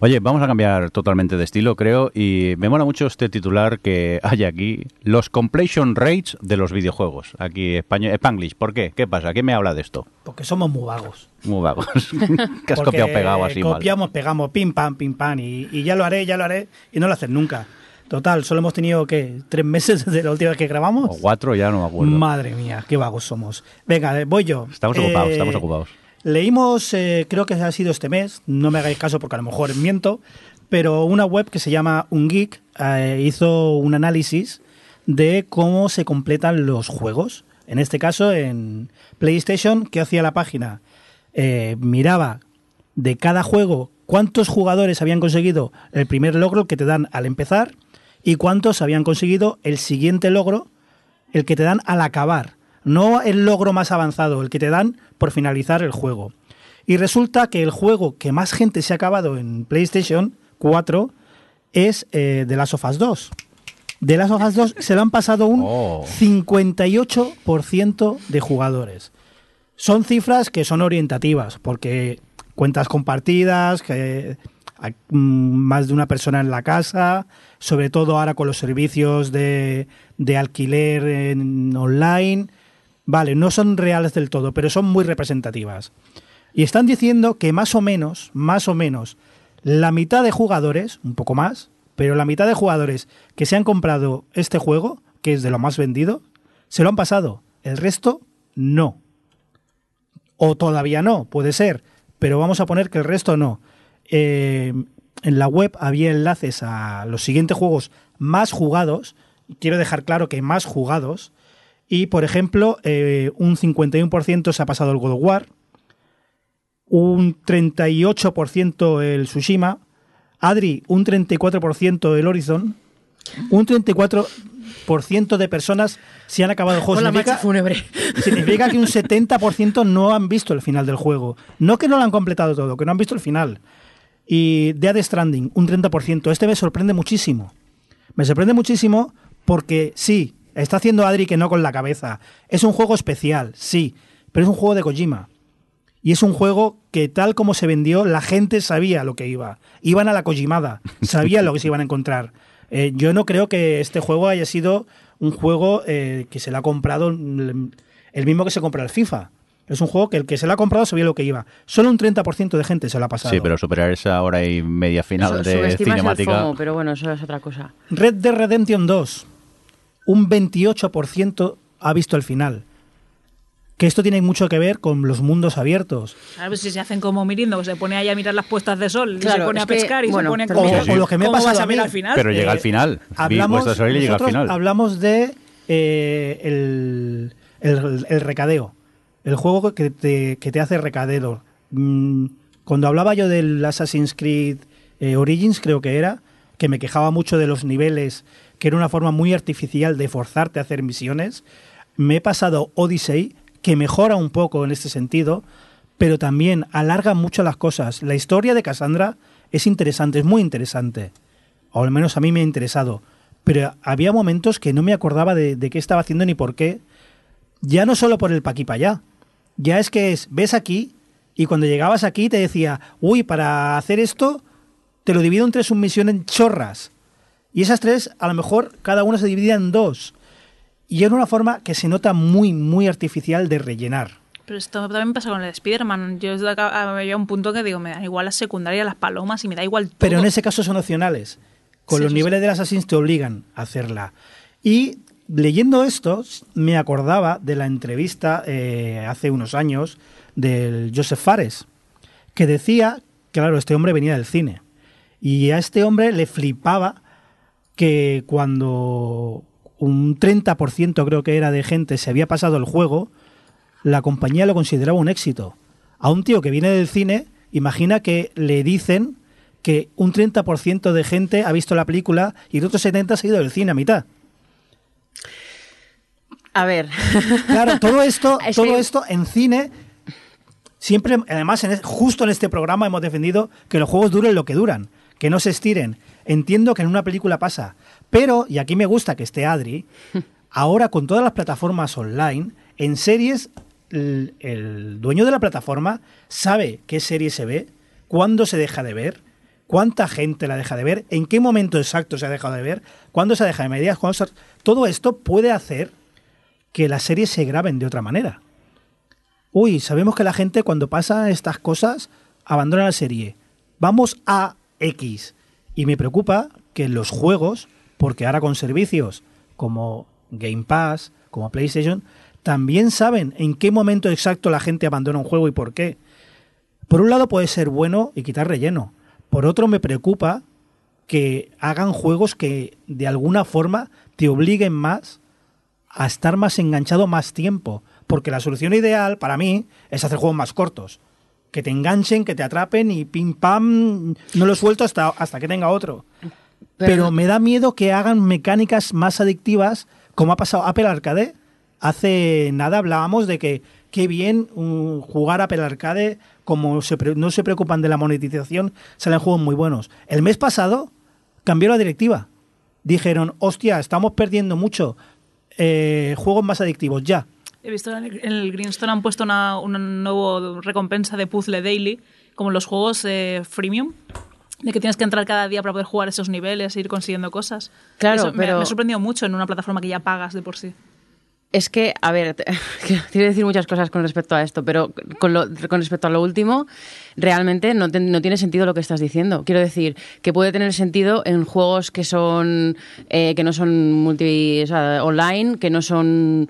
[SPEAKER 2] Oye, vamos a cambiar totalmente de estilo, creo, y me mola mucho este titular que hay aquí, los completion rates de los videojuegos. Aquí, español, Spanglish, ¿por qué? ¿Qué pasa? ¿Qué me habla de esto?
[SPEAKER 5] Porque somos muy vagos.
[SPEAKER 2] Muy vagos. que has
[SPEAKER 5] Porque
[SPEAKER 2] copiado pegado así mal.
[SPEAKER 5] Copiamos, pegamos, pim, pam, pim, pam, y, y ya lo haré, ya lo haré, y no lo haces nunca. Total, solo hemos tenido, ¿qué? ¿Tres meses desde la última vez que grabamos?
[SPEAKER 2] O cuatro, ya no me acuerdo.
[SPEAKER 5] Madre mía, qué vagos somos. Venga, eh, voy yo.
[SPEAKER 2] Estamos ocupados,
[SPEAKER 5] Eh,
[SPEAKER 2] estamos ocupados.
[SPEAKER 5] Leímos, eh, creo que ha sido este mes, no me hagáis caso porque a lo mejor miento, pero una web que se llama Ungeek eh, hizo un análisis de cómo se completan los juegos. En este caso, en PlayStation, ¿qué hacía la página? Eh, miraba de cada juego cuántos jugadores habían conseguido el primer logro que te dan al empezar y cuántos habían conseguido el siguiente logro, el que te dan al acabar. No el logro más avanzado, el que te dan por finalizar el juego. Y resulta que el juego que más gente se ha acabado en PlayStation 4 es eh, The Last of Us 2. The Last of Us 2 se lo han pasado un
[SPEAKER 2] Oh.
[SPEAKER 5] 58% de jugadores. Son cifras que son orientativas, porque cuentas compartidas, que hay mm, más de una persona en la casa, sobre todo ahora con los servicios de, de alquiler en online. Vale, no son reales del todo, pero son muy representativas. Y están diciendo que más o menos, más o menos, la mitad de jugadores, un poco más, pero la mitad de jugadores que se han comprado este juego, que es de lo más vendido, se lo han pasado. El resto, no. O todavía no, puede ser, pero vamos a poner que el resto no. Eh, en la web había enlaces a los siguientes juegos más jugados. Quiero dejar claro que más jugados. Y, por ejemplo, eh, un 51% se ha pasado el God of War, un 38% el Tsushima, Adri, un 34% el Horizon, un 34% de personas se han acabado el juego. Significa-
[SPEAKER 7] fúnebre.
[SPEAKER 5] Significa que un 70% no han visto el final del juego. No que no lo han completado todo, que no han visto el final. Y Dead Stranding, un 30%. Este me sorprende muchísimo. Me sorprende muchísimo porque sí, está haciendo Adri que no con la cabeza. Es un juego especial, sí, pero es un juego de Kojima. Y es un juego que tal como se vendió, la gente sabía lo que iba. Iban a la Kojimada, sabían lo que se iban a encontrar. Eh, yo no creo que este juego haya sido un juego eh, que se le ha comprado el el mismo que se compra el FIFA. Es un juego que el que se lo ha comprado sabía lo que iba. Solo un 30% de gente se lo ha pasado.
[SPEAKER 2] Sí, pero superar esa hora y media final
[SPEAKER 7] Su-
[SPEAKER 2] de
[SPEAKER 7] el
[SPEAKER 2] cinemática.
[SPEAKER 7] FOMO, pero bueno, eso es otra cosa.
[SPEAKER 5] Red Dead Redemption 2, un 28% ha visto el final. Que esto tiene mucho que ver con los mundos abiertos.
[SPEAKER 4] Claro, pues si se hacen como Mirindo, que se pone ahí a mirar las puestas de sol, y se pone a
[SPEAKER 7] que,
[SPEAKER 4] pescar y
[SPEAKER 7] bueno,
[SPEAKER 4] se pone a comer.
[SPEAKER 5] o lo que me ha
[SPEAKER 4] ¿Cómo
[SPEAKER 5] pasado
[SPEAKER 4] vas a
[SPEAKER 5] mí?
[SPEAKER 4] al final?
[SPEAKER 2] Pero llega
[SPEAKER 5] Eh,
[SPEAKER 2] al final. Vi-
[SPEAKER 5] Hablamos,
[SPEAKER 2] vuestra serie llega al
[SPEAKER 5] nosotros
[SPEAKER 2] final.
[SPEAKER 5] hablamos de eh, el, el- el recadeo. El juego que te, que te hace recadero. Mm, Cuando hablaba yo del Assassin's Creed eh, Origins, creo que era, que me quejaba mucho de los niveles, que era una forma muy artificial de forzarte a hacer misiones, me he pasado Odyssey, que mejora un poco en este sentido, pero también alarga mucho las cosas. La historia de Cassandra es interesante, es muy interesante o al menos a mí me ha interesado. Pero había momentos que no me acordaba de, qué estaba haciendo ni por qué. Ya no solo por el pa' aquí allá. Ya es que es, ves aquí y cuando llegabas aquí te decía, uy, para hacer esto te lo divido en tres submisiones chorras. Y esas tres, a lo mejor, cada una se dividía en dos. Y era una forma que se nota muy, muy artificial de rellenar.
[SPEAKER 4] Pero esto también pasa con el de Spider-Man. Yo había un punto que digo, me dan igual las secundarias, las palomas y me da igual todo.
[SPEAKER 5] Pero en ese caso son opcionales. Con
[SPEAKER 4] Sí,
[SPEAKER 5] los
[SPEAKER 4] sí,
[SPEAKER 5] niveles del Assassin's te obligan a hacerla. Y leyendo esto, me acordaba de la entrevista eh, hace unos años del Joseph Fares, que decía, claro, este hombre venía del cine. Y a este hombre le flipaba que cuando un 30% creo que era de gente se había pasado el juego, la compañía lo consideraba un éxito. A un tío que viene del cine, imagina que le dicen que un 30% de gente ha visto la película y el otro 70% se ha ido del cine a mitad.
[SPEAKER 7] A ver.
[SPEAKER 5] Claro, todo esto,
[SPEAKER 7] Es
[SPEAKER 5] todo esto en cine, siempre, además, en justo en este programa hemos defendido que los juegos duren lo que duran, que no se estiren. Entiendo que en una película pasa, pero, y aquí me gusta que esté Adri, ahora con todas las plataformas online, en series, el, el dueño de la plataforma sabe qué serie se ve, cuándo se deja de ver, cuánta gente la deja de ver, en qué momento exacto se ha dejado de ver, cuándo se deja de medias, cuándo se- todo esto puede hacer que las series se graben de otra manera. Uy, sabemos que la gente cuando pasa estas cosas abandona la serie. Vamos a X. Y me preocupa que los juegos, porque ahora con servicios como Game Pass, como PlayStation, también saben en qué momento exacto la gente abandona un juego y por qué. Por un lado puede ser bueno y quitar relleno. Por otro me preocupa que hagan juegos que de alguna forma te obliguen más a estar más enganchado más tiempo. Porque la solución ideal para mí es hacer juegos más cortos. Que te enganchen, que te atrapen y pim pam, no lo suelto hasta, hasta que tenga otro. Pero, me da miedo que hagan mecánicas más adictivas, como ha pasado Apple Arcade. Hace nada hablábamos de que qué bien mm, jugar Apple Arcade, como se pre- no se preocupan de la monetización, salen juegos muy buenos. El mes pasado cambió la directiva. Dijeron, hostia, estamos perdiendo mucho. eh, juegos más adictivos, ya.
[SPEAKER 4] He visto en el, en el Greenstone han puesto una, una nueva recompensa de puzzle daily, como en los juegos eh, freemium, de que tienes que entrar cada día para poder jugar esos niveles e ir consiguiendo cosas.
[SPEAKER 7] Claro,
[SPEAKER 4] Eso me-
[SPEAKER 7] pero-
[SPEAKER 4] me ha sorprendido mucho en una plataforma que ya pagas de por sí.
[SPEAKER 7] Es que, a ver, quiero decir muchas cosas con respecto a esto, pero con, lo- con respecto a lo último, realmente no, te- no tiene sentido lo que estás diciendo. Quiero decir que puede tener sentido en juegos que son eh, que no son multi, o sea, online, que no son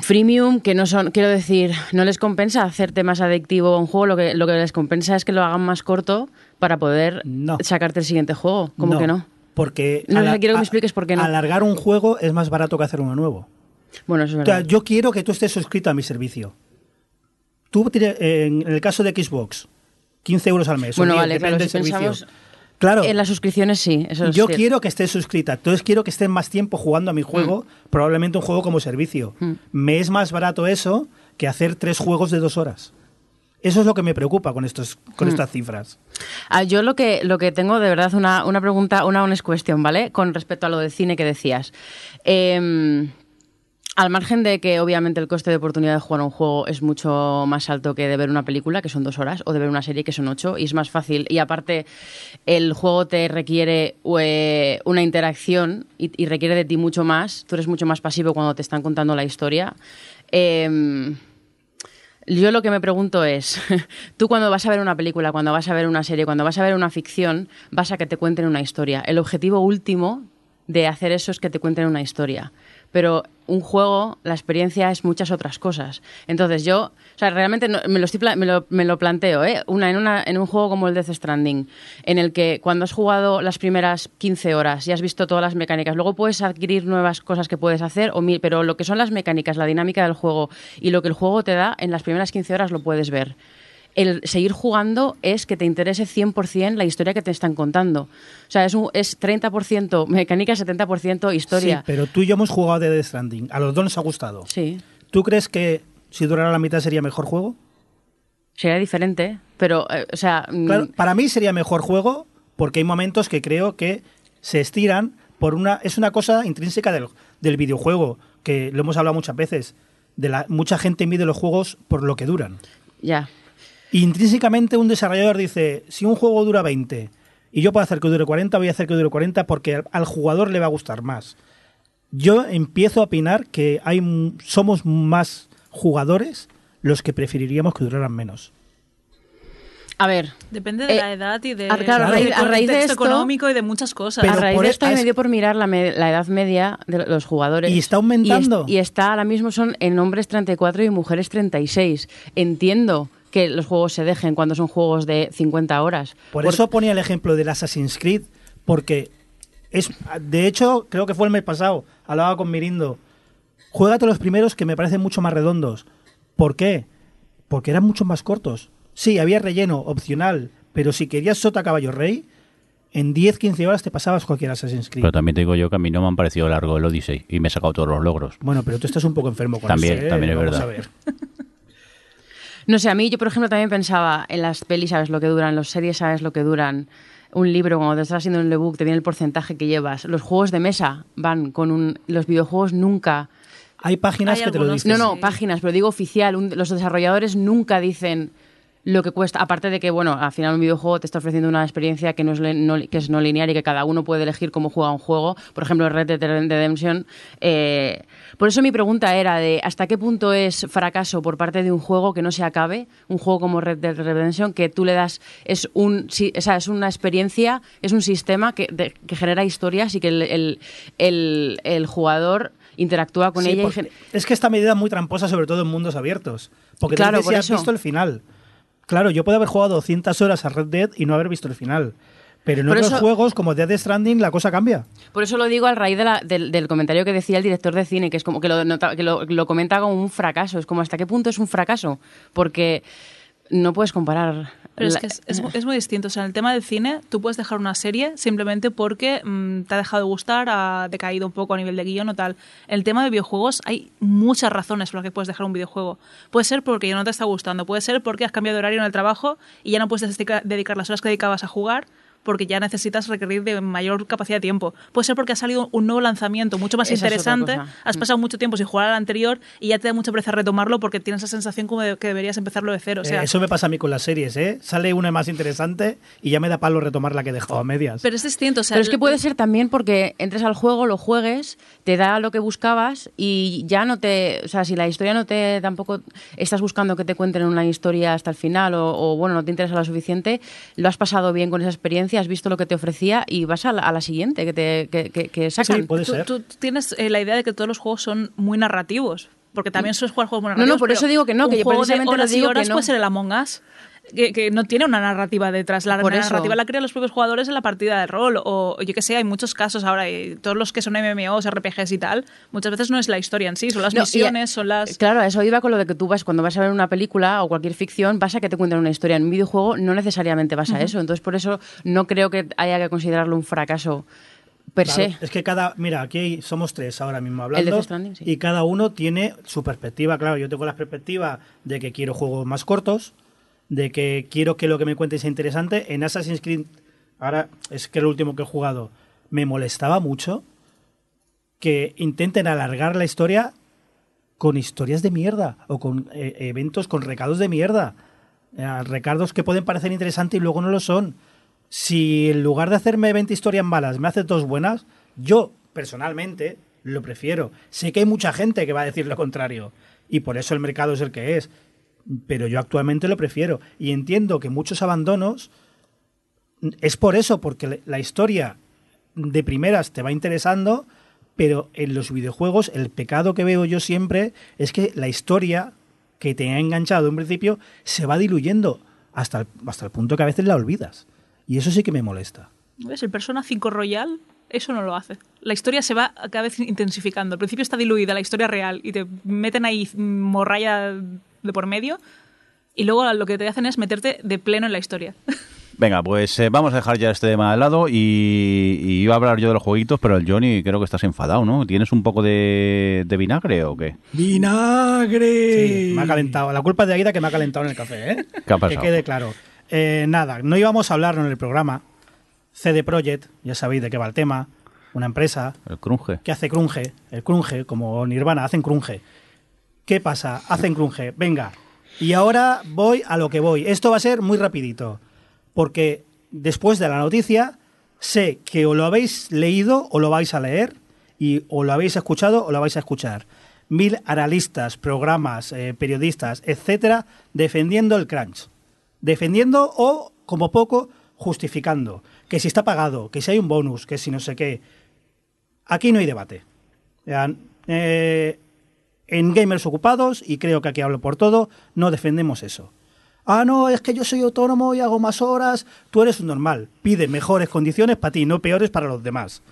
[SPEAKER 7] freemium que no son, quiero decir, no les compensa hacerte más adictivo un juego, lo que, lo que les compensa es que lo hagan más corto para poder
[SPEAKER 5] No.
[SPEAKER 7] sacarte el siguiente juego. ¿Cómo que no?
[SPEAKER 5] Porque
[SPEAKER 7] No,
[SPEAKER 5] ala-
[SPEAKER 7] quiero que me
[SPEAKER 5] a-
[SPEAKER 7] expliques por qué no.
[SPEAKER 5] alargar un juego es más barato que hacer uno nuevo.
[SPEAKER 7] Bueno, eso es
[SPEAKER 5] O sea,
[SPEAKER 7] verdad.
[SPEAKER 5] yo quiero que tú estés suscrito a mi servicio. Tú, en el caso de Xbox, 15 euros al mes.
[SPEAKER 7] Bueno,
[SPEAKER 5] 10,
[SPEAKER 7] vale,
[SPEAKER 5] depende
[SPEAKER 7] claro,
[SPEAKER 5] del
[SPEAKER 7] si
[SPEAKER 5] servicio.
[SPEAKER 7] pensamos
[SPEAKER 5] Claro,
[SPEAKER 7] En las suscripciones sí, eso es
[SPEAKER 5] yo
[SPEAKER 7] cierto.
[SPEAKER 5] quiero que estés suscrita. Entonces quiero que estés más tiempo jugando a mi juego, probablemente un juego como servicio.
[SPEAKER 7] Mm.
[SPEAKER 5] Me es más barato eso que hacer tres juegos de dos horas. Eso es lo que me preocupa con, estos, con
[SPEAKER 7] Mm.
[SPEAKER 5] estas cifras.
[SPEAKER 7] Ah, yo lo que, lo que tengo de verdad una, una pregunta, una honest question, ¿vale? Con respecto a lo del cine que decías. Em, al margen de que obviamente el coste de oportunidad de jugar un juego es mucho más alto que de ver una película, que son dos horas, o de ver una serie, que son ocho, y es más fácil. Y aparte, el juego te requiere eh, una interacción y, y requiere de ti mucho más. Tú eres mucho más pasivo cuando te están contando la historia. Em, yo lo que me pregunto es, tú cuando vas a ver una película, cuando vas a ver una serie, cuando vas a ver una ficción, vas a que te cuenten una historia. El objetivo último de hacer eso es que te cuenten una historia. Pero un juego, la experiencia es muchas otras cosas. Entonces yo, o sea, realmente no- me, lo estoy me, lo, planteo, ¿eh? Una, en, una, en un juego como el Death Stranding, en el que cuando has jugado las primeras 15 horas y has visto todas las mecánicas, luego puedes adquirir nuevas cosas que puedes hacer, o pero lo que son las mecánicas, la dinámica del juego y lo que el juego te da, en las primeras 15 horas lo puedes ver el seguir jugando es que te interese 100% la historia que te están contando. O sea, es, un, es 30% mecánica, 70% historia.
[SPEAKER 5] Sí, pero tú y yo hemos jugado de Death Stranding. A los dos nos ha gustado.
[SPEAKER 7] Sí,
[SPEAKER 5] ¿Tú crees que si durara la mitad sería mejor juego?
[SPEAKER 7] sería diferente, pero, eh, o sea... mm,
[SPEAKER 5] Claro, para mí sería mejor juego porque hay momentos que creo que se estiran por una es una cosa intrínseca del, del videojuego que lo hemos hablado muchas veces de la mucha gente mide los juegos por lo que duran
[SPEAKER 7] Ya.
[SPEAKER 5] Intrínsecamente un desarrollador dice si un juego dura 20 y yo puedo hacer que dure 40 voy a hacer que dure 40 porque al, jugador le va a gustar más yo empiezo a opinar que hay somos más jugadores los que preferiríamos que duraran menos
[SPEAKER 7] A ver,
[SPEAKER 4] Depende de
[SPEAKER 7] Eh,
[SPEAKER 4] la edad y de,
[SPEAKER 7] a- claro,
[SPEAKER 5] a raíz-
[SPEAKER 4] del
[SPEAKER 7] a raíz de
[SPEAKER 4] contexto
[SPEAKER 7] esto-
[SPEAKER 4] económico y de muchas cosas.
[SPEAKER 5] Pero
[SPEAKER 7] a raíz
[SPEAKER 5] por
[SPEAKER 7] de
[SPEAKER 5] e-
[SPEAKER 7] esto me dio por mirar la, me- la edad media de los jugadores.
[SPEAKER 5] ¿Y está aumentando?
[SPEAKER 7] Y, es- y está ahora mismo son en hombres 34 y mujeres 36. Entiendo que los juegos se dejen cuando son juegos de 50 horas.
[SPEAKER 5] Por,
[SPEAKER 7] Por-
[SPEAKER 5] eso ponía el ejemplo del Assassin's Creed, porque es, de hecho, creo que fue el mes pasado, hablaba con Mirindo, juégate los primeros que me parecen mucho más redondos. ¿Por qué? Porque eran mucho más cortos. Sí, había relleno opcional, pero si querías Sota Caballo Rey, en 10-15 horas te pasabas cualquier Assassin's Creed.
[SPEAKER 2] Pero también te digo yo que a mí no me han parecido largo el Odyssey y me he sacado todos los logros.
[SPEAKER 5] Bueno, pero tú estás un poco enfermo con
[SPEAKER 2] También,
[SPEAKER 5] eso, ¿eh?
[SPEAKER 2] también es
[SPEAKER 5] Vamos
[SPEAKER 2] verdad.
[SPEAKER 5] a ver.
[SPEAKER 7] No sé, a mí yo, por ejemplo, también pensaba en las pelis, sabes lo que duran, las series, sabes lo que duran. Un libro, cuando te estás haciendo un ebook, te viene el porcentaje que llevas. Los juegos de mesa van con un. Los videojuegos nunca.
[SPEAKER 5] Hay páginas
[SPEAKER 4] Hay
[SPEAKER 5] que te lo dicen.
[SPEAKER 7] No, no, páginas, pero digo oficial. un- los desarrolladores nunca dicen lo que cuesta. Aparte de que, bueno, al final un videojuego te está ofreciendo una experiencia que, no es, no- que es no lineal y que cada uno puede elegir cómo juega un juego. Por ejemplo, Red Dead Redemption. eh, por eso mi pregunta era de hasta qué punto es fracaso por parte de un juego que no se acabe, un juego como Red Dead Redemption, que tú le das, es, un, si- o sea, es una experiencia, es un sistema que, de- que genera historias y que el, el- el- el jugador interactúa con
[SPEAKER 5] Sí,
[SPEAKER 7] ella. y
[SPEAKER 5] es que esta medida es muy tramposa, sobre todo en mundos abiertos. Porque
[SPEAKER 7] Claro, por
[SPEAKER 5] si has
[SPEAKER 7] eso.
[SPEAKER 5] visto el final. Claro, yo puedo haber jugado 200 horas a Red Dead y no haber visto el final. Pero en
[SPEAKER 7] Por
[SPEAKER 5] otros
[SPEAKER 7] eso-
[SPEAKER 5] juegos, como Dead Stranding, la cosa cambia.
[SPEAKER 7] Por eso lo digo al raíz de la- del, del comentario que decía el director de cine, que es como que lo, nota- que lo, lo comenta como un fracaso. Es como hasta qué punto es un fracaso. Porque no puedes comparar.
[SPEAKER 4] Pero es que es, es mu- es muy distinto. O sea, en el tema del cine, tú puedes dejar una serie simplemente porque mm, te ha dejado de gustar, ha decaído un poco a nivel de guion o tal. En el tema de videojuegos hay muchas razones por las que puedes dejar un videojuego. Puede ser porque ya no te está gustando, puede ser porque has cambiado de horario en el trabajo y ya no puedes dedica- dedicar las horas que dedicabas a jugar porque ya necesitas requerir de mayor capacidad de tiempo. Puede ser porque ha salido un nuevo lanzamiento mucho más
[SPEAKER 7] Esa
[SPEAKER 4] interesante, has
[SPEAKER 7] Mm.
[SPEAKER 4] pasado mucho tiempo sin jugar al anterior y ya te da mucha pereza retomarlo porque tienes la sensación como de que deberías empezarlo de cero. O sea,
[SPEAKER 5] Eh, eso me pasa a mí con las series, ¿eh? Sale una más interesante y ya me da palo retomar la que he dejado a medias.
[SPEAKER 4] pero es distinto. O sea,
[SPEAKER 7] Pero es que puede ser también porque entres al juego, lo juegues, te da lo que buscabas y ya no te. O sea, si la historia no te. tampoco estás buscando que te cuenten una historia hasta el final o, o, bueno, no te interesa lo suficiente, lo has pasado bien con esa experiencia, has visto lo que te ofrecía y vas a la, a la siguiente que te que, que- que sacan.
[SPEAKER 5] Sí, puede
[SPEAKER 4] tú,
[SPEAKER 5] ser.
[SPEAKER 4] tú tienes eh, la idea de que todos los juegos son muy narrativos, Porque también sueles jugar juegos muy
[SPEAKER 7] No, no,
[SPEAKER 4] narrativos,
[SPEAKER 7] por eso digo que no,
[SPEAKER 4] un
[SPEAKER 7] que yo
[SPEAKER 4] juego de
[SPEAKER 7] precisamente lo
[SPEAKER 4] horas y
[SPEAKER 7] digo que
[SPEAKER 4] horas
[SPEAKER 7] no.
[SPEAKER 4] puede ser el Among Us. Que, que no tiene una narrativa detrás. La
[SPEAKER 7] Por eso.
[SPEAKER 4] narrativa la crean los propios jugadores en la partida de rol. O yo que sé, hay muchos casos ahora, y todos los que son MMOs, RPGs y tal, muchas veces no es la historia en sí, son las
[SPEAKER 7] No, y-
[SPEAKER 4] misiones, son las.
[SPEAKER 7] Claro, a eso iba con lo de que tú vas, cuando vas a ver una película o cualquier ficción, vas a que te cuenten una historia. En un videojuego no necesariamente vas a eso. Entonces, por eso no creo que haya que considerarlo un fracaso per
[SPEAKER 5] Claro,
[SPEAKER 7] se.
[SPEAKER 5] es que cada, mira, aquí somos tres ahora mismo hablando
[SPEAKER 7] Death Stranding, sí.
[SPEAKER 5] y cada uno tiene su perspectiva. Claro, yo tengo la perspectiva de que quiero juegos más cortos, de que quiero que lo que me cuente sea interesante. En Assassin's Creed, ahora es que el último que he jugado, me molestaba mucho que intenten alargar la historia con historias de mierda o con eh, eventos con recados de mierda. Eh, recados que pueden parecer interesantes y luego no lo son. Si en lugar de hacerme 20 historias malas me haces dos buenas, yo personalmente lo prefiero. Sé que hay mucha gente que va a decir lo contrario y por eso el mercado es el que es. Pero yo actualmente lo prefiero y entiendo que muchos abandonos es por eso, porque la historia de primeras te va interesando, pero en los videojuegos el pecado que veo yo siempre es que la historia que te ha enganchado en principio se va diluyendo hasta el, hasta el punto que a veces la olvidas. Y eso sí que me molesta.
[SPEAKER 4] ¿Ves? El Persona 5 Royal, eso no lo hace. La historia se va cada vez intensificando. Al principio está diluida la historia real y te meten ahí morralla de por medio. Y luego lo que te hacen es meterte de pleno en la historia.
[SPEAKER 2] Venga, pues eh, vamos a dejar ya este tema de lado y, y iba a hablar yo de los jueguitos, pero el Johnny creo que estás enfadado, ¿no? ¿Tienes un poco de, de vinagre o qué?
[SPEAKER 8] ¡Vinagre!
[SPEAKER 5] Sí, me ha calentado. La culpa es de Aida que me ha calentado en el café, ¿eh?
[SPEAKER 2] ¿Qué ha pasado?
[SPEAKER 5] Que quede claro. Eh, nada, no íbamos a hablarlo en el programa. CD Projekt, ya sabéis de qué va el tema. Una empresa
[SPEAKER 2] El crunge.
[SPEAKER 5] que hace crunge, el crunge, como Nirvana, hacen crunge. ¿Qué pasa? Hacen crunge. Venga. Y ahora voy a lo que voy. Esto va a ser muy rapidito. Porque después de la noticia, sé que o lo habéis leído o lo vais a leer, y o lo habéis escuchado o lo vais a escuchar. Mil analistas, programas, eh, periodistas, etcétera, defendiendo el crunch. Defendiendo o, como poco, justificando. Que si está pagado, que si hay un bonus, que si no sé qué. Aquí no hay debate. Eh, en Gamers Ocupados, y creo que aquí hablo por todo, no defendemos eso. Ah, no, es que yo soy autónomo y hago más horas. Tú eres un normal. Pide mejores condiciones para ti, no peores para los demás.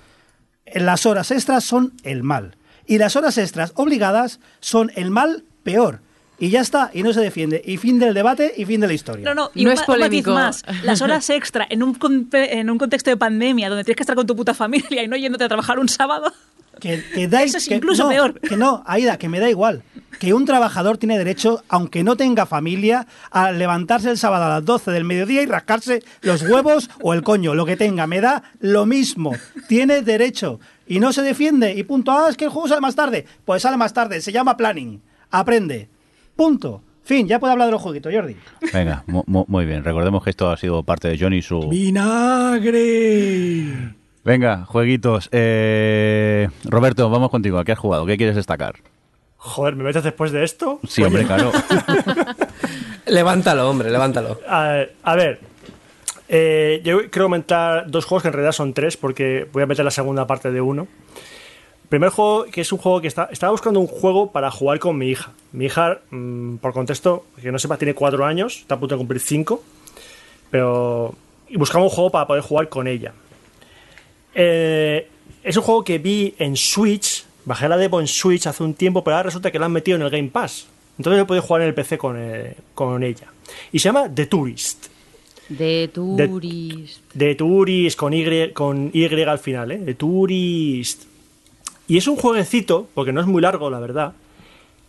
[SPEAKER 5] Las horas extras son el mal. Y las horas extras obligadas son el mal peor. Y ya está, y no se defiende. Y fin del debate y fin de la historia.
[SPEAKER 4] No, no, y
[SPEAKER 7] No
[SPEAKER 4] un,
[SPEAKER 7] es
[SPEAKER 4] ma- un
[SPEAKER 7] polémico.
[SPEAKER 4] más. Las horas extra en un, en un contexto de pandemia donde tienes que estar con tu puta familia y no yéndote a trabajar un sábado.
[SPEAKER 5] Que, que da-
[SPEAKER 4] Eso es
[SPEAKER 5] que-
[SPEAKER 4] incluso
[SPEAKER 5] no,
[SPEAKER 4] peor.
[SPEAKER 5] Que no, Aida, que me da igual. Que un trabajador tiene derecho, aunque no tenga familia, a levantarse el sábado a las 12 del mediodía y rascarse los huevos o el coño, lo que tenga. Me da lo mismo. Tiene derecho. Y no se defiende. Y punto. Ah, es que el juego sale más tarde. Pues sale más tarde. Se llama planning. Aprende. Punto. Fin, ya puedo hablar de los jueguitos, Jordi.
[SPEAKER 2] Venga, mu- mu- muy bien. Recordemos que esto ha sido parte de Johnny y su...
[SPEAKER 8] ¡Vinagre!
[SPEAKER 2] Venga, jueguitos. Eh, Roberto, vamos contigo. ¿A qué has jugado? ¿Qué quieres destacar?
[SPEAKER 3] Joder, ¿me metes después de esto?
[SPEAKER 2] Sí, hombre, claro.
[SPEAKER 6] Levántalo, hombre, levántalo.
[SPEAKER 3] A, a ver, eh, yo quiero comentar dos juegos que en realidad son tres, porque voy a meter la segunda parte de uno. Primer juego, que es un juego que está, estaba buscando un juego para jugar con mi hija. Mi hija, mm, por contexto, que no sepa, tiene cuatro años, está a punto de cumplir cinco, pero y buscaba un juego para poder jugar con ella. Eh, es un juego que vi en Switch, bajé la demo en Switch hace un tiempo, pero ahora resulta que lo han metido en el Game Pass. Entonces he podido jugar en el PC con, eh, con ella. Y se llama The Tourist.
[SPEAKER 7] De turist.
[SPEAKER 3] De Tourist con Y, con y al final, ¿eh? De Tourist. Y es un jueguecito, porque no es muy largo, la verdad,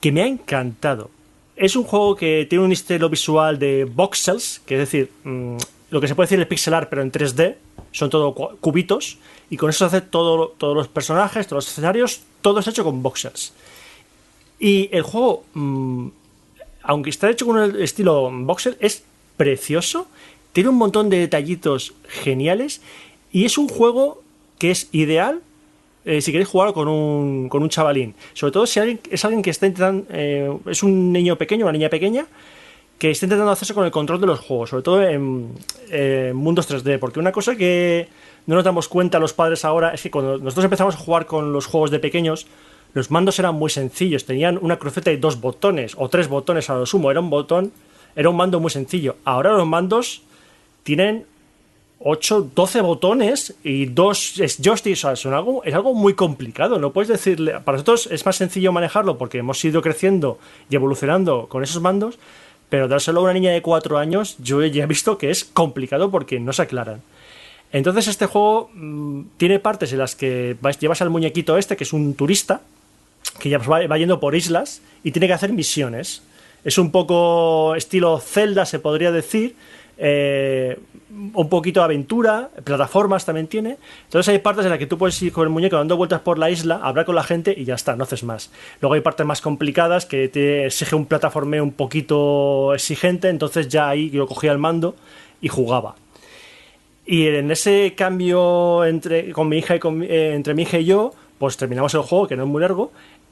[SPEAKER 3] que me ha encantado. Es un juego que tiene un estilo visual de voxels, que es decir, mm, lo que se puede decir es pixel art, pero en 3D. Son todo cu- cubitos. Y con eso se hace todo, todos los personajes, todos los escenarios, todo es hecho con voxels. Y el juego, mm, aunque está hecho con el estilo voxel, es precioso. Tiene un montón de detallitos geniales. Y es un juego que es ideal eh, si queréis jugar con un, con un chavalín. Sobre todo si alguien, es alguien que está intentando. eh, es un niño pequeño, una niña pequeña, que está intentando hacerse con el control de los juegos, sobre todo en, eh, mundos 3D. Porque una cosa que no nos damos cuenta los padres ahora es que cuando nosotros empezamos a jugar con los juegos de pequeños, los mandos eran muy sencillos, tenían una cruceta y dos botones, o tres botones a lo sumo, era un botón, era un mando muy sencillo. Ahora los mandos tienen 8, 12 botones y dos joysticks, o es algo muy complicado. No puedes decirle. Para nosotros es más sencillo manejarlo porque hemos ido creciendo y evolucionando con esos mandos, pero dárselo a una niña de 4 años, yo ya he visto que es complicado porque no se aclaran. Entonces, este juego mm, tiene partes en las que vas- llevas al muñequito este, que es un turista, que ya va, va yendo por islas y tiene que hacer misiones. Es un poco estilo Zelda, se podría decir. Eh, un poquito de aventura, plataformas también tiene. Entonces hay partes en las que tú puedes ir con el muñeco dando vueltas por la isla, hablar con la gente y ya está, no haces más. Luego hay partes más complicadas que te exige un plataformeo un poquito exigente, entonces ya ahí yo cogía el mando y jugaba. Y en ese cambio entre, con mi hija y eh, entre mi hija y yo, pues terminamos el juego, que no es muy largo,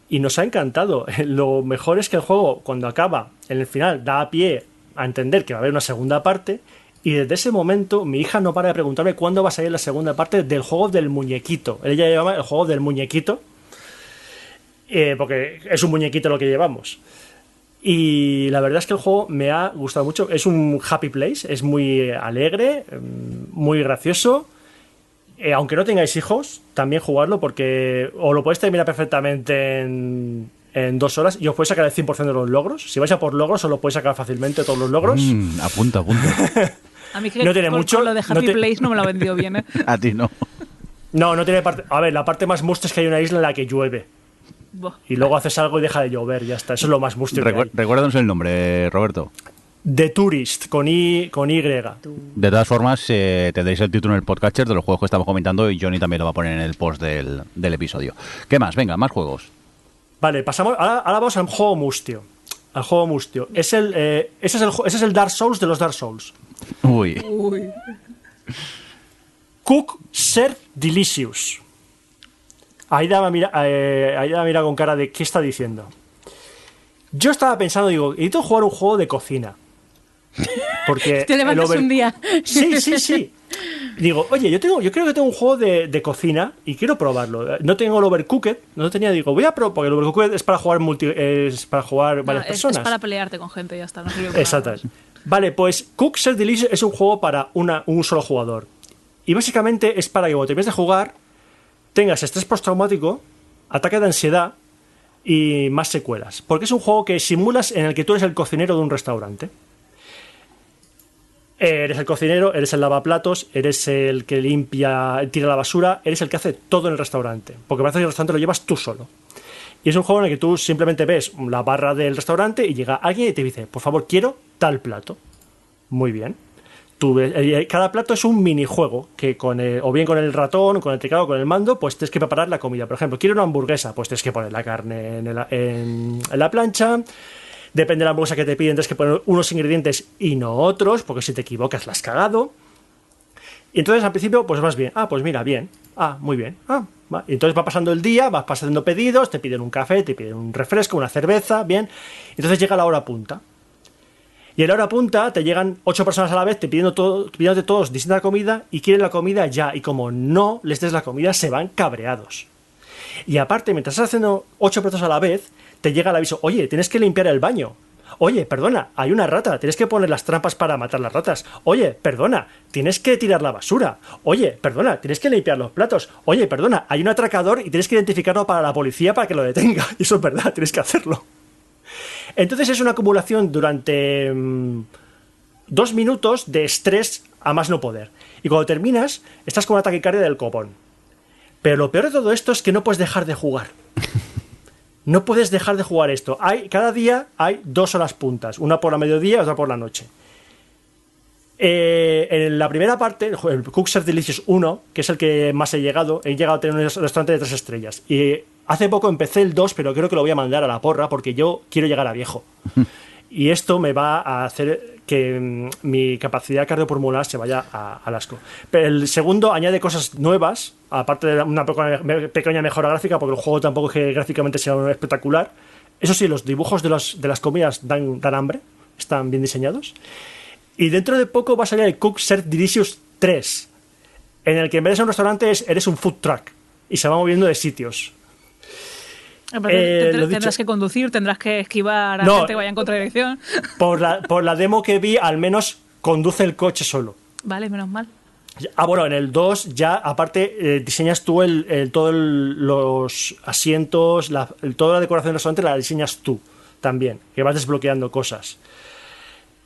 [SPEAKER 3] y nos ha encantado. Lo mejor es que el juego, cuando acaba, en el final, da pie a entender que va a haber una segunda parte, y desde ese momento mi hija no para de preguntarme cuándo va a salir la segunda parte del juego del muñequito. Ella llama el juego del muñequito, eh, porque es un muñequito lo que llevamos. Y la verdad es que el juego me ha gustado mucho. Es un happy place, es muy alegre, mm, muy gracioso. Eh, aunque no tengáis hijos, también jugarlo porque o lo podéis terminar perfectamente en, en dos horas y os podéis sacar el 100% de los logros. Si vais a por logros, os lo podéis sacar fácilmente todos los logros.
[SPEAKER 2] Mm, apunta, apunta.
[SPEAKER 4] A mí que
[SPEAKER 3] No tiene
[SPEAKER 4] con,
[SPEAKER 3] mucho,
[SPEAKER 4] con lo de
[SPEAKER 3] no
[SPEAKER 4] Happy
[SPEAKER 3] te-
[SPEAKER 4] Place no me lo ha vendido bien, ¿eh?
[SPEAKER 2] A ti no.
[SPEAKER 3] No, no tiene parte. A ver, la parte más musta es que hay una isla en la que llueve. Y luego haces algo y deja de llover, ya está. Eso es lo más
[SPEAKER 2] Recu-
[SPEAKER 3] hay.
[SPEAKER 2] recuérdanos el nombre, Roberto.
[SPEAKER 3] The Tourist, con Y. Con y.
[SPEAKER 2] De todas formas, eh, tendréis el título en el podcatcher de los juegos que estamos comentando y Johnny también lo va a poner en el post del, del episodio. ¿Qué más? Venga, más juegos.
[SPEAKER 3] Vale, pasamos. Ahora, ahora vamos al juego mustio. Al juego mustio. Es el, eh, ese, es el, ese es el Dark Souls de los Dark Souls.
[SPEAKER 2] Uy.
[SPEAKER 4] Uy.
[SPEAKER 3] Cook Serve Delicious. Aida me mira, eh, Aida me mira con cara de ¿qué está diciendo? Yo estaba pensando, digo, necesito jugar un juego de cocina. Porque
[SPEAKER 7] Te levantas
[SPEAKER 3] over-
[SPEAKER 7] un día.
[SPEAKER 3] Sí, sí, sí. Digo, oye, yo tengo, yo creo que tengo un juego de, de cocina y quiero probarlo. No tengo el Overcooked, no tenía, digo, voy a probar, porque el Overcooked es para jugar multi, es para jugar
[SPEAKER 4] No,
[SPEAKER 3] varias
[SPEAKER 4] es, es
[SPEAKER 3] personas.
[SPEAKER 4] para pelearte con gente, ya está. No sirve para
[SPEAKER 3] Exacto.
[SPEAKER 4] nada.
[SPEAKER 3] Vale, pues Cook Self Delicious es un juego para una, un solo jugador. Y básicamente es para que cuando termines de jugar tengas estrés postraumático, ataque de ansiedad y más secuelas. Porque es un juego que simulas en el que tú eres el cocinero de un restaurante. Eres el cocinero, eres el lavaplatos, eres el que limpia, tira la basura, eres el que hace todo en el restaurante. Porque parece que el restaurante lo llevas tú solo. Y es un juego en el que tú simplemente ves la barra del restaurante y llega alguien y te dice, por favor, quiero tal plato. Muy bien. Ves- eh, cada plato es un minijuego que con el- o bien con el ratón, con el teclado, con el mando, pues tienes que preparar la comida. Por ejemplo, quiero una hamburguesa, pues tienes que poner la carne en, el- en la plancha. Depende de la hamburguesa que te piden, tienes que poner unos ingredientes y no otros, porque si te equivocas la has cagado. Y entonces al principio, pues vas bien. Ah, pues mira, bien. Ah, muy bien. Ah, va. Y entonces va pasando el día, vas pasando pedidos, te piden un café, te piden un refresco, una cerveza, bien. Entonces llega la hora punta. Y en la hora punta te llegan ocho personas a la vez te pidiendo todo, pidiéndote todos distinta comida y quieren la comida ya. Y como no les des la comida, se van cabreados. Y aparte, mientras estás haciendo ocho platos a la vez, te llega el aviso, oye, tienes que limpiar el baño. Oye, perdona, hay una rata, tienes que poner las trampas para matar las ratas. Oye, perdona, tienes que tirar la basura. Oye, perdona, tienes que limpiar los platos. Oye, perdona, hay un atracador y tienes que identificarlo para la policía para que lo detenga. Y eso es verdad, tienes que hacerlo. Entonces es una acumulación durante mm, dos minutos de estrés a más no poder. Y cuando terminas, estás con una taquicardia del copón. Pero lo peor de todo esto es que no puedes dejar de jugar. No puedes dejar de jugar esto. Hay, cada día hay dos horas puntas, una por la mediodía y otra por la noche. Eh, en la primera parte, el el Cook Serve Delicious 1, que es el que más he llegado, he llegado a tener un restaurante de tres estrellas. Y hace poco empecé el 2, pero creo que lo voy a mandar a la porra porque yo quiero llegar a viejo. Y esto me va a hacer que mm, mi capacidad cardiopulmonar se vaya a- al asco. Pero el segundo añade cosas nuevas, aparte de una pequeña, mejora gráfica, porque el juego tampoco es que gráficamente sea espectacular. Eso sí, los dibujos de, las comidas dan, dan hambre, están bien diseñados. Y dentro de poco va a salir el Cook Serve Delicious 3, en el que en vez de ser un restaurante es- eres un food truck y se va moviendo de sitios. Eh,
[SPEAKER 4] tendrás- que conducir, tendrás que esquivar a
[SPEAKER 3] No.
[SPEAKER 4] gente que vaya en contradirección.
[SPEAKER 3] Por la, por la demo que vi, al menos conduce el coche solo.
[SPEAKER 4] Vale, menos mal.
[SPEAKER 3] Ah, bueno, en el 2 ya, aparte, eh, diseñas tú el, el- todos los asientos, la, el- toda la decoración del restaurante la diseñas tú también, que vas desbloqueando cosas.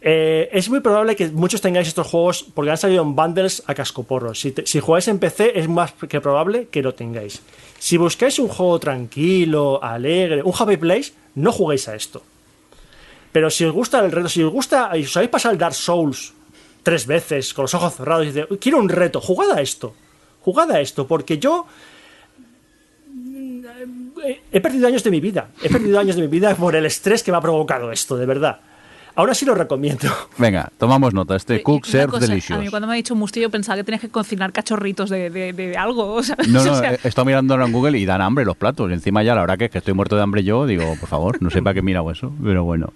[SPEAKER 3] Eh, es muy probable que muchos tengáis estos juegos porque han salido en bundles a cascoporros. Si, te- si jugáis en PC es más que probable que lo tengáis. Si buscáis un juego tranquilo, alegre, un happy place, no juguéis a esto. Pero si os gusta el reto, si os gusta, y os habéis pasado el Dark Souls tres veces con los ojos cerrados y dices, "Uy, quiero un reto, jugad a esto. Jugad a esto, porque yo he perdido años de mi vida. He perdido años de mi vida por el estrés que me ha provocado esto, de verdad. Ahora sí lo recomiendo.
[SPEAKER 2] Venga, tomamos nota. Este
[SPEAKER 4] Y-
[SPEAKER 2] Cook Serve Delicious.
[SPEAKER 4] A mí cuando me ha dicho mustillo pensaba que tenías que cocinar cachorritos de, de- de algo. o
[SPEAKER 2] No,
[SPEAKER 4] o
[SPEAKER 2] no,
[SPEAKER 4] sea,
[SPEAKER 2] he estado mirando en Google y dan hambre los platos. Y encima ya la verdad que, es que estoy muerto de hambre yo, digo, por favor, no sé para qué he mirado eso, pero bueno.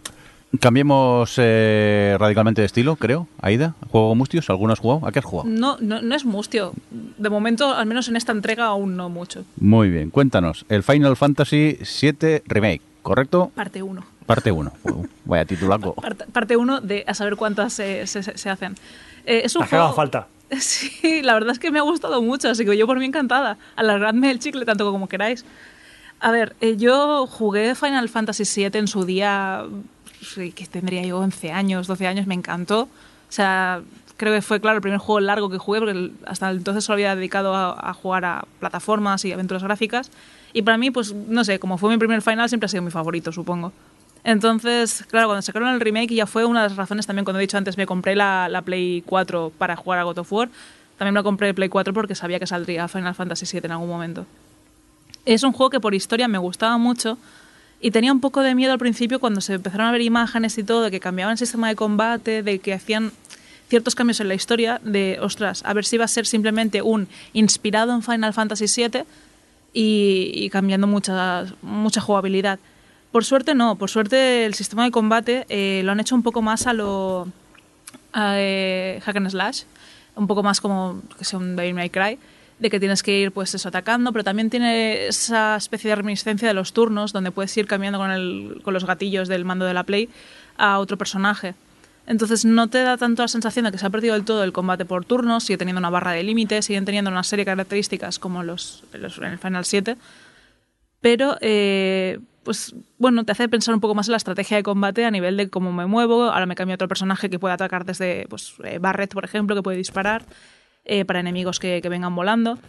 [SPEAKER 2] Cambiemos eh, radicalmente de estilo, creo. Aida, ¿juego Mustios? ¿Alguno has jugado? ¿A qué has jugado?
[SPEAKER 4] no, no, no es mustio. De momento, al menos en esta entrega, aún no mucho.
[SPEAKER 2] Muy bien, cuéntanos. El Final Fantasy VII Remake, ¿correcto?
[SPEAKER 4] Parte 1.
[SPEAKER 2] Parte 1. Vaya titulaco.
[SPEAKER 4] Parte 1 de a saber cuántas se, se- se hacen. Eh, es un juego-
[SPEAKER 3] falta.
[SPEAKER 4] Sí, la verdad es que me ha gustado mucho, así que yo por mí encantada. Alargadme el chicle tanto como queráis. A ver, eh, yo jugué Final Fantasy VII en su día, que tendría yo 11 años, 12 años, me encantó. O sea, creo que fue, claro, el primer juego largo que jugué, porque hasta entonces solo había dedicado a, a jugar a plataformas y aventuras gráficas. Y para mí, pues, no sé, como fue mi primer Final, siempre ha sido mi favorito, supongo. Entonces, claro, cuando sacaron el remake ya fue una de las razones también, cuando he dicho antes, me compré la, la Play 4 para jugar a God of War. También me la compré Play 4 porque sabía que saldría Final Fantasy VII en algún momento. Es un juego que por historia me gustaba mucho y tenía un poco de miedo al principio cuando se empezaron a ver imágenes y todo, de que cambiaban el sistema de combate, de que hacían ciertos cambios en la historia, de, ostras, a ver si iba a ser simplemente un inspirado en Final Fantasy VII y, y cambiando mucha, mucha jugabilidad. Por suerte no, por suerte el sistema de combate eh, lo han hecho un poco más a lo a, eh, hack and slash, un poco más como que sea un Devil May Cry, de que tienes que ir pues eso atacando, pero también tiene esa especie de reminiscencia de los turnos donde puedes ir cambiando con, el, con los gatillos del mando de la Play a otro personaje. Entonces no te da tanto la sensación de que se ha perdido del todo el combate por turnos, sigue teniendo una barra de límites, siguen teniendo una serie de características como los, los- en el Final 7, pero eh, pues bueno, te hace pensar un poco más en la estrategia de combate a nivel de cómo me muevo. Ahora me cambio a otro personaje que puede atacar desde pues, eh, Barret, por ejemplo, que puede disparar eh, para enemigos que, vengan volando.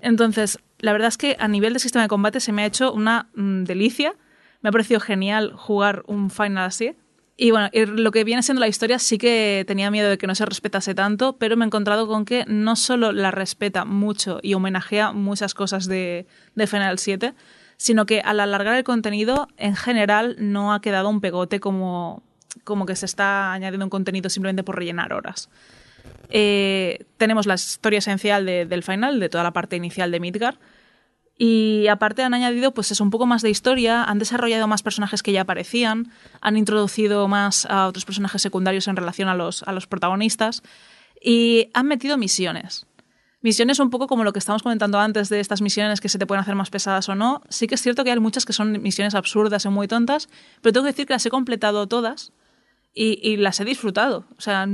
[SPEAKER 4] Entonces, la verdad es que a nivel de sistema de combate se me ha hecho una mm, delicia. Me ha parecido genial jugar un final así. Y bueno, y lo que viene siendo la historia sí que tenía miedo de que no se respetase tanto, pero me he encontrado con que no solo la respeta mucho y homenajea muchas cosas de, de Final 7, sino que al alargar el contenido, en general, no ha quedado un pegote como, como que se está añadiendo un contenido simplemente por rellenar horas. Eh, tenemos la historia esencial de- del final, de toda la parte inicial de Midgar. Y aparte han añadido, pues es un poco más de historia, han desarrollado más personajes que ya aparecían, han introducido más a otros personajes secundarios en relación a los, a los protagonistas y han metido misiones. Misiones un poco como lo que estábamos comentando antes de estas misiones que se te pueden hacer más pesadas o no. Sí que es cierto que hay muchas que son misiones absurdas y muy tontas, pero tengo que decir que las he completado todas y, y las he disfrutado. O sea,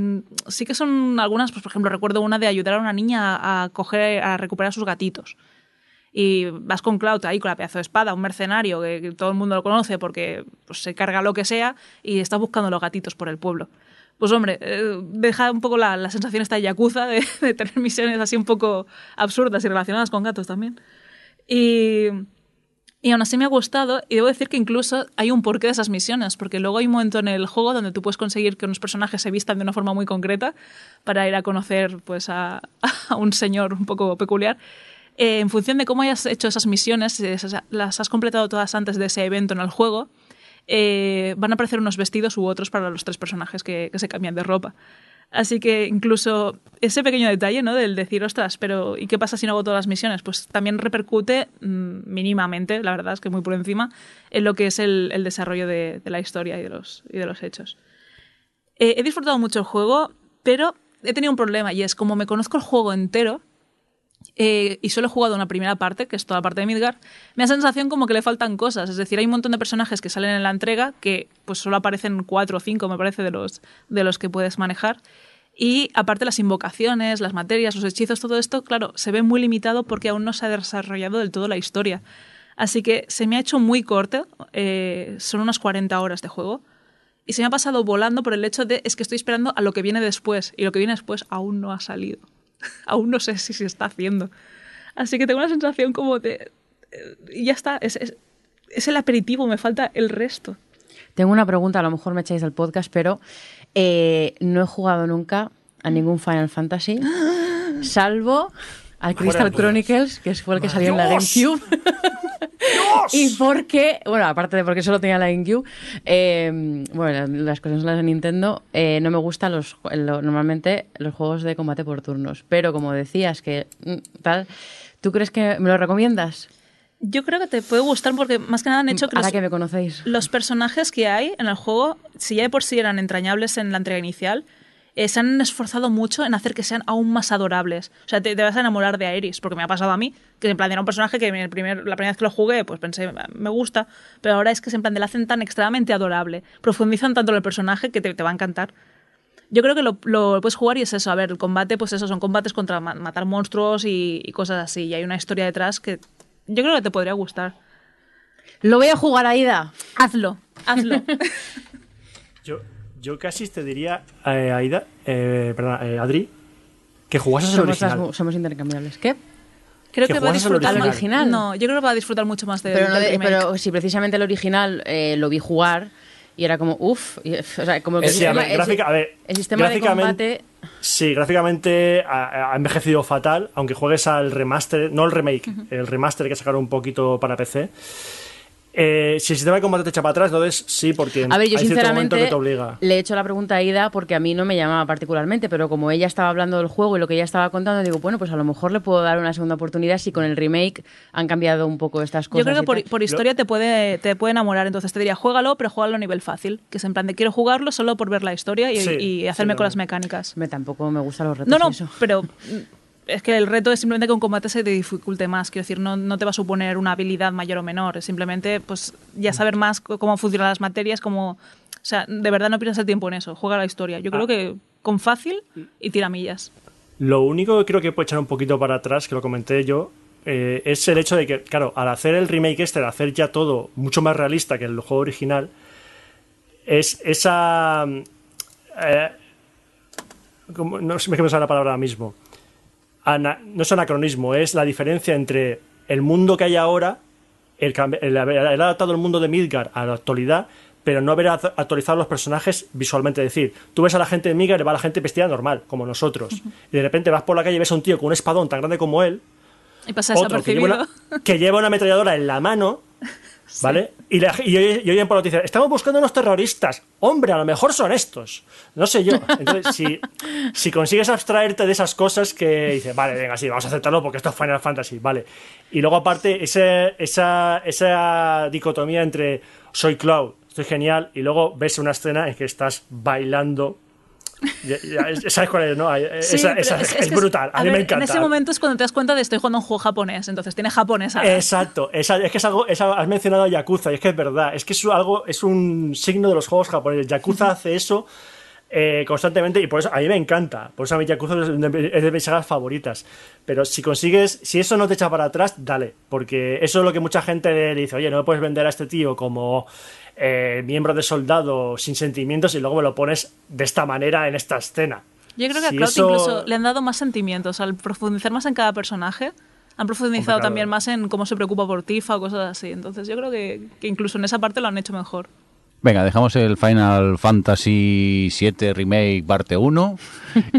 [SPEAKER 4] sí que son algunas, pues por ejemplo, recuerdo una de ayudar a una niña a, a coger, a recuperar sus gatitos. Y vas con Cloud ahí con la pedazo de espada, un mercenario que, que todo el mundo lo conoce porque pues, se carga lo que sea y está buscando los gatitos por el pueblo. Pues hombre, eh, deja un poco la, la sensación esta yakuza de, de tener misiones así un poco absurdas y relacionadas con gatos también. Y, y aún así me ha gustado y debo decir que incluso hay un porqué de esas misiones, porque luego hay un momento en el juego donde tú puedes conseguir que unos personajes se vistan de una forma muy concreta para ir a conocer pues, a, a un señor un poco peculiar. Eh, en función de cómo hayas hecho esas misiones, si esas- las has completado todas antes de ese evento en el juego, eh, van a aparecer unos vestidos u otros para los tres personajes que, se cambian de ropa. Así que incluso ese pequeño detalle, ¿no? Del decir, ostras, pero ¿y qué pasa si no hago todas las misiones? Pues también repercute mm, mínimamente, la verdad es que muy por encima, en lo que es el, desarrollo de, la historia y de los, y de los hechos. Eh, he disfrutado mucho el juego, pero he tenido un problema y es como me conozco el juego entero, eh, y solo he jugado una primera parte, que es toda la parte de Midgar, me da sensación como que le faltan cosas. Es decir, hay un montón de personajes que salen en la entrega que pues solo aparecen cuatro o cinco, me parece, de los, de los que puedes manejar. Y aparte las invocaciones, las materias, los hechizos, todo esto, claro, se ve muy limitado porque aún no se ha desarrollado del todo la historia. Así que se me ha hecho muy corto, eh, son unas 40 horas de juego, y se me ha pasado volando por el hecho de es que estoy esperando a lo que viene después, y lo que viene después aún no ha salido. aún no sé si se está haciendo. Así que tengo una sensación como de... eh, ya está, es, es- es el aperitivo, me falta el resto.
[SPEAKER 7] Tengo una pregunta, a lo mejor me echáis del podcast, pero eh, no he jugado nunca a ningún Final Fantasy, salvo al Crystal Chronicles, que fue el que salió en la
[SPEAKER 3] ¡Dios!
[SPEAKER 7] GameCube. y porque, bueno, aparte de porque solo tenía la GameCube, eh, bueno, las cosas son las de Nintendo, eh, no me gustan los, lo- normalmente los juegos de combate por turnos. Pero como decías que mm, tal, ¿tú crees que me lo recomiendas?
[SPEAKER 4] Yo creo que te puede gustar porque más que nada han hecho que
[SPEAKER 7] Ahora
[SPEAKER 4] los,
[SPEAKER 7] que me conocéis.
[SPEAKER 4] los personajes que hay en el juego, si ya de por sí eran entrañables en la entrega inicial, eh, se han esforzado mucho en hacer que sean aún más adorables. O sea, te, te vas a enamorar de Aeris, porque me ha pasado a mí, que en plan era un personaje que en el primer, la primera vez que lo jugué, pues pensé, me gusta, pero ahora es que se en plan, te la hacen tan extremadamente adorable. Profundizan tanto en el personaje que te, te va a encantar. Yo creo que lo, lo puedes jugar y es eso. A ver, el combate, pues eso, son combates contra ma- matar monstruos y, y cosas así. Y hay una historia detrás que yo creo que te podría gustar.
[SPEAKER 7] Lo voy a jugar, Aida.
[SPEAKER 4] Hazlo, hazlo.
[SPEAKER 3] Yo, yo casi te diría, eh, Aida, eh, perdón, eh, Adri, que jugases el
[SPEAKER 7] Somos,
[SPEAKER 3] original.
[SPEAKER 7] las- somos intercambiables. ¿Qué?
[SPEAKER 4] Creo
[SPEAKER 3] Que
[SPEAKER 4] que, va a
[SPEAKER 3] al
[SPEAKER 4] disfrutar
[SPEAKER 7] original. ¿Al original?
[SPEAKER 4] No, yo creo que va a disfrutar mucho más de,
[SPEAKER 7] Pero, no
[SPEAKER 4] del
[SPEAKER 7] pero si precisamente el original eh, lo vi jugar y era como, uff, o sea, como que
[SPEAKER 3] Eh,
[SPEAKER 7] el
[SPEAKER 3] sí, a
[SPEAKER 7] sistema,
[SPEAKER 3] ver,
[SPEAKER 7] el
[SPEAKER 3] gráfica- a ver,
[SPEAKER 7] el sistema de
[SPEAKER 3] gráficamente-
[SPEAKER 7] combate...
[SPEAKER 3] Sí, gráficamente ha, ha envejecido fatal, aunque juegues al remaster, no el remake, el remaster que sacaron un poquito para PC. Eh, si el sistema de combate te echa para atrás, entonces sí, porque
[SPEAKER 7] A ver, yo
[SPEAKER 3] hay cierto momento
[SPEAKER 7] sinceramente
[SPEAKER 3] que te obliga.
[SPEAKER 7] le he hecho la pregunta a Ida porque a mí no me llamaba particularmente, pero como ella estaba hablando del juego y lo que ella estaba contando, digo, bueno, pues a lo mejor le puedo dar una segunda oportunidad si con el remake han cambiado un poco estas cosas.
[SPEAKER 4] Yo creo que por, historia te puede, te puede enamorar, entonces te diría, juégalo, pero juégalo a nivel fácil. Que es en plan de quiero jugarlo solo por ver la historia y,
[SPEAKER 3] Sí,
[SPEAKER 4] y hacerme
[SPEAKER 3] sí,
[SPEAKER 4] con las mecánicas.
[SPEAKER 7] Me, tampoco me gustan los retos
[SPEAKER 4] No, no,
[SPEAKER 7] eso.
[SPEAKER 4] pero es que el reto es simplemente que un combate se te dificulte más. Quiero decir, no, no te va a suponer una habilidad mayor o menor. Es simplemente pues ya saber más cómo funcionan las materias, cómo... O sea, de verdad no pierdas el tiempo en eso. Juega la historia. Yo creo
[SPEAKER 3] Ah.
[SPEAKER 4] que con fácil y tiramillas.
[SPEAKER 3] Lo único que creo que puede echar un poquito para atrás, que lo comenté yo, eh, es el hecho de que, claro, al hacer el remake este, al hacer ya todo mucho más realista que el juego original, es esa... mm, eh, como- no sé me la palabra ahora mismo. Ana- no es anacronismo, es la diferencia entre el mundo que hay ahora, el, el haber adaptado el mundo de Midgar a la actualidad, pero no haber act- actualizado los personajes visualmente. Es decir, tú ves a la gente de Midgar y va la gente vestida normal, como nosotros. Y de repente vas por la calle y ves a un tío con un espadón tan grande como él,
[SPEAKER 4] Y pasa
[SPEAKER 3] otro que lleva, una, que lleva una ametralladora en la mano, ¿vale? Y, la- y, y oyen por noticias, estamos buscando unos terroristas. Hombre, a lo mejor son estos. No sé yo. Entonces, si, si consigues abstraerte de esas cosas que dices, vale, venga, sí, vamos a aceptarlo porque esto es Final Fantasy, vale. Y luego, aparte, ese, esa, esa dicotomía entre soy Cloud, estoy genial, y luego ves una escena en que estás bailando. Ya- ya- ¿Sabes cuál es, no? Esa, esa-
[SPEAKER 4] es-
[SPEAKER 3] es,
[SPEAKER 4] es que
[SPEAKER 3] brutal.
[SPEAKER 4] a
[SPEAKER 3] A mí me encanta.
[SPEAKER 4] En ese momento es cuando te das cuenta de estoy jugando un juego japonés, entonces tiene japonesa.
[SPEAKER 3] Exacto, es que es algo, has mencionado a Yakuza y es que es verdad, es que es algo, es un signo de los juegos japoneses. Yakuza hace eso eh, constantemente y por eso a mí me encanta, por eso a mí Yakuza es de, es de mis sagas favoritas. Pero si consigues, si eso no te echa para atrás, dale, porque eso es lo que mucha gente le dice, oye, no me puedes vender a este tío como eh, miembro de soldado sin sentimientos y luego me lo pones de esta manera en esta escena.
[SPEAKER 4] Yo creo que
[SPEAKER 3] Si
[SPEAKER 4] a Cloud
[SPEAKER 3] eso-
[SPEAKER 4] incluso le han dado más sentimientos al profundizar más en cada personaje. Han profundizado
[SPEAKER 3] Hombre, claro.
[SPEAKER 4] también más en cómo se preocupa por Tifa o cosas así. Entonces yo creo que, que incluso en esa parte lo han hecho mejor.
[SPEAKER 2] Venga, dejamos el Final Fantasy VII Remake parte 1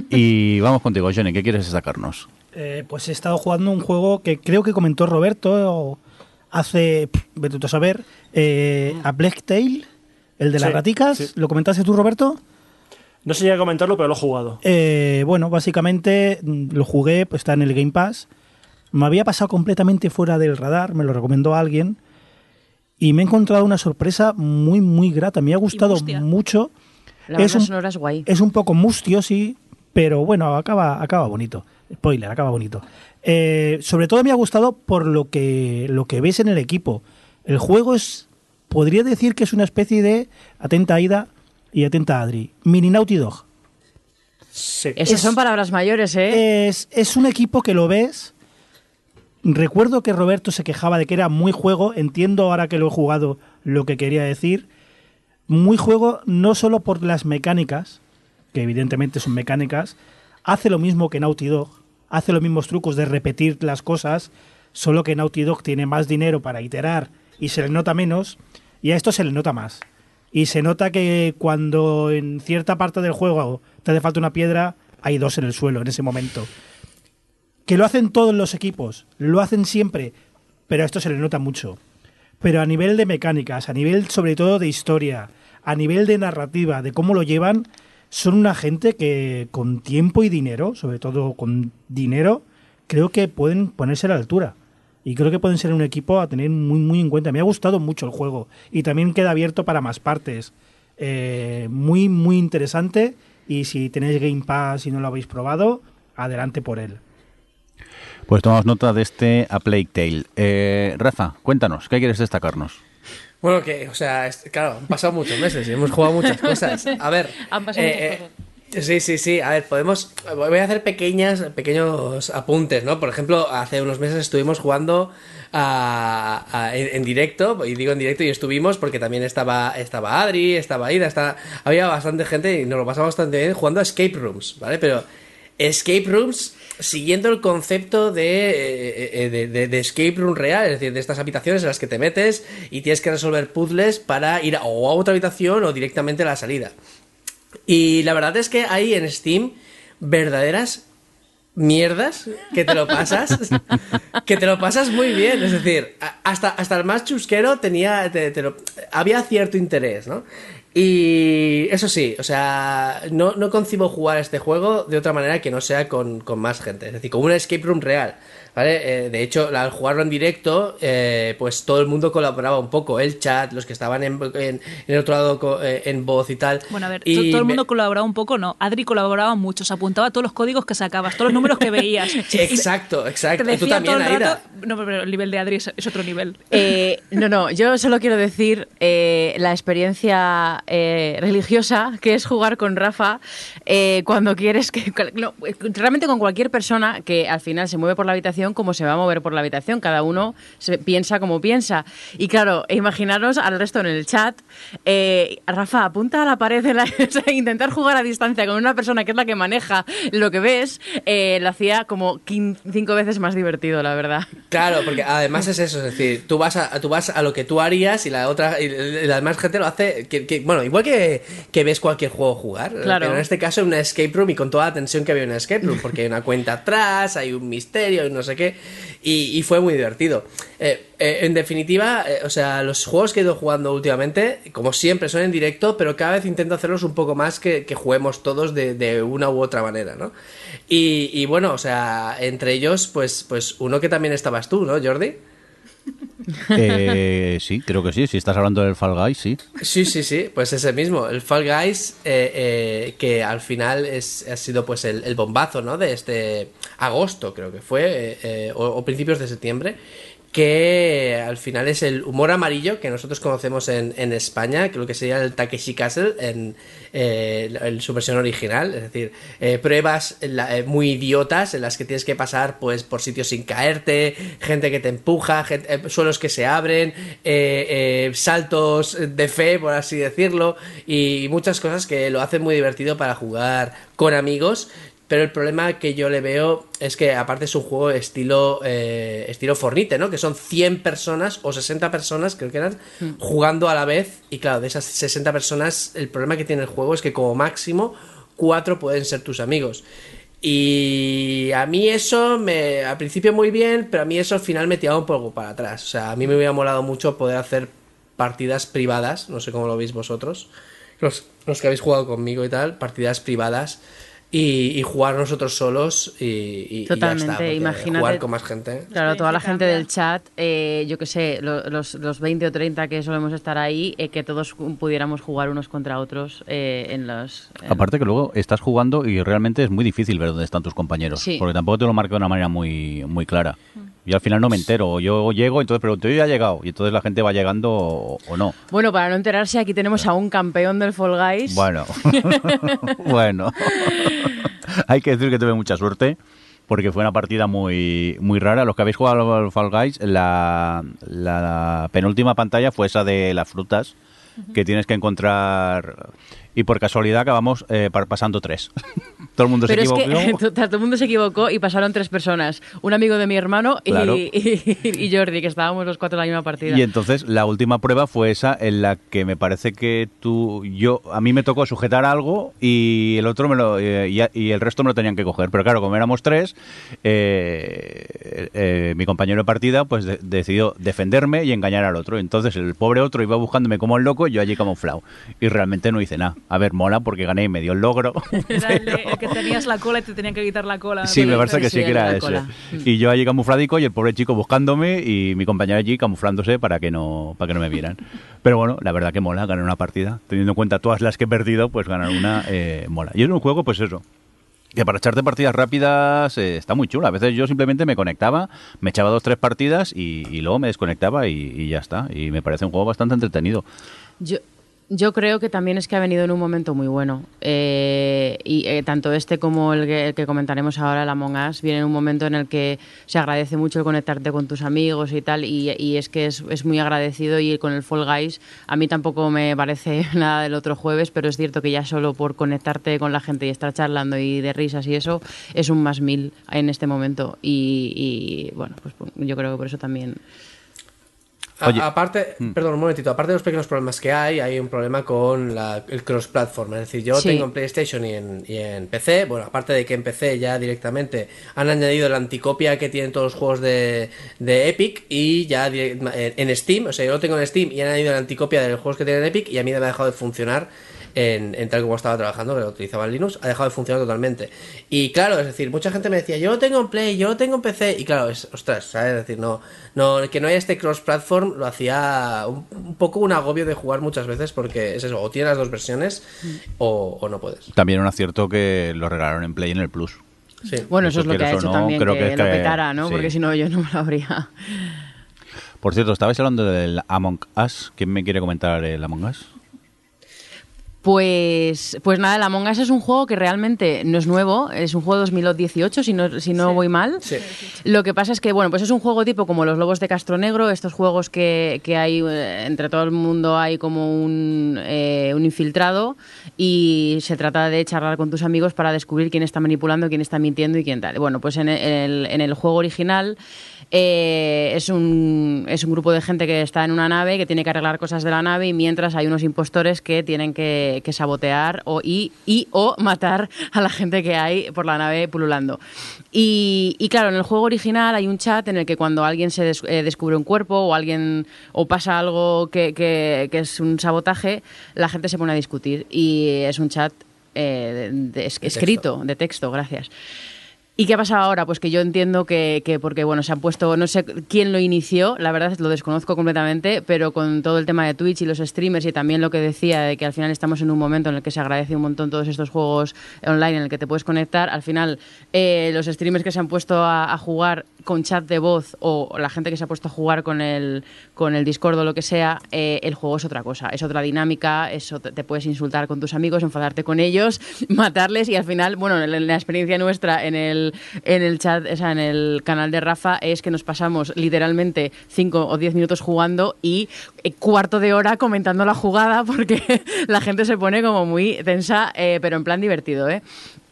[SPEAKER 2] y vamos contigo, Johnny. ¿Qué quieres destacarnos?
[SPEAKER 5] Eh, pues he estado jugando un juego que creo que comentó Roberto hace, pff, vete tú a saber, eh, a Black Tail, el de las
[SPEAKER 3] Sí,
[SPEAKER 5] raticas.
[SPEAKER 3] sí.
[SPEAKER 5] ¿Lo comentaste tú, Roberto?
[SPEAKER 3] No sé si a comentarlo, pero lo he jugado.
[SPEAKER 5] Eh, bueno, básicamente mm, lo jugué, pues está en el Game Pass. Me había pasado completamente fuera del radar, me lo recomendó alguien. Y me he encontrado una sorpresa muy, muy grata. Me ha gustado mucho.
[SPEAKER 7] La
[SPEAKER 5] es un-
[SPEAKER 7] sonora es guay.
[SPEAKER 5] Es un poco mustio, sí, Pero bueno, acaba, acaba bonito. Spoiler, acaba bonito. Eh, sobre todo me ha gustado por lo que, lo que ves en el equipo. El juego es, podría decir que es una especie de, atenta Aida y atenta Adri, mini Naughty Dog.
[SPEAKER 3] Sí.
[SPEAKER 7] Esas
[SPEAKER 5] Es-
[SPEAKER 7] son palabras mayores, ¿eh?
[SPEAKER 5] Es, es un equipo que lo ves. Recuerdo que Roberto se quejaba de que era muy juego. Entiendo ahora que lo he jugado lo que quería decir. Muy juego no solo por las mecánicas, que evidentemente son mecánicas. Hace lo mismo que Naughty Dog. Hace los mismos trucos de repetir las cosas. Solo que Naughty Dog tiene más dinero para iterar y se le nota menos. Y a esto se le nota más. Y se nota que cuando en cierta parte del juego te hace falta una piedra, hay dos en el suelo en ese momento. Que lo hacen todos los equipos, lo hacen siempre, pero a esto se le nota mucho. Pero a nivel de mecánicas, a nivel sobre todo de historia, a nivel de narrativa, de cómo lo llevan, son una gente que con tiempo y dinero, sobre todo con dinero, creo que pueden ponerse a la altura. Y creo que pueden ser un equipo a tener muy, muy en cuenta. Me ha gustado mucho el juego. Y también queda abierto para más partes. Eh, muy, muy interesante. Y si tenéis Game Pass y no lo habéis probado, adelante por él.
[SPEAKER 2] Pues tomamos nota de este A Plague Tale. Eh, Rafa, cuéntanos, ¿qué quieres destacarnos?
[SPEAKER 6] Bueno, que, o sea, es- claro, han pasado muchos meses y hemos jugado muchas cosas. A ver.
[SPEAKER 7] Han pasado muchas
[SPEAKER 6] cosas. Sí, sí, sí. A ver, podemos. Voy a hacer pequeñas, pequeños apuntes, ¿no? Por ejemplo, hace unos meses estuvimos jugando a- a- en, en directo, y digo en directo, y estuvimos porque también estaba, estaba Adri, estaba Ida, estaba, había bastante gente y nos lo pasamos bastante bien jugando a Escape Rooms, ¿vale? Pero Escape Rooms siguiendo el concepto de, eh, eh, de, de- de Escape Room real, es decir, de estas habitaciones en las que te metes y tienes que resolver puzzles para ir a, o a otra habitación o directamente a la salida. Y la verdad es que hay en Steam verdaderas mierdas que te lo pasas que te lo pasas muy bien es decir hasta, hasta el más chusquero tenía te- te lo- había cierto interés no y eso sí o sea no, no concibo jugar este juego de otra manera que no sea con, con más gente. Es decir como un escape room real ¿vale? Eh, de hecho al jugarlo en directo eh, pues todo el mundo colaboraba un poco el chat los que estaban en, en- en el otro lado co- eh, en voz y tal
[SPEAKER 4] Bueno, a ver,
[SPEAKER 6] Y
[SPEAKER 4] todo el
[SPEAKER 6] me-
[SPEAKER 4] mundo colaboraba un poco, no. Adri colaboraba mucho, se apuntaba a todos los códigos que sacabas, todos los números que veías.
[SPEAKER 6] Exacto,
[SPEAKER 4] Te
[SPEAKER 6] exacto. Y tú también,
[SPEAKER 4] todo el
[SPEAKER 6] Aida.
[SPEAKER 4] rato- No, pero el nivel de Adri es, es otro nivel.
[SPEAKER 7] Eh, no, no, yo solo quiero decir eh, la experiencia eh, religiosa que es jugar con Rafa eh, cuando quieres que. no, realmente con cualquier persona que al final se mueve por la habitación como se va a mover por la habitación. Cada uno se piensa como piensa. Y claro, imaginaros al resto en el chat. eh, Rafa, apunta a la pared, de la- o sea, intentar jugar a distancia con una persona que es la que maneja lo que ves, eh, lo hacía como cinco veces más divertido, la verdad.
[SPEAKER 6] Claro, porque además es eso, es decir, tú vas a, tú vas a lo que tú harías y la otra y la demás gente lo hace, que, que- bueno, igual que, que ves cualquier juego jugar,
[SPEAKER 7] Claro.
[SPEAKER 6] pero en este caso en una escape room y con toda la tensión que había en una escape room, porque hay una cuenta atrás, hay un misterio, hay no sé y fue muy divertido. Eh, eh, en definitiva, eh, o sea, los juegos que he ido jugando últimamente, como siempre, son en directo, pero cada vez intento hacerlos un poco más que, que juguemos todos de, de una u otra manera, ¿no? Y, y bueno, o sea, entre ellos, pues, pues uno que también estabas tú, ¿no, Jordi?
[SPEAKER 2] Eh, sí, creo que sí. Si estás hablando del Fall Guys, sí.
[SPEAKER 6] Sí, sí, sí, pues ese mismo, el Fall Guys, eh, eh, que al final es, ha sido pues el, bombazo, ¿no? De este agosto, creo que fue, o principios de septiembre, que al final es el humor amarillo que nosotros conocemos en, en España, que lo que sería el Takeshi Castle en, eh, su versión original, es decir, eh, pruebas eh, muy idiotas en las que tienes que pasar pues por sitios sin caerte, gente que te empuja, suelos que se abren, saltos de fe, por así decirlo, y muchas cosas que lo hacen muy divertido para jugar con amigos. Pero el problema que yo le veo es que aparte es un juego estilo eh, estilo Fornite, ¿no? Que son 100 personas o 60 personas, creo que eran, jugando a la vez. Y claro, de esas 60 personas, el problema que tiene el juego es que como máximo cuatro pueden ser tus amigos. Y a mí eso, me, al principio muy bien, pero a mí eso al final me tiraba un poco para atrás. O sea, a mí me hubiera molado mucho poder hacer partidas privadas, no sé cómo lo veis vosotros, los, los que habéis jugado conmigo y tal, partidas privadas y, y jugar nosotros solos y, y- y ya
[SPEAKER 7] Totalmente,
[SPEAKER 6] está,
[SPEAKER 7] imagínate-
[SPEAKER 6] jugar con más gente.
[SPEAKER 7] Claro, toda la gente del chat, eh, yo que sé, lo- los, los 20 o 30 que solemos estar ahí, eh, que todos pudiéramos jugar unos contra otros eh, en los... en-
[SPEAKER 2] Aparte que luego estás jugando y realmente es muy difícil ver dónde están tus compañeros.
[SPEAKER 7] Sí.
[SPEAKER 2] Porque tampoco te lo marca de una manera muy, muy clara. Y al final no me entero. Yo llego, entonces pregunto, yo ya he llegado. Y entonces la gente va llegando o, o no.
[SPEAKER 7] Bueno, para no enterarse, aquí tenemos a un campeón del Fall Guys.
[SPEAKER 2] Bueno, bueno. Hay que decir que tuve mucha suerte porque fue una partida muy, muy rara. Los que habéis jugado al Fall Guys, la, la penúltima pantalla fue esa de las frutas que tienes que encontrar y por casualidad acabamos eh, pa- pasando tres. Todo el mundo
[SPEAKER 7] Pero
[SPEAKER 2] se
[SPEAKER 7] es que
[SPEAKER 2] equivocó.
[SPEAKER 7] todo el mundo se equivocó y pasaron tres personas. Un amigo de mi hermano y,
[SPEAKER 2] Claro.
[SPEAKER 7] y- y Jordi, que estábamos los cuatro en la misma partida.
[SPEAKER 2] Y entonces la última prueba fue esa en la que me parece que tú, yo, a mí me tocó sujetar algo y el otro me lo, eh, y, y el resto me lo tenían que coger. Pero claro, como éramos tres, eh, eh, mi compañero de partida pues de- decidió defenderme y engañar al otro. Entonces el pobre otro iba buscándome como el loco y yo allí camuflado. Y realmente no hice nada. A ver, mola porque gané y me dio el logro.
[SPEAKER 4] Era el, de- el que tenías la cola y te tenían que quitar la cola.
[SPEAKER 2] Sí, me parece que
[SPEAKER 7] sí,
[SPEAKER 2] que era ese.
[SPEAKER 7] cola.
[SPEAKER 2] Y yo allí camufladico y el pobre chico buscándome y mi compañero allí camuflándose para que no para que no me vieran. Pero bueno, la verdad que mola ganar una partida. Teniendo en cuenta todas las que he perdido, pues ganar una eh, mola. Y es un juego, pues eso. Que para echarte partidas rápidas eh, está muy chula. A veces yo simplemente me conectaba, me echaba dos, tres partidas y, y luego me desconectaba y, y ya está. Y me parece un juego bastante entretenido.
[SPEAKER 7] Yo, yo creo que también es que ha venido en un momento muy bueno. Eh, y eh, tanto este como el que, el que comentaremos ahora, el Among Us, viene en un momento en el que se agradece mucho el conectarte con tus amigos y tal. Y, y es que es, es muy agradecido. Y con el Fall Guys, a mí tampoco me parece nada del otro jueves, pero es cierto que ya solo por conectarte con la gente y estar charlando y de risas y eso, es un más mil en este momento. Y, y, bueno, pues yo creo que por eso también.
[SPEAKER 6] A- aparte,
[SPEAKER 7] Mm.
[SPEAKER 6] perdón, un momentito, aparte de los pequeños problemas que hay, hay un problema con la- el cross-platform. Es decir, yo
[SPEAKER 7] Sí.
[SPEAKER 6] tengo en PlayStation y en, y en PC. Bueno, aparte de que en PC ya directamente han añadido la anticopia que tienen todos los juegos de, de Epic y ya direct- en, en Steam. O sea, yo lo tengo en Steam y han añadido la anticopia de los juegos que tienen Epic y a mí me ha dejado de funcionar en, en tal como estaba trabajando, que lo utilizaba en Linux, ha dejado de funcionar totalmente. Y claro, es decir, mucha gente me decía, yo lo tengo en Play, yo lo tengo en PC, y claro, es, ostras, ¿sabes? Es decir, no, no, que no haya este cross-platform lo hacía un, un poco un agobio de jugar muchas veces, porque es eso, o tienes las dos versiones o, o no puedes.
[SPEAKER 2] También un acierto que lo regalaron en Play en el Plus.
[SPEAKER 6] Sí.
[SPEAKER 7] Bueno, eso
[SPEAKER 2] Eso
[SPEAKER 7] es lo que ha hecho
[SPEAKER 2] no,
[SPEAKER 7] también,
[SPEAKER 2] creo
[SPEAKER 7] que,
[SPEAKER 2] que es
[SPEAKER 7] lo
[SPEAKER 2] que-
[SPEAKER 7] petara, ¿no?
[SPEAKER 2] sí.
[SPEAKER 7] Porque si no, yo no me lo habría.
[SPEAKER 2] Por cierto, estabais hablando del Among Us. ¿Quién me quiere comentar el Among Us?
[SPEAKER 7] Pues, pues nada, el Among Us es un juego que realmente no es nuevo, es un juego 2018, si no, si no voy mal.
[SPEAKER 6] Sí.
[SPEAKER 7] Lo que pasa es que, bueno, pues es un juego tipo como los Lobos de Castro Negro, estos juegos que, que hay, eh, entre todo el mundo hay como un, eh, un infiltrado y se trata de charlar con tus amigos para descubrir quién está manipulando, quién está mintiendo y quién tal. Bueno, pues en el, en el juego original eh, es, un, es un grupo de gente que está en una nave, que tiene que arreglar cosas de la nave y mientras hay unos impostores que tienen que, que sabotear o, y, y o matar a la gente que hay por la nave pululando. Y, y claro, en el juego original hay un chat en el que cuando alguien se des- eh, descubre un cuerpo o alguien o pasa algo que, que- que es un sabotaje, la gente se pone a discutir y es un chat eh, de- de- es- escrito, de texto, gracias. ¿Y qué ha pasado ahora? Pues que yo entiendo que, que porque, bueno, se han puesto, no sé quién lo inició, la verdad lo desconozco completamente, pero con todo el tema de Twitch y los streamers y también lo que decía de que al final estamos en un momento en el que se agradece un montón todos estos juegos online en el que te puedes conectar, al final eh, los streamers que se han puesto a, a jugar con chat de voz o la gente que se ha puesto a jugar con el, con el Discord o lo que sea, eh, el juego es otra cosa, es otra dinámica, te, puedes insultar con tus amigos, enfadarte con ellos, matarles y al final, bueno, en la- en la experiencia nuestra en el, en el chat, o sea, en el canal de Rafa es que nos pasamos literalmente 5 o 10 minutos jugando y cuarto de hora comentando la jugada porque la gente se pone como muy tensa, eh, pero en plan divertido, ¿eh?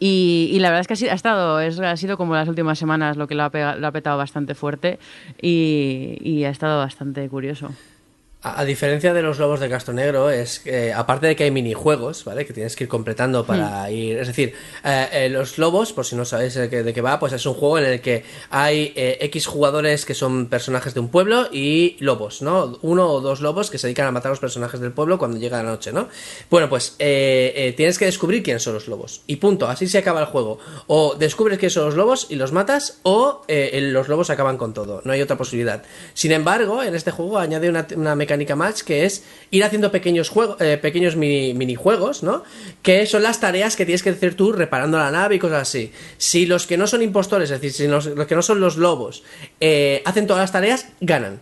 [SPEAKER 7] Y, la verdad es que ha sido, estado, es- ha sido como las últimas semanas lo que lo ha, petado bastante fuerte y ha estado bastante curioso.
[SPEAKER 6] A, a diferencia de los lobos de Castro Negro, es que, aparte de que hay minijuegos, ¿vale? Que tienes que ir completando para ir. Es decir, eh, eh, los lobos, por si no sabéis de qué, va, pues es un juego en el que hay eh, X jugadores que son personajes de un pueblo y lobos, ¿no? Uno o dos lobos que se dedican a matar a los personajes del pueblo cuando llega la noche, ¿no? Bueno, pues eh, eh, tienes que descubrir quiénes son los lobos. Y punto, así se acaba el juego. O descubres quiénes son los lobos y los matas, o eh, los lobos acaban con todo. No hay otra posibilidad. Sin embargo, en este juego añade una, una mecánica que es ir haciendo pequeños juegos, pequeños mini, minijuegos, ¿no? Que son las tareas que tienes que hacer tú reparando la nave y cosas así. Si los que no son impostores, es decir, si los, los que no son los lobos, eh, hacen todas las tareas, ganan.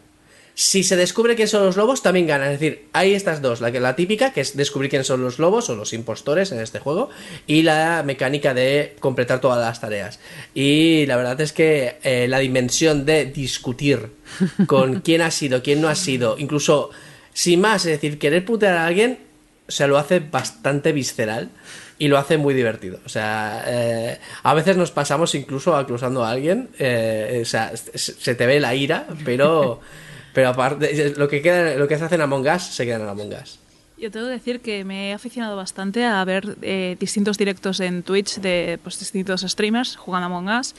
[SPEAKER 6] Si se descubre quién son los lobos, también ganan. Es decir, hay estas dos, la, la típica, que es descubrir quién son los lobos o los impostores en este juego, y la mecánica de completar todas las tareas. Y la verdad es que eh, la dimensión de discutir con quién ha sido, quién no ha sido, incluso sin más, es decir, querer putear a alguien, se lo hace bastante visceral y lo hace muy divertido. O sea, eh, a veces nos pasamos incluso acusando a alguien, eh, o sea, se se te ve la ira, pero, pero aparte, lo que, queda, lo que se hace en Among Us se queda en Among Us.
[SPEAKER 4] Yo tengo que decir que me he aficionado bastante a ver eh, distintos directos en Twitch de pues, distintos streamers jugando Among Us.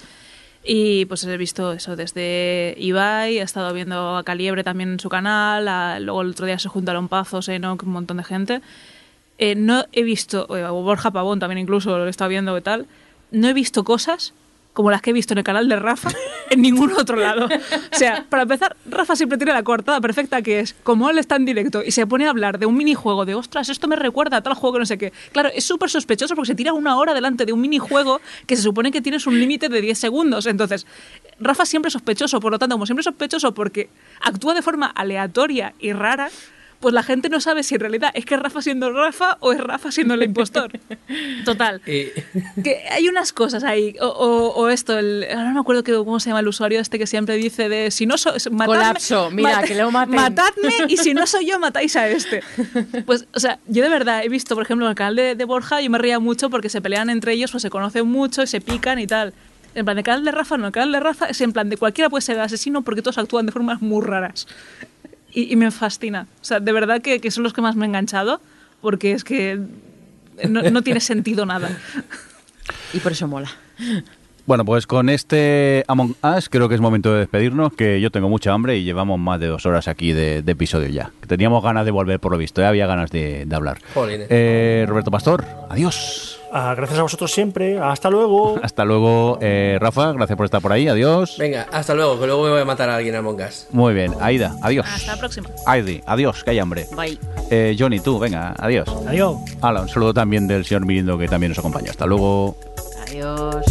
[SPEAKER 4] Y pues he visto eso desde Ibai, he estado viendo a Caliebre también en su canal, a- luego el otro día se juntaron Pazos, Enoch, un montón de gente. Eh, no he visto, o Borja Pavón también incluso lo he estado viendo y tal, no he visto cosas como las que he visto en el canal de Rafa en ningún otro lado. O sea, para empezar, Rafa siempre tiene la coartada perfecta que es, como él está en directo y se pone a hablar de un minijuego, de ostras, esto me recuerda a tal juego que no sé qué. Claro, es súper sospechoso porque se tira una hora delante de un minijuego que se supone que tienes un límite de 10 segundos. Entonces, Rafa siempre sospechoso, por lo tanto, como siempre sospechoso porque actúa de forma aleatoria y rara, pues la gente no sabe si en realidad es que es Rafa siendo Rafa o es Rafa siendo el impostor. Total.
[SPEAKER 6] Y,
[SPEAKER 4] Que hay unas cosas ahí, o, o- o esto, el, ahora no me acuerdo que, cómo se llama el usuario este que siempre dice de si no soy...
[SPEAKER 7] Colapso, mira, que lo maten.
[SPEAKER 4] Matadme y si no soy yo, matáis a este. Pues, o sea, yo de verdad he visto, por ejemplo, en el canal de, de Borja, yo me reía mucho porque se pelean entre ellos, pues se conocen mucho y se pican y tal. En plan, el canal de Rafa no, el canal de Rafa es en plan de cualquiera puede ser asesino porque todos actúan de formas muy raras. Y, y me fascina. O sea, de verdad que, que son los que más me he enganchado porque es que no, no tiene sentido nada.
[SPEAKER 7] Y por eso mola.
[SPEAKER 2] Bueno, pues con este Among Us creo que es momento de despedirnos, que yo tengo mucha hambre y llevamos más de dos horas aquí de, de episodio ya. Teníamos ganas de volver por lo visto, ya había ganas de, de hablar. Eh, Roberto Pastor, adiós.
[SPEAKER 3] Ah, gracias a vosotros siempre. Hasta luego.
[SPEAKER 2] Hasta luego, eh, Rafa, gracias por estar por ahí, adiós.
[SPEAKER 6] venga, hasta luego, que luego me voy a matar a alguien en Among Us.
[SPEAKER 2] Muy bien, Aida, adiós.
[SPEAKER 4] Hasta la próxima.
[SPEAKER 2] Aidi, adiós, que hay hambre.
[SPEAKER 7] Bye.
[SPEAKER 2] Eh, Johnny, tú, venga, adiós.
[SPEAKER 5] Adiós.
[SPEAKER 2] Hala, un saludo también del señor Mirindo que también nos acompaña. Hasta luego.
[SPEAKER 7] Adiós.